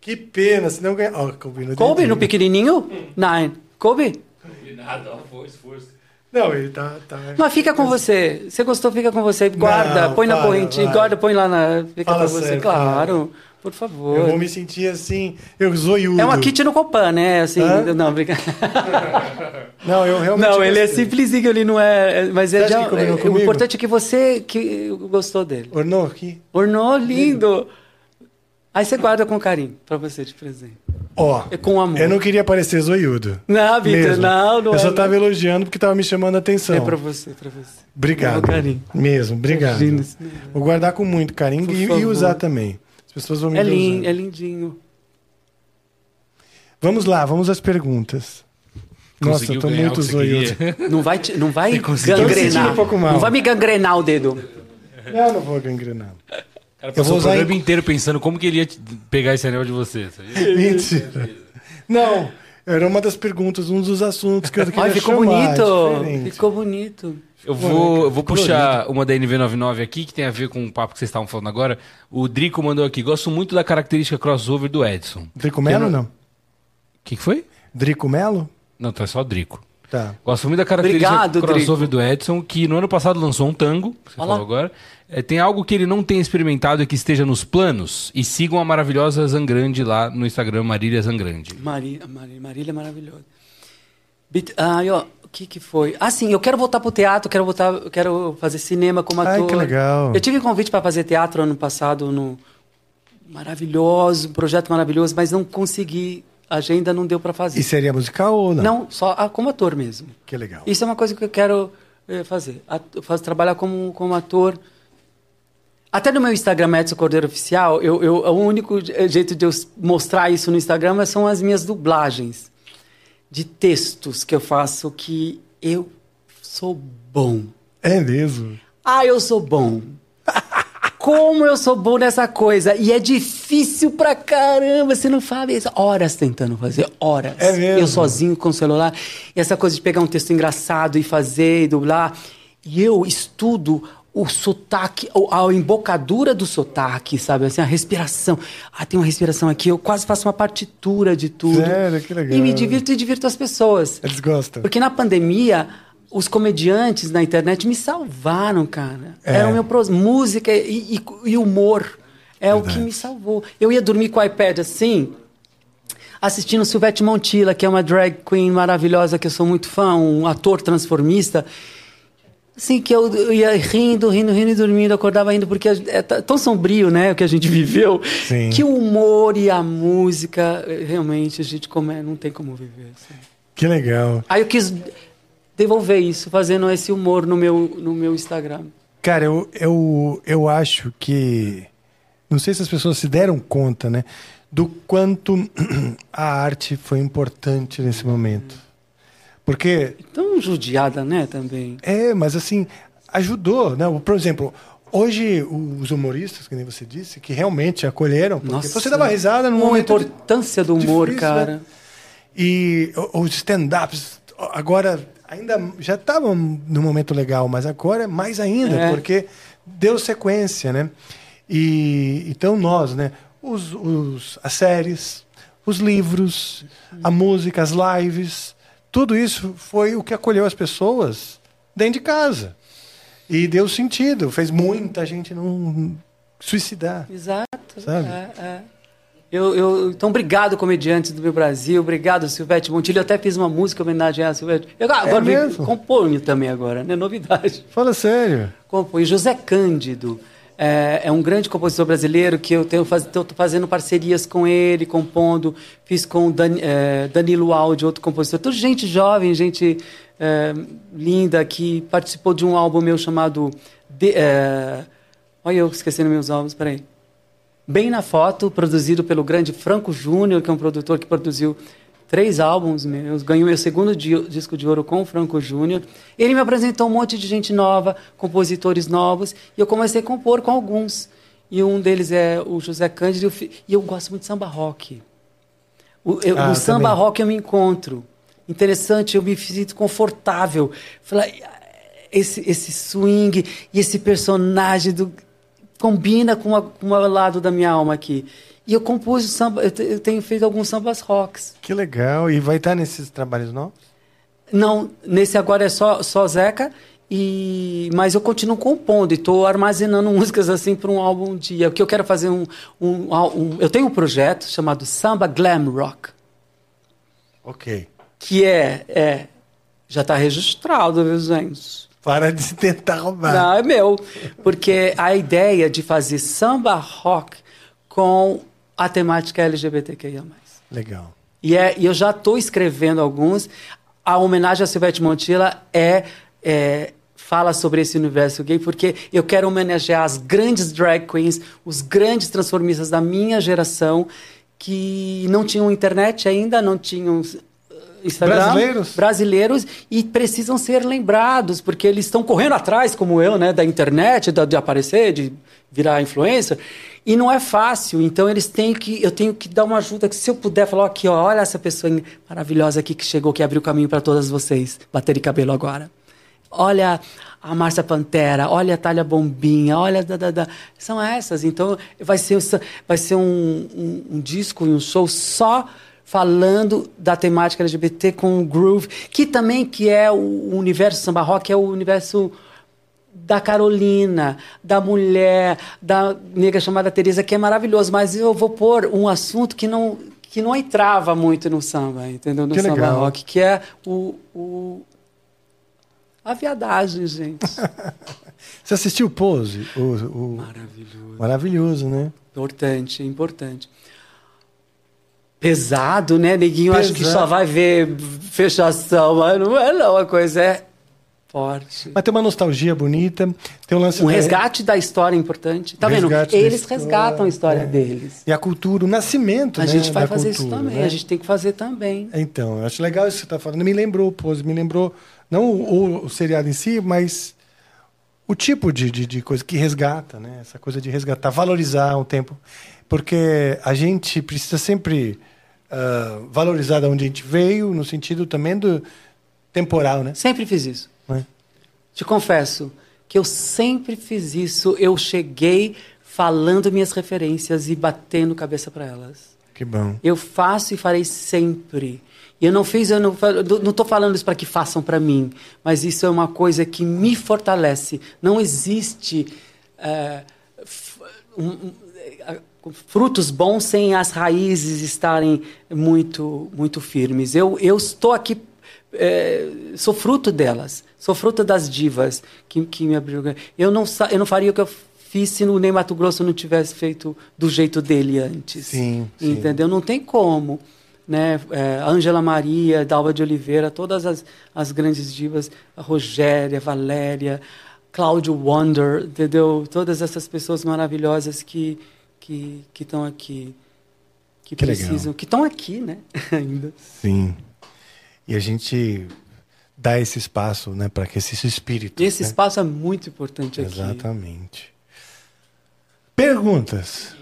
Que pena, senão ganha. Ó, coube no Coube no pequenininho? Não. Coube? Nada, foi esforço. Não, ele tá. tá... Mas fica com você. Você gostou, fica com você. Guarda, Não, põe na para, correntinha, vai. guarda, põe lá na. Fica Fala pra você, sério, claro. Por favor. Eu vou me sentir assim, eu zoiudo. É uma kit no Copan, né? Assim, Hã? não, brincadeira. Não, eu realmente. Não, ele é gostei. simplesinho, ele não é. é- Mas Você é, já- é- o importante é que você que gostou dele. Ornou aqui? Ornou lindo. Aí você guarda com carinho pra você de presente. Ó, É com amor. eu não queria parecer zoiudo. Não, Vitor, não, não Eu é. só tava elogiando porque tava me chamando a atenção. É pra você, pra você. Obrigado. Com carinho. Mesmo, obrigado. Imagina. Vou guardar com muito carinho e, e usar também. As pessoas vão me É, lin, usando. é lindinho. Vamos lá, vamos às perguntas. Nossa, Conseguiu eu tô muito o que você zoiudo. queria. Não vai, te- não vai gangrenar. um. Não vai me gangrenar o dedo. Não, não vou gangrenar. O cara Eu passou vou o programa em- inteiro pensando como que ele ia pegar esse anel de você. sabia? Mentira. Não, era uma das perguntas, um dos assuntos que eu queria Ai, ficou chamar, bonito. diferente. Ficou bonito. Eu vou, eu vou puxar uma da NV99 aqui, que tem a ver com o papo que vocês estavam falando agora. O Drico mandou aqui. Gosto muito da característica crossover do Edson. O Drico Melo, Que não? que, que foi? Drico Melo? Não, tá só Drico. Tá. Gosto muito da característica Obrigado, crossover do Edson, que no ano passado lançou um tango, que você Olha falou agora. É, tem algo que ele não tem experimentado e que esteja nos planos? E sigam a maravilhosa Zangrande lá no Instagram, Marília Zangrande. Marília, Marília, Marília é maravilhosa. Bit- Ah, ó, o que que foi? Ah, sim, eu quero voltar pro teatro, quero voltar, eu quero fazer cinema como Ai, ator. que legal. Eu tive convite para fazer teatro ano passado no maravilhoso, um projeto maravilhoso, mas não consegui, a agenda não deu para fazer. E seria musical ou não? Não, só ah, como ator mesmo. Que legal. Isso é uma coisa que eu quero eh, fazer. At- faz- trabalhar como, como ator. Até no meu Instagram, Edson Cordeiro Oficial, eu, eu, o único je- jeito de eu mostrar isso no Instagram são as minhas dublagens de textos que eu faço que eu sou bom. É mesmo. Ah, eu sou bom. Como eu sou bom nessa coisa. E é difícil pra caramba. Você não sabe. isso. Horas tentando fazer, horas. É mesmo? Eu sozinho com o celular. E essa coisa de pegar um texto engraçado e fazer e dublar. E eu estudo o sotaque, a embocadura do sotaque, sabe? Assim, a respiração. Ah, tem uma respiração aqui. Eu quase faço uma partitura de tudo. Sério? Que legal. E me divirto e divirto as pessoas. Eles gostam. Porque na pandemia, os comediantes na internet me salvaram, cara. É. Era o meu pros... música e, e- e humor. É o que me salvou. Eu ia dormir com o iPad assim, assistindo Silvete Montilla, que é uma drag queen maravilhosa que eu sou muito fã, um ator transformista. Assim, que eu, eu ia rindo, rindo, rindo e dormindo, acordava indo, porque é t- tão sombrio, né, o que a gente viveu, Sim. que o humor e a música, realmente, a gente come... não tem como viver. assim. Que legal. Aí eu quis devolver isso, fazendo esse humor no meu, no meu Instagram. Cara, eu, eu, eu acho que. Não sei se as pessoas se deram conta, né? Do quanto a arte foi importante nesse momento. Porque Tão judiada, né, também. É, mas assim, ajudou, né? Por exemplo, hoje os humoristas, que nem você disse, que realmente acolheram, Nossa. você dava risada no Uma momento de- importância do humor, difícil, cara. né? E os stand-ups, agora ainda já estavam no momento legal, mas agora é mais ainda, É. porque deu sequência, né? E então nós, né? Os, os, as séries, os livros, a música, as lives, tudo isso foi o que acolheu as pessoas dentro de casa. E deu sentido, fez muita gente não suicidar. Exato. Sabe? É, é. Eu, eu, então, obrigado, comediantes do meu Brasil. Obrigado, Silvete Montilho. Eu até fiz uma música em homenagem a Silvete. Eu agora vim- É mesmo? componho também agora, né? Novidade. Fala sério. Compõe. José Cândido é, é um grande compositor brasileiro que eu tenho faz, fazendo parcerias com ele, compondo. Fiz com Dan, é, Danilo Aldi, outro compositor. Tudo gente jovem, gente é, linda que participou de um álbum meu chamado. De, é, olha, eu esquecendo meus álbuns, peraí. Bem na Foto, produzido pelo grande Franco Júnior, que é um produtor que produziu três álbuns meus, ganhou meu segundo di disco de ouro com o Franco Júnior. Ele me apresentou um monte de gente nova, compositores novos, e eu comecei a compor com alguns. E um deles é o José Cândido, e eu gosto muito de samba rock. O, eu, ah, samba rock eu me encontro. Interessante, eu me sinto confortável. Falei, esse, esse swing e esse personagem do, combina com, a, com o lado da minha alma aqui. E eu compus samba, eu, tenho feito alguns sambas rocks. Que legal. E vai estar nesses trabalhos novos? Não, nesse agora é só, só Zeca. E, mas eu continuo compondo e estou armazenando músicas assim para um álbum um dia. Porque eu quero fazer um, um, um, Eu tenho um projeto chamado Samba Glam Rock. Ok. Que é. é já está registrado, viu, gente? Para de tentar roubar. Não, é meu. Porque a ideia de fazer samba rock com a temática LGBTQIA+. Legal. E, é, e eu já estou escrevendo alguns. A homenagem a Silvete Montilla é, é, fala sobre esse universo gay, porque eu quero homenagear as grandes drag queens, os grandes transformistas da minha geração, que não tinham internet ainda, não tinham uh, Instagram, brasileiros. brasileiros e precisam ser lembrados, porque eles estão correndo atrás, como eu, né, da internet, de, de aparecer, de virar influencer. E não é fácil, então eles têm que, eu tenho que dar uma ajuda, que se eu puder falar aqui, ó, olha essa pessoa maravilhosa aqui que chegou, que abriu o caminho para todas vocês baterem cabelo agora. Olha a Márcia Pantera, olha a Talha Bombinha, olha da, da, da. são essas. Então vai ser, vai ser um, um, um disco e um show só falando da temática LGBT com o groove, que também que é o universo samba rock, é o universo da Carolina, da mulher, da nega chamada Teresa, que é maravilhoso, mas eu vou pôr um assunto que não que não entrava muito no samba, entendeu? No que samba legal. rock, que é o, o a viadagem, gente. Você assistiu o Pose? O, o... Maravilhoso. Maravilhoso, né? Importante, importante. Pesado, né, neguinho? Pesado. Acho que só vai ver fechação, mas não é não. A coisa é forte. Mas tem uma nostalgia bonita, tem um lance... Um resgate da história importante. Tá vendo? Eles resgatam a história é. deles. E a cultura, o nascimento, A né, gente vai fazer cultura, isso também, né? a gente tem que fazer também. Então, eu acho legal isso que você está falando. Me lembrou, pose, me lembrou, não o, o, seriado em si, mas o tipo de, de, de, coisa que resgata, né? Essa coisa de resgatar, valorizar o tempo. Porque a gente precisa sempre uh, valorizar de onde a gente veio, no sentido também do temporal, né? Sempre fiz isso. É? Te confesso que eu sempre fiz isso. Eu cheguei falando minhas referências e batendo cabeça para elas. Que bom. Eu faço e farei sempre. E eu não fiz, eu não estou falando isso para que façam para mim, mas isso é uma coisa que me fortalece. Não existe é, um, um, frutos bons sem as raízes estarem muito, muito firmes. Eu, eu estou aqui, é, sou fruto delas, sou fruto das divas que, que me abriu. Eu não, eu não faria o que eu fiz se o Ney Mato Grosso não tivesse feito do jeito dele antes. Sim, entendeu? Sim. Não tem como. Né? É, Ângela Maria, Dalva de Oliveira, todas as, as grandes divas, a Rogéria, Valéria, Cláudio Wonder, entendeu? Todas essas pessoas maravilhosas que que que estão aqui, que, que precisam, legal. que estão aqui, né? Ainda. Sim. E a gente dá esse espaço, né, para que esse espírito. Esse né? espaço é muito importante aqui. Exatamente. Perguntas.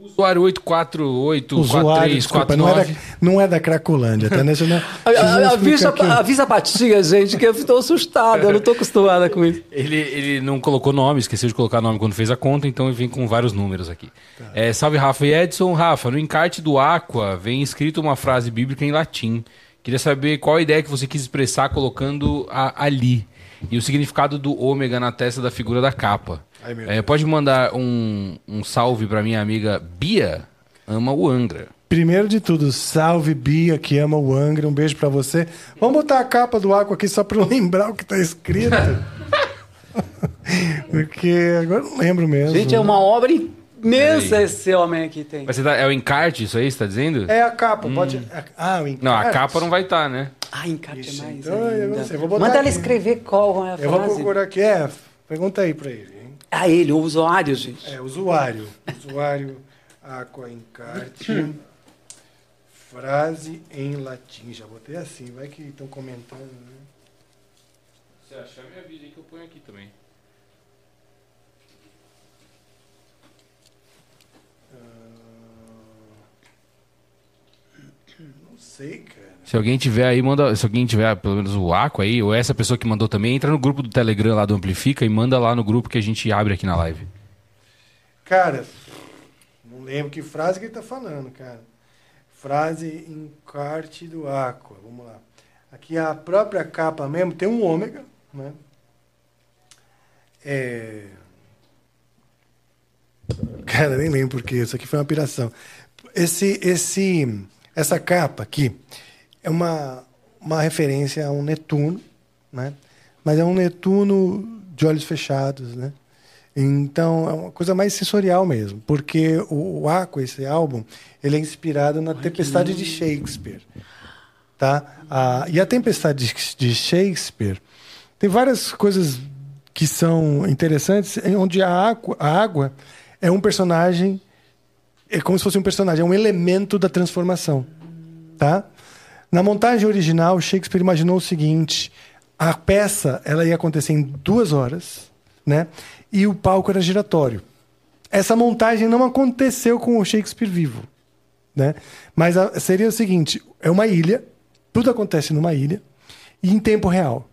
Usuário 848 Usuário, desculpa, não, é da, não é da Cracolândia, tá? Não, avisa, avisa a Patinha, gente, que eu estou assustado, eu não estou acostumada com isso. Ele, ele não colocou nome, esqueceu de colocar nome quando fez a conta, então ele vem com vários números aqui. Tá. É, salve Rafa e Edson. Rafa, no encarte do Aqua vem escrito uma frase bíblica em latim. Queria saber qual a ideia que você quis expressar colocando a, ali. E o significado do ômega na testa da figura da capa. Ai, É, pode mandar um, um salve para minha amiga Bia, ama o Angra. Primeiro de tudo, salve Bia, que ama o Angra. Um beijo pra você. Vamos botar a capa do Aqua aqui só pra eu lembrar o que tá escrito. Porque agora eu não lembro mesmo. Gente, é uma obra imensa esse homem aqui tem. Mas você tá- é o encarte isso aí, você tá dizendo? É a capa, pode. Ah, o encarte. Não, a capa não vai estar, né? Ah, encarte é mais então eu ainda. não sei, vou botar Manda ela aqui. escrever qual é a Eu vou frase. procurar aqui. É, pergunta aí pra ele. Hein? Ah, ele, o usuário, gente. É, usuário. Usuário Aqua Encarte. frase em latim. Já botei assim, vai que estão comentando. Né? Se achar, me avisa aí que eu ponho aqui também. Sei, cara. Se alguém tiver aí, manda. Se alguém tiver, pelo menos o Aqua aí, ou essa pessoa que mandou também, entra no grupo do Telegram lá do Amplifica e manda lá no grupo que a gente abre aqui na live. Cara, não lembro que frase que ele tá falando, cara. Frase encarte do Aqua. Vamos lá. Aqui a própria capa mesmo tem um ômega, né? É... Cara, nem lembro porque isso aqui foi uma piração. Esse, esse, essa capa aqui é uma, uma referência a um Netuno, né? Mas é um Netuno de olhos fechados, né? Então é uma coisa mais sensorial mesmo, porque o, o Aqua, esse álbum, ele é inspirado na Tempestade de Shakespeare, tá? Ah, e a Tempestade de- Shakespeare tem várias coisas que são interessantes, onde a água, a água é um personagem, é como se fosse um personagem, é um elemento da transformação, tá? Na montagem original, Shakespeare imaginou o seguinte: a peça ela ia acontecer em duas horas, né? E o palco era giratório. Essa montagem não aconteceu com o Shakespeare vivo, né? Mas a- seria o seguinte: é uma ilha, tudo acontece numa ilha e em tempo real.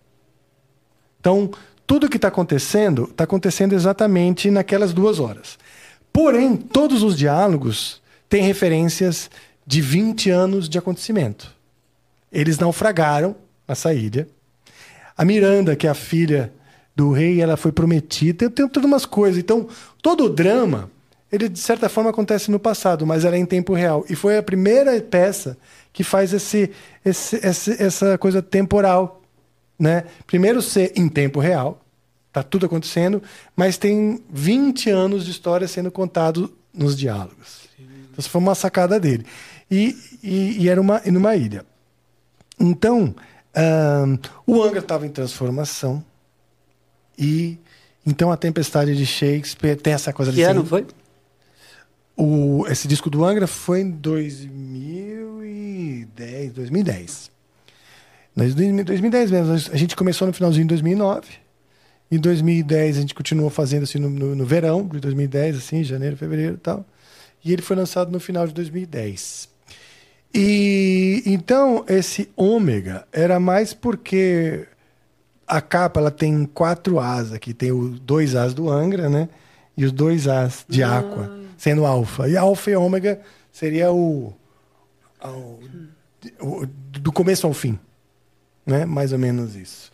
Então, tudo que está acontecendo, está acontecendo exatamente naquelas duas horas. Porém, todos os diálogos têm referências de 20 anos de acontecimento. Eles naufragaram nessa ilha. A Miranda, que é a filha do rei, ela foi prometida. Tem todas umas coisas. Então, todo o drama, ele de certa forma acontece no passado, mas ela é em tempo real. E foi a primeira peça que faz esse, esse- esse- essa coisa temporal. Né? Primeiro ser em tempo real, tá tudo acontecendo, mas tem 20 anos de história sendo contado nos diálogos. Então, isso foi uma sacada dele. E, e, e era uma, numa ilha. Então, ahn, o Angra estava em transformação. E então a Tempestade de Shakespeare tem essa coisa Que ano foi? O, esse disco do Angra foi em 2010, 2010. Nós, 2010 mesmo. A gente começou no finalzinho de 2009. Em 2010 a gente continuou fazendo assim no, no- no verão de 2010, assim, janeiro, fevereiro e tal. E ele foi lançado no final de 2010. E então esse ômega era mais porque a capa ela tem quatro As aqui, tem os dois As do Angra, né? E os dois As de Aqua, sendo alfa. E alfa e ômega seria o, o- do começo ao fim, né? Mais ou menos isso.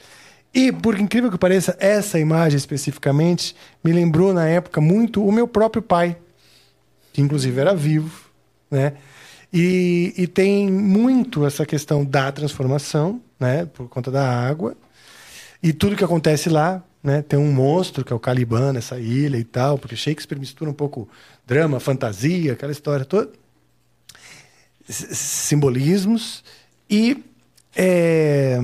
E por incrível que pareça, essa imagem especificamente me lembrou na época muito o meu próprio pai, que inclusive era vivo, né? E, e tem muito essa questão da transformação, né? Por conta da água e tudo que acontece lá, né? Tem um monstro que é o Caliban nessa ilha e tal, porque Shakespeare mistura um pouco drama, fantasia, aquela história toda, simbolismos e é,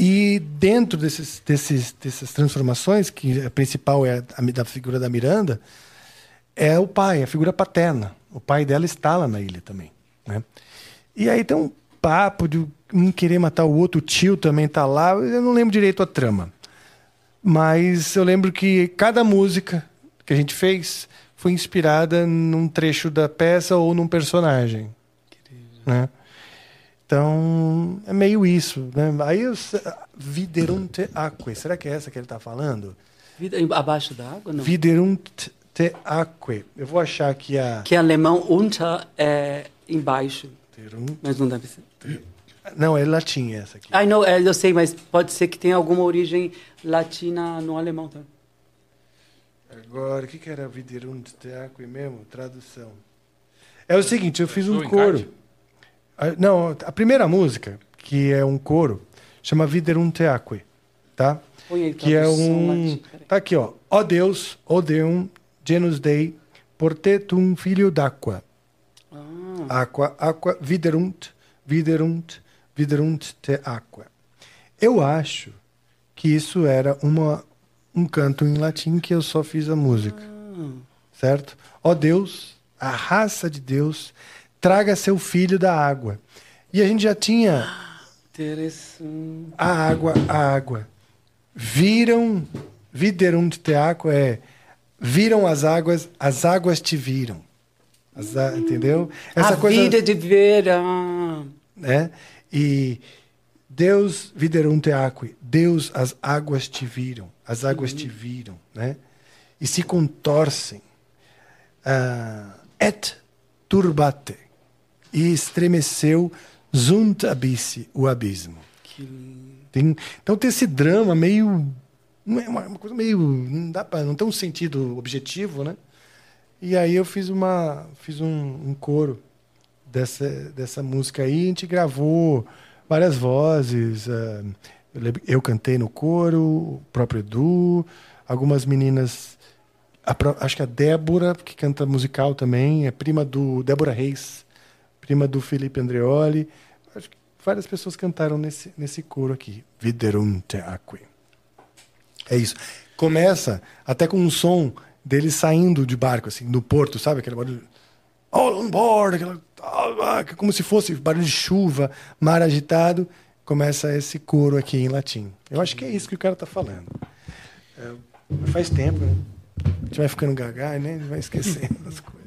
e dentro desses, desses dessas transformações que a principal é a da figura da Miranda é o pai, a figura paterna. O pai dela está lá na ilha também, né? E aí tem um papo de um querer matar o outro, o tio também está lá. Eu não lembro direito a trama. Mas eu lembro que cada música que a gente fez foi inspirada num trecho da peça ou num personagem. Né? Então, é meio isso. Né? Aí, eu, Viderunt Aquae. Será que é essa que ele está falando? Vida abaixo da água, não? Viderunt Aquae. Eu vou achar aqui a... Que em alemão, unter é embaixo, Viderunt- mas não deve ser. Não, é latim essa aqui. Ah, não, é, eu sei, mas pode ser que tenha alguma origem latina no alemão também. Agora, o que, que era Viderunt Aquae mesmo? Tradução. É o seguinte, eu fiz um coro. Ah, Não, a primeira música, que é um coro, chama Viderunt Aquae, tá? Põe aí que é um. Tá aqui, ó. Ó Deus, ó Deum, genus Dei, portetum filho d'aqua. Ah, Aqua, aqua, viderunt, viderunt, Viderunt te aqua. Eu acho que isso era uma, um canto em latim que eu só fiz a música. Certo? Ó Deus, a raça de Deus, traga seu filho da água. E a gente já tinha Interessante. a água, a água. Viram, viderunt te aqua é viram as águas, as águas te viram. As a- entendeu? a vida de verão. né? E Deus viderum te aquae, Deus as águas te viram, as águas te viram, né? E se contorcem. Ah, et turbate e estremeceu zunt abisse, o abismo. Tem, então tem esse drama meio não é uma, uma coisa meio não dá para não tem um sentido objetivo, né? E aí eu fiz uma fiz um, um coro dessa, dessa música aí. A gente gravou várias vozes. eh, eu, cantei no coro, o próprio Edu, algumas meninas. acho que a Débora, que canta musical também, é prima do Débora Reis, prima do Felipe Andreoli. Acho que várias pessoas cantaram nesse, nesse coro aqui. Viderum te aqui. É isso. Começa até com um som deles saindo de barco, assim, no porto, sabe? Aquele barulho. All on board! Aquela, ah, como se fosse barulho de chuva, mar agitado. Começa esse coro aqui em latim. Eu acho que é isso que o cara tá falando. É, faz tempo, né? A gente vai ficando gaga, né? A gente vai esquecendo das coisas.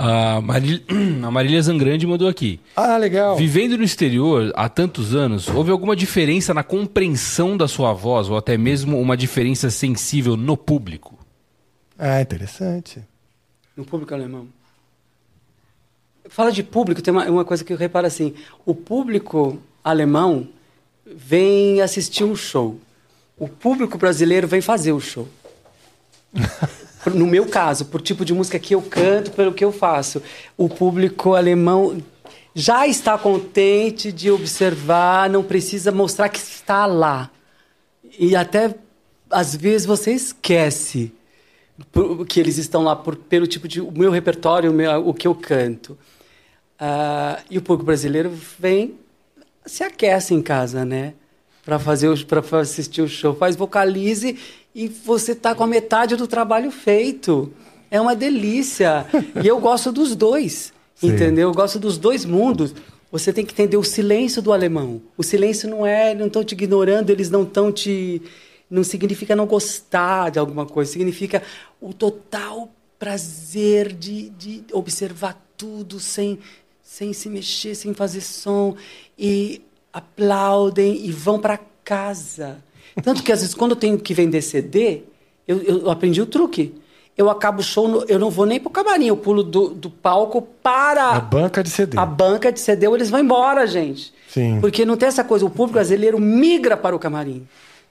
A, Maril... a Marília Zangrande mandou aqui. Ah, legal. Vivendo no exterior há tantos anos, houve alguma diferença na compreensão da sua voz ou até mesmo uma diferença sensível no público? Ah, interessante. No público alemão. Fala de público, tem uma, uma coisa que eu reparo assim: o público alemão vem assistir um show. O público brasileiro vem fazer o show. No meu caso, por tipo de música que eu canto, pelo que eu faço. O público alemão já está contente de observar, não precisa mostrar que está lá. E até, às vezes, você esquece que eles estão lá por, pelo tipo de o meu repertório, o, meu- o que eu canto. Ah, e o público brasileiro vem, se aquece em casa, né? Para fazer para assistir o show, faz vocalize e você tá com a metade do trabalho feito. É uma delícia. e eu gosto dos dois, Sim. entendeu? Eu gosto dos dois mundos. Você tem que entender o silêncio do alemão. O silêncio não é, não estão te ignorando, eles não estão te não significa não gostar de alguma coisa, significa o total prazer de, de observar tudo sem, sem se mexer, sem fazer som. E aplaudem e vão para casa. Tanto que às vezes quando eu tenho que vender CD, eu, eu aprendi o truque. Eu acabo o show, no- eu não vou nem pro camarim, eu pulo do, do palco para A banca de CD. a banca de CD, ou eles vão embora, gente. Sim. Porque não tem essa coisa, o público brasileiro migra para o camarim.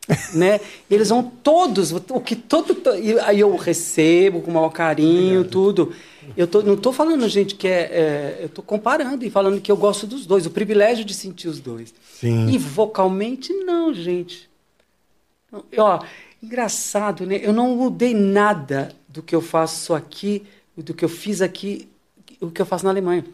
né? Eles vão todos, o que todo. to- e Aí eu recebo com o maior carinho, tudo. Eu tô, não estou falando, gente, que é, é, Eu estou comparando e falando que eu gosto dos dois, o privilégio de sentir os dois. Sim. E vocalmente, não, gente. Não, e, Ó, engraçado, né? Eu não mudei nada do que eu faço aqui, do que eu fiz aqui, o que eu faço na Alemanha.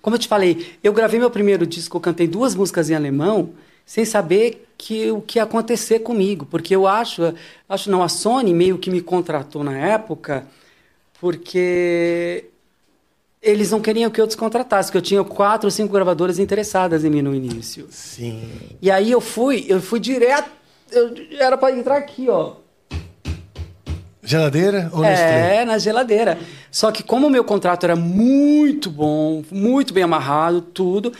Como eu te falei, eu gravei meu primeiro disco, eu cantei duas músicas em alemão, sem saber que o que ia acontecer comigo, porque eu acho, acho não, a Sony meio que me contratou na época, porque eles não queriam que eu descontratasse, porque eu tinha quatro ou cinco gravadoras interessadas em mim no início. Sim. E aí eu fui, eu fui direto, eu, era para entrar aqui, ó. Geladeira ou Nestlé? É, na geladeira. Só que como o meu contrato era muito bom, muito bem amarrado, tudo,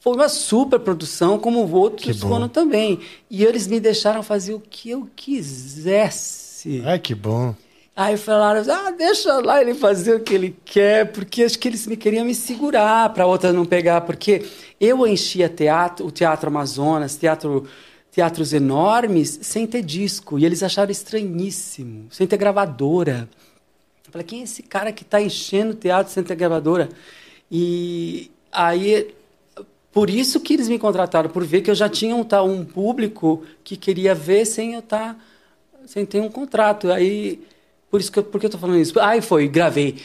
foi uma super produção, como outros foram também. E eles me deixaram fazer o que eu quisesse. Ai, que bom. Aí falaram, ah, deixa lá ele fazer o que ele quer, porque acho que eles me queriam me segurar para outra não pegar, porque eu enchia teatro, o Teatro Amazonas, teatro, teatros enormes, sem ter disco, e eles acharam estranhíssimo, sem ter gravadora. Eu falei, quem é esse cara que está enchendo o teatro sem ter gravadora? E aí, por isso que eles me contrataram, por ver que eu já tinha um, tá, um público que queria ver sem eu estar sem ter um contrato. Aí, por isso que eu, por que eu tô falando isso? Aí foi, gravei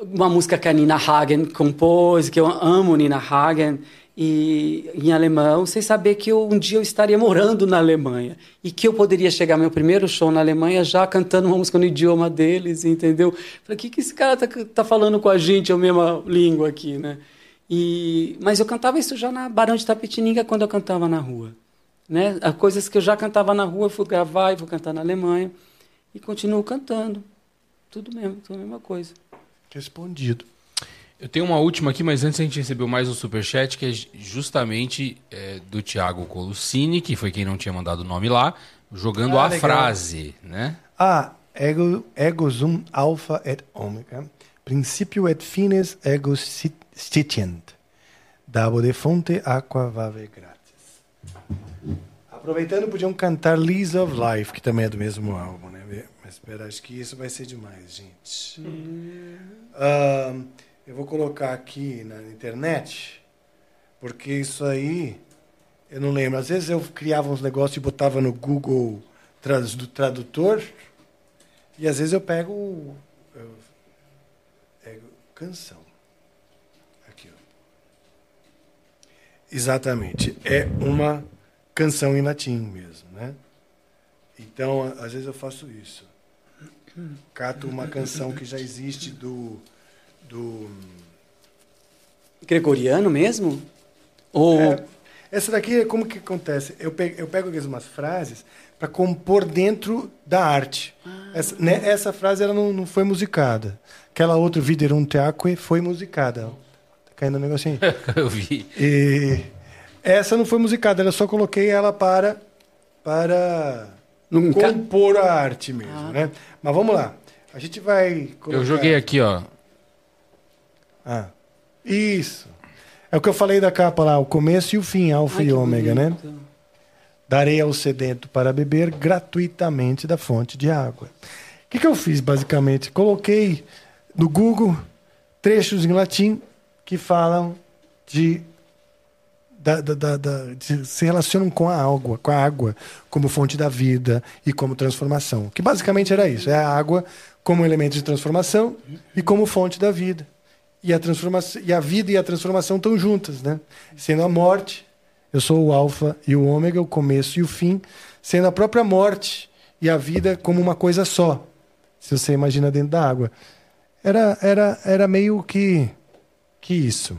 uma música que a Nina Hagen compôs, que eu amo Nina Hagen, e em alemão, sem saber que eu, um dia eu estaria morando na Alemanha e que eu poderia chegar meu primeiro show na Alemanha já cantando uma música no idioma deles, entendeu? Falei, o que, que esse cara tá, tá falando com a gente, a mesma língua aqui, né? E, mas eu cantava isso já na Barão de Tapetininga quando eu cantava na rua. Né? As coisas que eu já cantava na rua, eu fui gravar e vou cantar na Alemanha. E continuo cantando. Tudo mesmo, tudo a mesma coisa. Respondido. Eu tenho uma última aqui, mas antes a gente recebeu mais um superchat, que é justamente é, do Thiago Colucini, que foi quem não tinha mandado o nome lá, jogando Ah, a legal. frase, né? Ah, ego, ego sum alpha et omega, principio et fines ego sit- stitient, dabo de fonte aqua vave gratis. Aproveitando, podiam cantar Lease of Life, que também é do mesmo álbum, né? Mas espera, acho que isso vai ser demais, gente. Ahn, eu vou colocar aqui na internet, porque isso aí eu não lembro. Às vezes eu criava uns negócios e botava no Google do tradutor, e às vezes eu pego, eu pego canção. Aqui, ó. Exatamente. É uma canção em latim mesmo, né? Então, às vezes eu faço isso. Cato uma canção que já existe do do Gregoriano mesmo? Ou É, essa daqui como que acontece? Eu pego, eu pego vezes umas frases para compor dentro da arte. Essa, né, essa frase ela não, não foi musicada. Aquela outra, Viderum Teaque, foi musicada. Tá caindo um negocinho. Eu vi. E essa não foi musicada, eu só coloquei ela para para Nunca- compor a arte mesmo, né? Mas vamos lá. A gente vai colocar... Eu joguei aqui, ó. Ah, isso. É o que eu falei da capa lá, o começo e o fim, alfa Ai, e ômega, né? Darei ao sedento para beber gratuitamente da fonte de água. O que, que eu fiz, basicamente? Coloquei no Google trechos em latim que falam de, da, da, da- se relacionam com a água, com a água como fonte da vida e como transformação. Que basicamente era isso: é a água como elemento de transformação e como fonte da vida. E a transformação, e a vida e a transformação estão juntas, né? Sendo a morte eu sou o alfa e o ômega, o começo e o fim, sendo a própria morte e a vida como uma coisa só. Se você imagina dentro da água. Era, era, era meio que, que isso.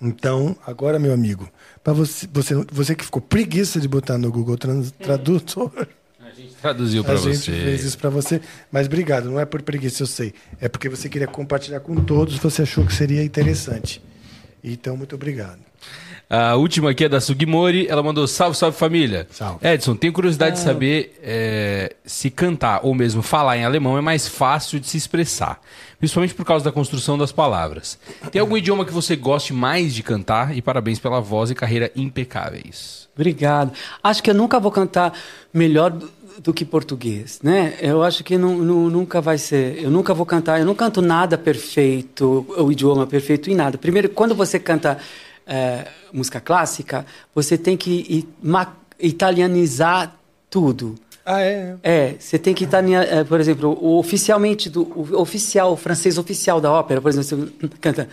Então, agora, meu amigo, para você, você, você que ficou preguiça de botar no Google Trans, Tradutor, A gente traduziu a pra gente você. fez isso para você. Mas obrigado, não é por preguiça, eu sei. É porque você queria compartilhar com todos, você achou que seria interessante. Então, muito obrigado. A última aqui é da Sugimori. Ela mandou salve, salve família. Salve. Edson, tenho curiosidade de saber é, se cantar ou mesmo falar em alemão é mais fácil de se expressar, principalmente por causa da construção das palavras. Tem algum idioma que você goste mais de cantar? E parabéns pela voz e carreira impecáveis. Obrigado. Acho que eu nunca vou cantar melhor do, que português, né? Eu acho que nu- nu- nunca vai ser. Eu nunca vou cantar. Eu não canto nada perfeito, o idioma perfeito em nada. Primeiro, quando você canta eh, música clássica, você tem que italianizar tudo. Ah, é? É, você tem que estar, eh, por exemplo, o oficialmente do o oficial, o francês oficial da ópera, por exemplo, você canta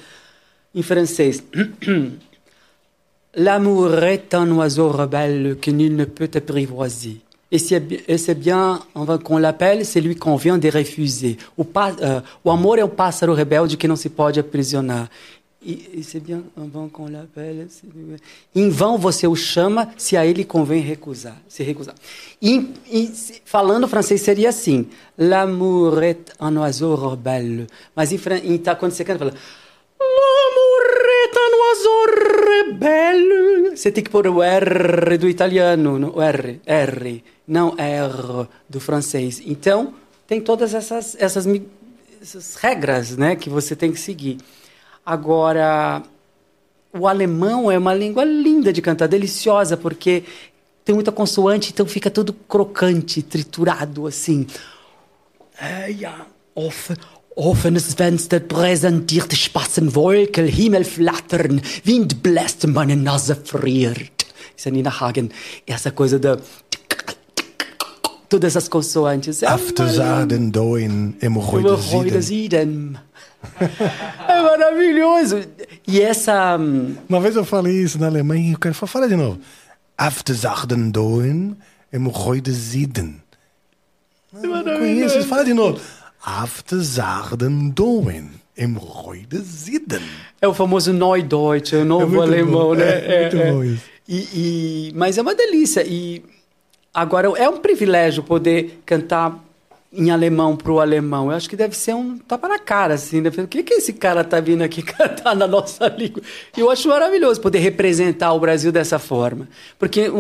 em francês. L'amour est un oiseau rebelle que nul ne peut apprivoiser. Et c'est c'est bien qu'on l'appelle celui qu'on vient de refuser. O, pa- eh, o amor é um pássaro rebelde que não se pode aprisionar. E, e c'est bien en vão qu'on l'appelle. Em vão você o chama se a ele convém recusar, se recusar. E, e falando francês seria assim: L'amour est un oiseau rebelle. Mas em, em, tá, quando você canta, fala. Rebelle. Você tem que pôr o R do italiano, no- o R, R, não R do francês. Então, tem todas essas, essas, essas regras né, que você tem que seguir. Agora, o alemão é uma língua linda de cantar, deliciosa, porque tem muita consoante, então fica tudo crocante, triturado, assim. Äh, ja, offen, offenes Fenster präsentiert Spatzenwolken, Himmel flattern, Wind bläst, meine Nase friert. Isso é Nina Hagen. Essa coisa da... Todas essas consoantes. É uma Afterzaden doen hemorroides idem. É maravilhoso. E essa. hum, Uma vez eu falei isso na Alemanha e o cara falou, fala de novo. Afterzachten doen em Reude Sieden. Não, não conheço. Fala de novo. Afterzachten doen em Reude Sieden. É o famoso Neudeutsch, é o novo muito alemão, bom, né? é muito bom isso. E, e- mas é uma delícia. E agora é um privilégio poder cantar em alemão para o alemão. Eu acho que deve ser um tapa na cara, assim. Né? O que, que esse cara tá vindo aqui cantar na nossa língua? Eu acho maravilhoso poder representar o Brasil dessa forma. Porque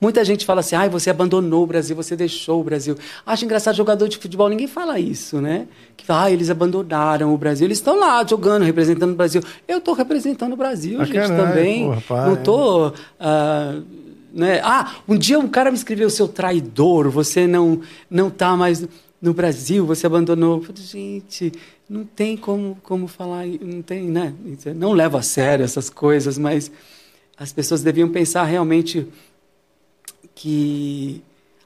muita gente fala assim, ai, você abandonou o Brasil, você deixou o Brasil. Acho engraçado jogador de futebol, ninguém fala isso, né? Que ah, eles abandonaram o Brasil. Eles estão lá jogando, representando o Brasil. Eu estou representando o Brasil, Ah, gente, caralho, também. porra, Não é. tô... ah, né? Ah, um dia um cara me escreveu, seu traidor, você não não tá mais no Brasil, você abandonou. Eu falei, gente, não tem como, como falar, não tem, né? Não levo a sério essas coisas, mas as pessoas deviam pensar realmente que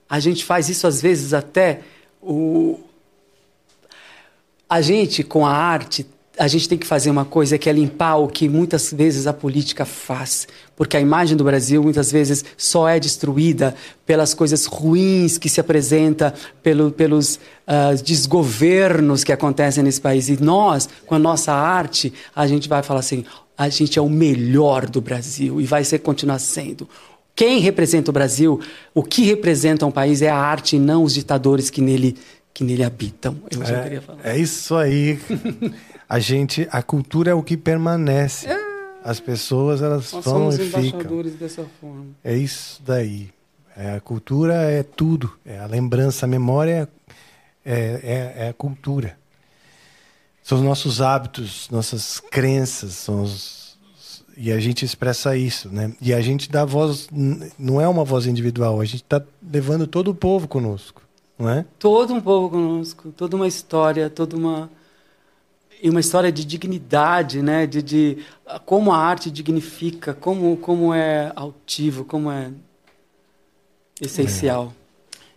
a gente faz isso às vezes até o a gente com a arte a gente tem que fazer uma coisa que é limpar o que muitas vezes a política faz, porque a imagem do Brasil muitas vezes só é destruída pelas coisas ruins que se apresenta, pelo, pelos ah, desgovernos que acontecem nesse país. E nós, com a nossa arte, a gente vai falar assim: a gente é o melhor do Brasil e vai ser continuar sendo. Quem representa o Brasil, o que representa um país é a arte e não os ditadores que nele, que nele habitam. Eu já queria falar. É, é isso aí. A gente, a cultura é o que permanece. As pessoas elas Nós vão somos e ficam. dessa forma. É isso daí. É, a cultura é tudo. É a lembrança, a memória é, é, é a cultura. São os nossos hábitos, nossas crenças, são os, e a gente expressa isso, né? E a gente dá voz, não é uma voz individual, a gente está levando todo o povo conosco, não é? Todo um povo conosco, toda uma história, toda uma e uma história de dignidade, né? De, de como a arte dignifica, como como é altivo, como é essencial.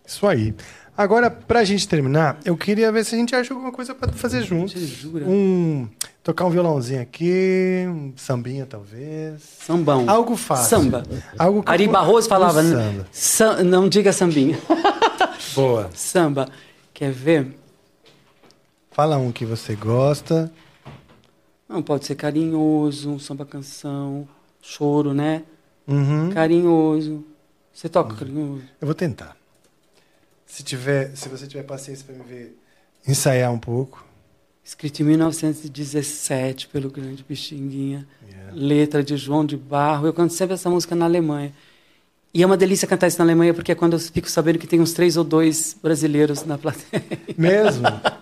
Isso aí. Agora, pra gente terminar, eu queria ver se a gente acha alguma coisa para fazer juntos. Jura? Um, tocar um violãozinho aqui, um sambinha talvez. Sambão. Algo fácil. Samba. Algo Ari Barroso falava, Um né? samba. Sam- não diga sambinha. Boa. Samba. Quer ver? Fala um que você gosta. Não, pode ser carinhoso, um samba canção, choro, né? Uhum. Carinhoso. Você toca carinhoso? Eu vou tentar. Se tiver, se você tiver paciência para me ver ensaiar um pouco. Escrito em 1917 pelo grande Pixinguinha. Yeah. Letra de João de Barro. Eu canto sempre essa música na Alemanha. E é uma delícia cantar isso na Alemanha, porque é quando eu fico sabendo que tem uns três ou dois brasileiros na plateia. Mesmo?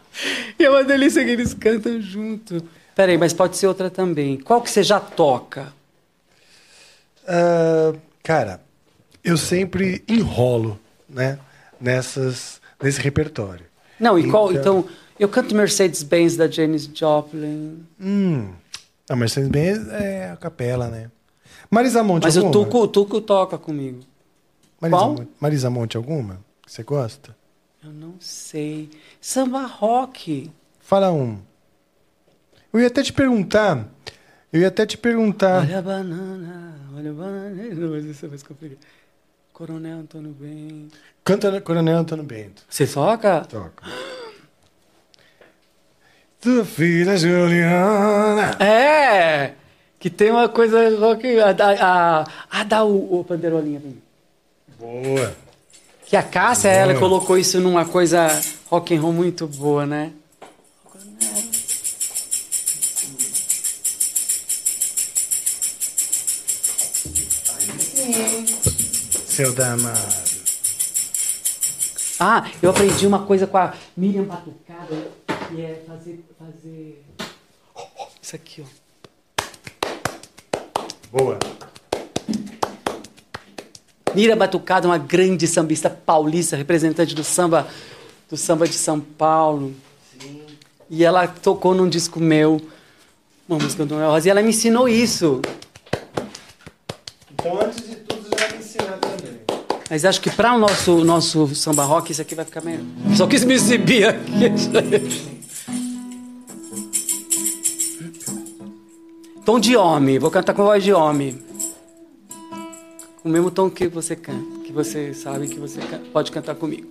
E é uma delícia que eles cantam junto. Peraí, mas pode ser outra também. Qual que você já toca? Ah, cara, eu sempre enrolo, né? Nessas, nesse repertório. Não, e qual? Então- Então, eu canto Mercedes-Benz da Janis Joplin. Hum. A Mercedes-Benz é a capela, né? Marisa Monte Mas o alguma? Tuco, o Tuco toca comigo. Marisa, qual? Monte, Marisa Monte alguma? Que você gosta? Eu não sei. Samba rock. Fala um. Eu ia até te perguntar. Eu ia até te perguntar. Olha a banana, olha a banana. Não, mas isso é mais complicado. Coronel Antônio Bem. Canta Coronel Antônio Bento. Você toca? Toca. Tua filha Juliana. É! Que tem uma coisa rock. A, a, a, dá o, o panderolinha pra mim. Boa. Que a Cássia, ela colocou isso numa coisa rock and roll muito boa, né? Seu danado. Ah, eu aprendi uma coisa com a Miriam Batucada, que é fazer. fazer... Isso aqui, ó. Boa. Miriam Batucada, uma grande sambista paulista, representante do samba, do samba de São Paulo. E ela tocou num disco meu, uma música do Noel Rosa, e ela me ensinou isso. Então, antes de tudo, já me ensinar também. Mas acho que para o nosso, nosso samba rock, isso aqui vai ficar melhor. Só quis me exibir aqui. Tom de homem, vou cantar com voz de homem. O mesmo tom que você canta, que você sabe que você pode cantar comigo.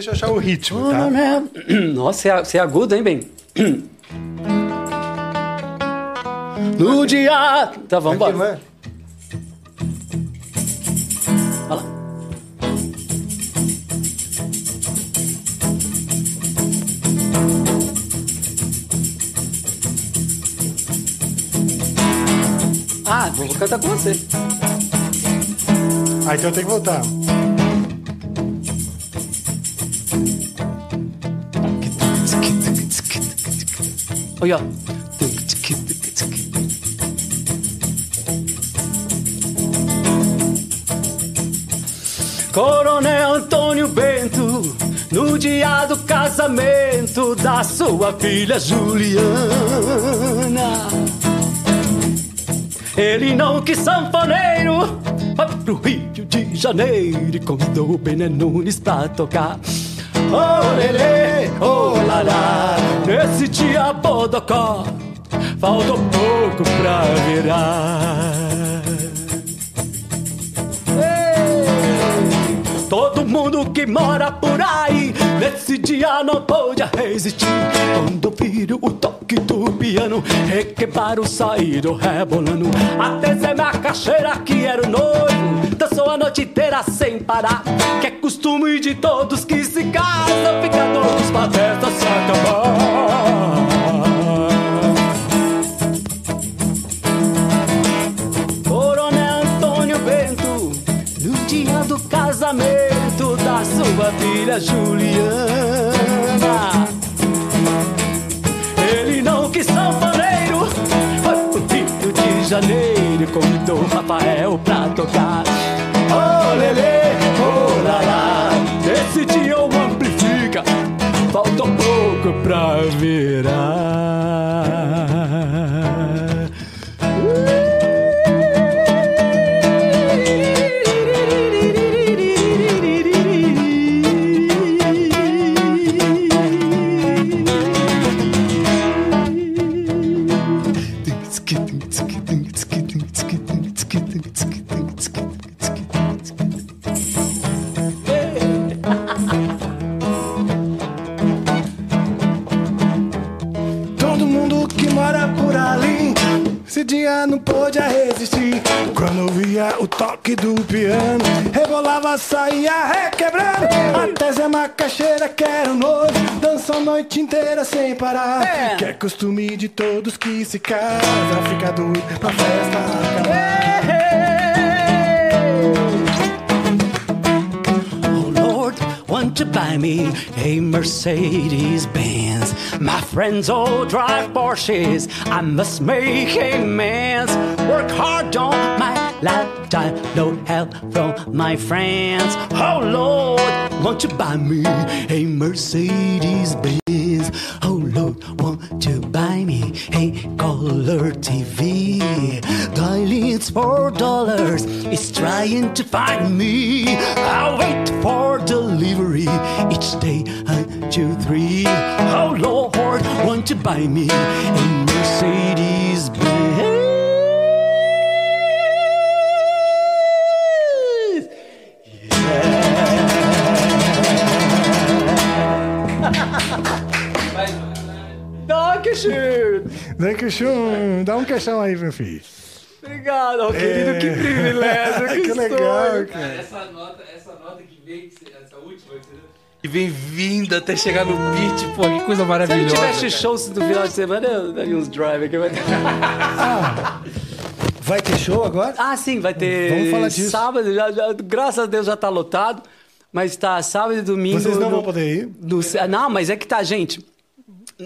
Deixa eu achar o ritmo, tá? Nossa, você é, você é agudo, hein, bem? No dia. Tá, vamos Aqui, embora. é? Lá. Ah, vou cantar com você. Ah, então eu tenho que voltar. Olha. Coronel Antônio Bento, no dia do casamento da sua filha Juliana. Ele não quis sanfoneiro, foi pro Rio de Janeiro e convidou o Bené Nunes pra tocar. Oh, lelê, oh, lará, nesse dia bodocó, faltou pouco pra virar. Todo mundo que mora por aí Nesse dia não pôde resistir. Quando viram o toque do piano Requebraram, saíram rebolando. Até Zé Macaxeira que era o noivo Dançou a noite inteira sem parar. Que é costume de todos que se casam Fica todos pra festa se acabar filha Juliana. Ele não quis sanfoneiro, foi pro Rio de Janeiro e convidou Rafael pra tocar. Oh, lelê, oh, lalá, nesse dia amplifica, falta pouco pra virar. Piano Rebolava, saía requebrando Até Zé Macaxeira que era o noivo Dançou a noite inteira sem parar É. Que é costume de todos que se casam Fica doido pra festa acabar Oh Lord, won't you buy me a Mercedes Benz? My friends all drive Porsches. I must make amends. Work hard on my lifetime. No help from my friends. Oh Lord, won't you buy me a Mercedes Benz? Oh Lord, won't you buy me a color TV? Dialing it's four dollars. It's trying to find me. I'll wait for delivery each day. One, two, three. Oh Lord, won't you buy me a Mercedes Benz? Dankeschön! Dankeschön. Dá um queixão aí, meu filho. Obrigado, oh, querido, que privilégio que, que legal, cara. Essa nota, essa nota que vem, essa última, que vem vindo até chegar no beat, pô, que coisa Se maravilhosa. não tivesse shows no final de semana, eu daria uns drive aqui. Vai ter... Vai ter show agora? Ah, sim, vai ter. Vamos falar disso. Sábado, já, já- graças a Deus já tá lotado. Mas tá sábado e domingo. Vocês não no- vão poder ir? no- não, mas é que tá, gente.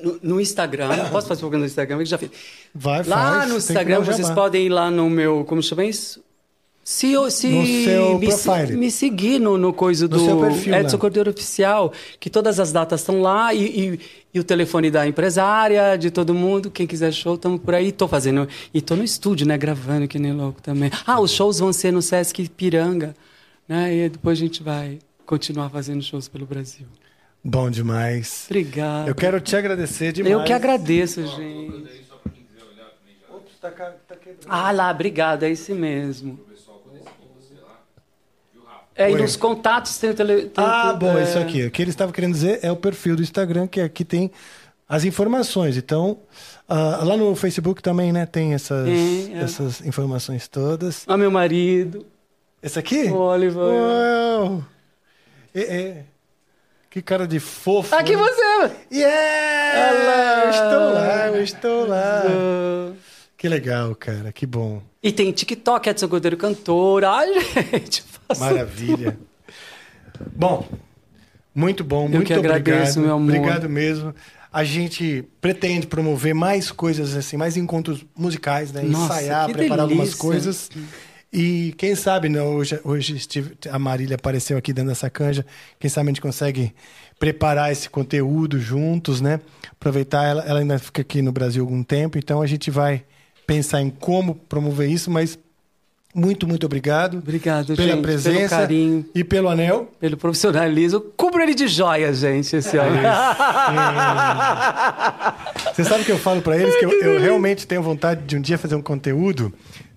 No, no Instagram, posso fazer propaganda no Instagram? Eu já fiz. Vai, Lá faz. no Instagram vocês podem ir lá no meu. Como chama isso? Se, eu- se No seu me, profile. me seguir no, no coisa do perfil, Edson né? Cordeiro Oficial, que todas as datas estão lá e, e- e o telefone da empresária, de todo mundo. Quem quiser show, estamos por aí. Tô fazendo. E tô no estúdio, né? Gravando que nem louco também. Ah, os shows vão ser no Sesc Piranga, né? E depois a gente vai continuar fazendo shows pelo Brasil. Bom demais. Obrigado. Eu quero te agradecer demais. Eu que agradeço, gente. Ops, tá, tá quebrando. Ah lá, obrigado, é esse mesmo. É, e nos contatos tem o tele... tem Ah, tudo, bom, é. isso aqui. O que ele estava querendo dizer é o perfil do Instagram, que aqui tem as informações. Então, ah, lá no Facebook também, né, tem essas, Tem, é. essas informações todas. Ah, meu marido, Esse aqui? o Oliver. Uau! É, é. Que cara de fofo. Aqui né? você! Yeah! Olá! Eu estou lá, eu estou lá. Ah. Que legal, cara, que bom. E tem TikTok, Edson Cordeiro cantor. Ai, gente, Maravilha. Bom, muito bom, muito que agradeço, obrigado. meu amor. Obrigado mesmo. A gente pretende promover mais coisas assim, mais encontros musicais, né? Nossa, Ensaiar, que preparar algumas delícia. coisas. E quem sabe, né, hoje, hoje a Marília apareceu aqui dentro dessa canja. Quem sabe a gente consegue preparar esse conteúdo juntos, né? Aproveitar, ela, ela ainda fica aqui no Brasil algum tempo, então a gente vai pensar em como promover isso, mas muito, muito obrigado Obrigado, pela gente, presença pelo carinho, e pelo anel. pelo profissionalismo. Cubro ele de joias, gente, esse ano. Você sabe que eu falo pra eles que eu, eu realmente tenho vontade de um dia fazer um conteúdo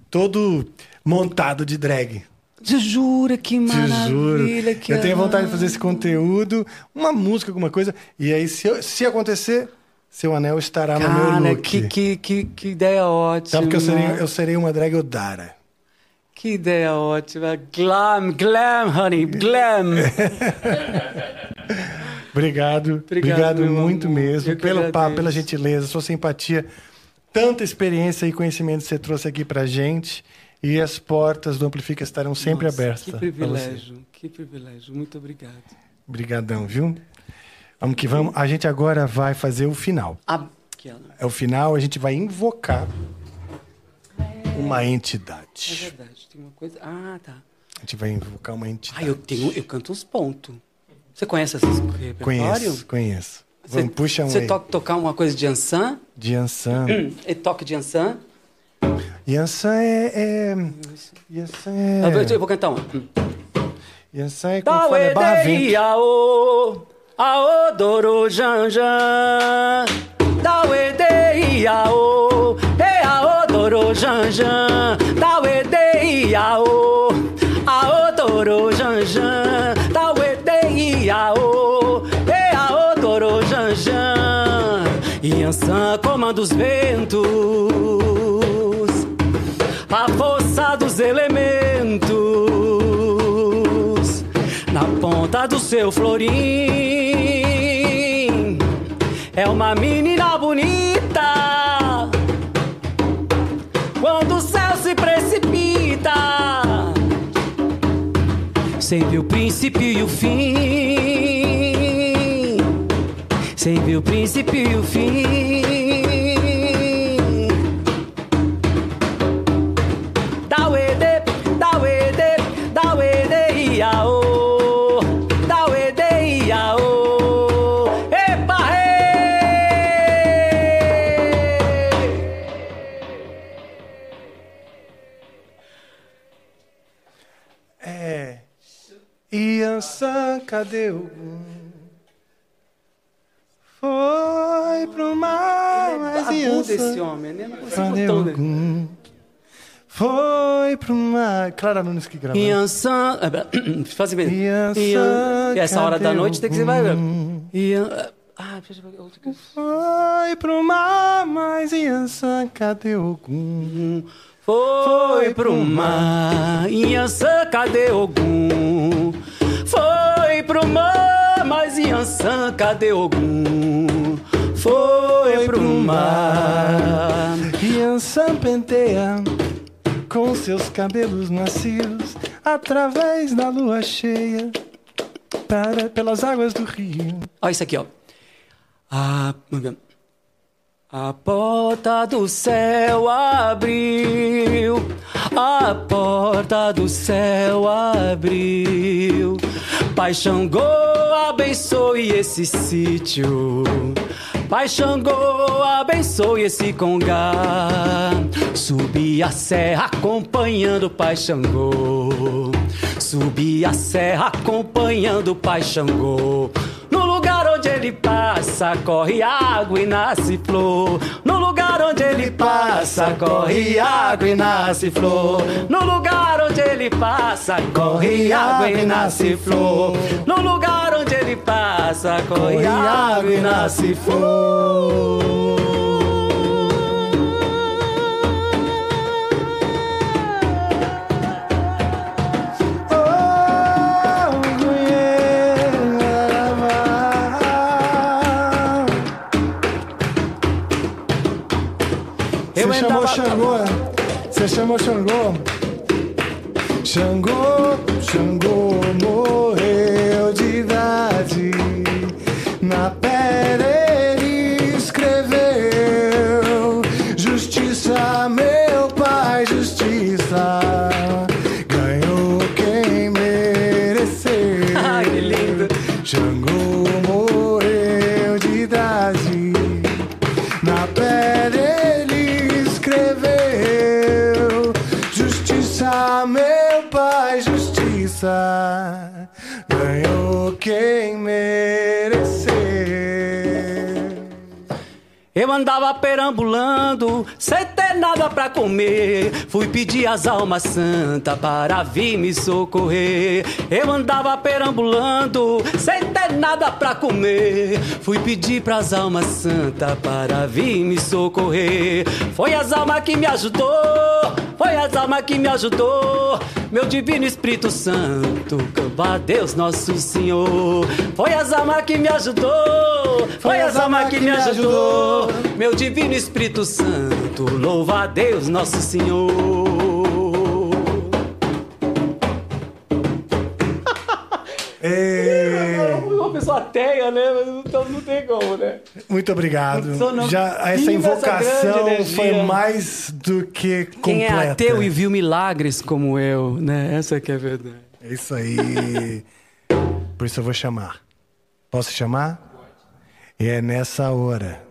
todo montado de drag. Te jura, que Te juro. maravilha. Eu tenho vontade de fazer esse conteúdo, uma música, alguma coisa. E aí, se, eu- se acontecer, seu anel estará no meu Cara, look. que, que, que, que ideia ótima. Sabe que eu serei, eu serei uma drag Odara. Que ideia ótima. Glam, glam, honey, glam. Obrigado. Obrigado, Obrigado muito amor. mesmo. Eu Pelo papo, pela gentileza, sua simpatia. Tanta experiência e conhecimento que você trouxe aqui pra gente. E as portas do Amplifica estarão sempre Nossa, abertas. Que você. privilégio, que privilégio. Muito obrigado. Obrigadão, viu? Vamos que vamos. A gente agora vai fazer o final. É o final, a gente vai invocar uma É entidade. verdade, tem uma coisa. Ah, tá. A gente vai invocar uma entidade. Ah, eu tenho, eu canto uns pontos. Você conhece esses repertório? Conheço, conheço. Você, Vamos, puxa um Você aí. toca tocar uma coisa de Ansan? De Yansan. E toque de Ansan? Yansan é... é... Yansan Eu vou- é... Eu vou cantar uma. Yansan é como fala, é barra Dawedei vento. ao, ao doro janjan. Dawedei ao, e ao doro janjan. Dawedei ao, ao doro janjan. Dawedei ao, e ao doro janjan. Yansan comanda os ventos a força dos elementos na ponta do seu florim. É uma menina bonita quando o céu se precipita. Sem ver o princípio e o fim. Sem ver o princípio e o fim. Yansan, cadê o... Foi pro mar, mas Agudo esse Yansan... homem, né? Não Cadê o... dele. Foi pro mar... Clara Nunes que gravou. Yansan. Faz bem. Yan- E essa hora da noite tem que ser. Vai, gum? Yan- Ah. Foi pro mar, mas Yansan, cadê o gum? Foi pro mar, Inhansã, cadê Ogum? Foi pro mar, mas Inhansã, cadê Ogum? Foi pro mar. Yansan penteia com seus cabelos macios através da lua cheia para, pelas águas do rio. Olha isso aqui, ó. A, a porta do céu abriu, a porta do céu abriu. Pai Xangô, abençoe esse sítio. Pai Xangô, abençoe esse congá. Subi a serra acompanhando Pai Xangô. Subi a serra acompanhando Pai Xangô. No lugar onde ele passa, corre água e nasce flor. No lugar onde ele passa, corre água e nasce flor. No lugar onde ele passa, corre água e nasce flor. No lugar onde ele passa, corre água e nasce flor. Você chamou Xangô? Você chamou Xangô? Xangô, Xangô morreu de idade. Na pedra andava perambulando, ter nada pra comer. Fui pedir às almas santas para vir me socorrer. Eu andava perambulando, sem ter nada pra comer. Fui pedir pras almas santas para vir me socorrer. Foi as almas que me ajudou, foi as almas que me ajudou. Meu divino Espírito Santo, camba a Deus nosso Senhor. Foi as almas que me ajudou, foi as almas que me ajudou. Meu divino Espírito Santo, louva a Deus nosso Senhor. Ê, Uma pessoa ateia, né? Então não tem como, né? Muito obrigado. Já essa essa invocação energia. foi mais do que completa. Quem é ateu e viu milagres como eu, né? Essa que é a verdade. É isso aí. Por isso eu vou chamar. Posso chamar? E é nessa hora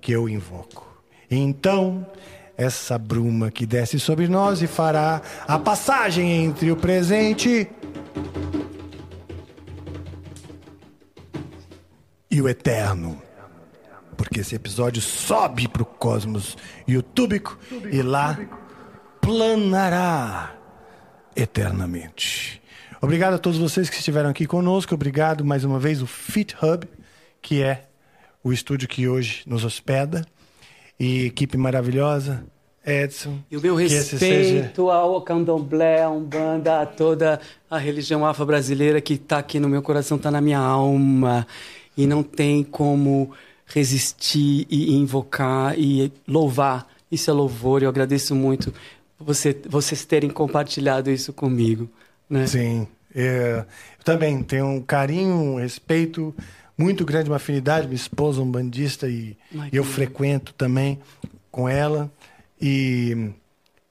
que eu invoco. Então, essa bruma que desce sobre nós e fará a passagem entre o presente e o eterno. Porque esse episódio sobe para o cosmos youtúbico e lá planará eternamente. Obrigado a todos vocês que estiveram aqui conosco. Obrigado mais uma vez o Fit Hub, que é o estúdio que hoje nos hospeda. E equipe maravilhosa, Edson. E o meu esse seja- respeito ao candomblé, à umbanda, a toda a religião afro-brasileira que está aqui no meu coração, está na minha alma. E não tem como resistir e invocar e louvar. Isso é louvor. Eu agradeço muito você, vocês terem compartilhado isso comigo. Né? Sim. É, eu também tenho um carinho, um respeito muito grande, uma afinidade. Minha esposa é um bandista e Ai, eu frequento também com ela. E,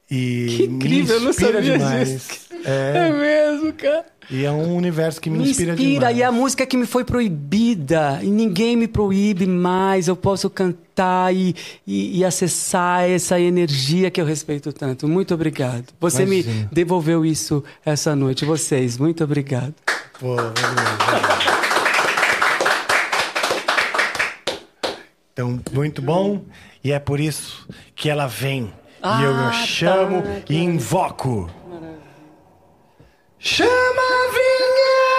e Que incrível, eu me não inspira sabia demais. disso. É, mesmo, cara. e é um universo que me, Me inspira, inspira, demais. e a música que me foi proibida, e ninguém me proíbe mais, eu posso cantar e, e, e acessar essa energia que eu respeito tanto. Muito obrigado. Você me Imagina. devolveu isso essa noite, vocês, muito obrigado. Pô, valeu. Então, muito bom. E é por isso que ela vem. Ah, e eu, ah, eu tá, chamo tá, e invoco. Maravilha. Chama a vinheta!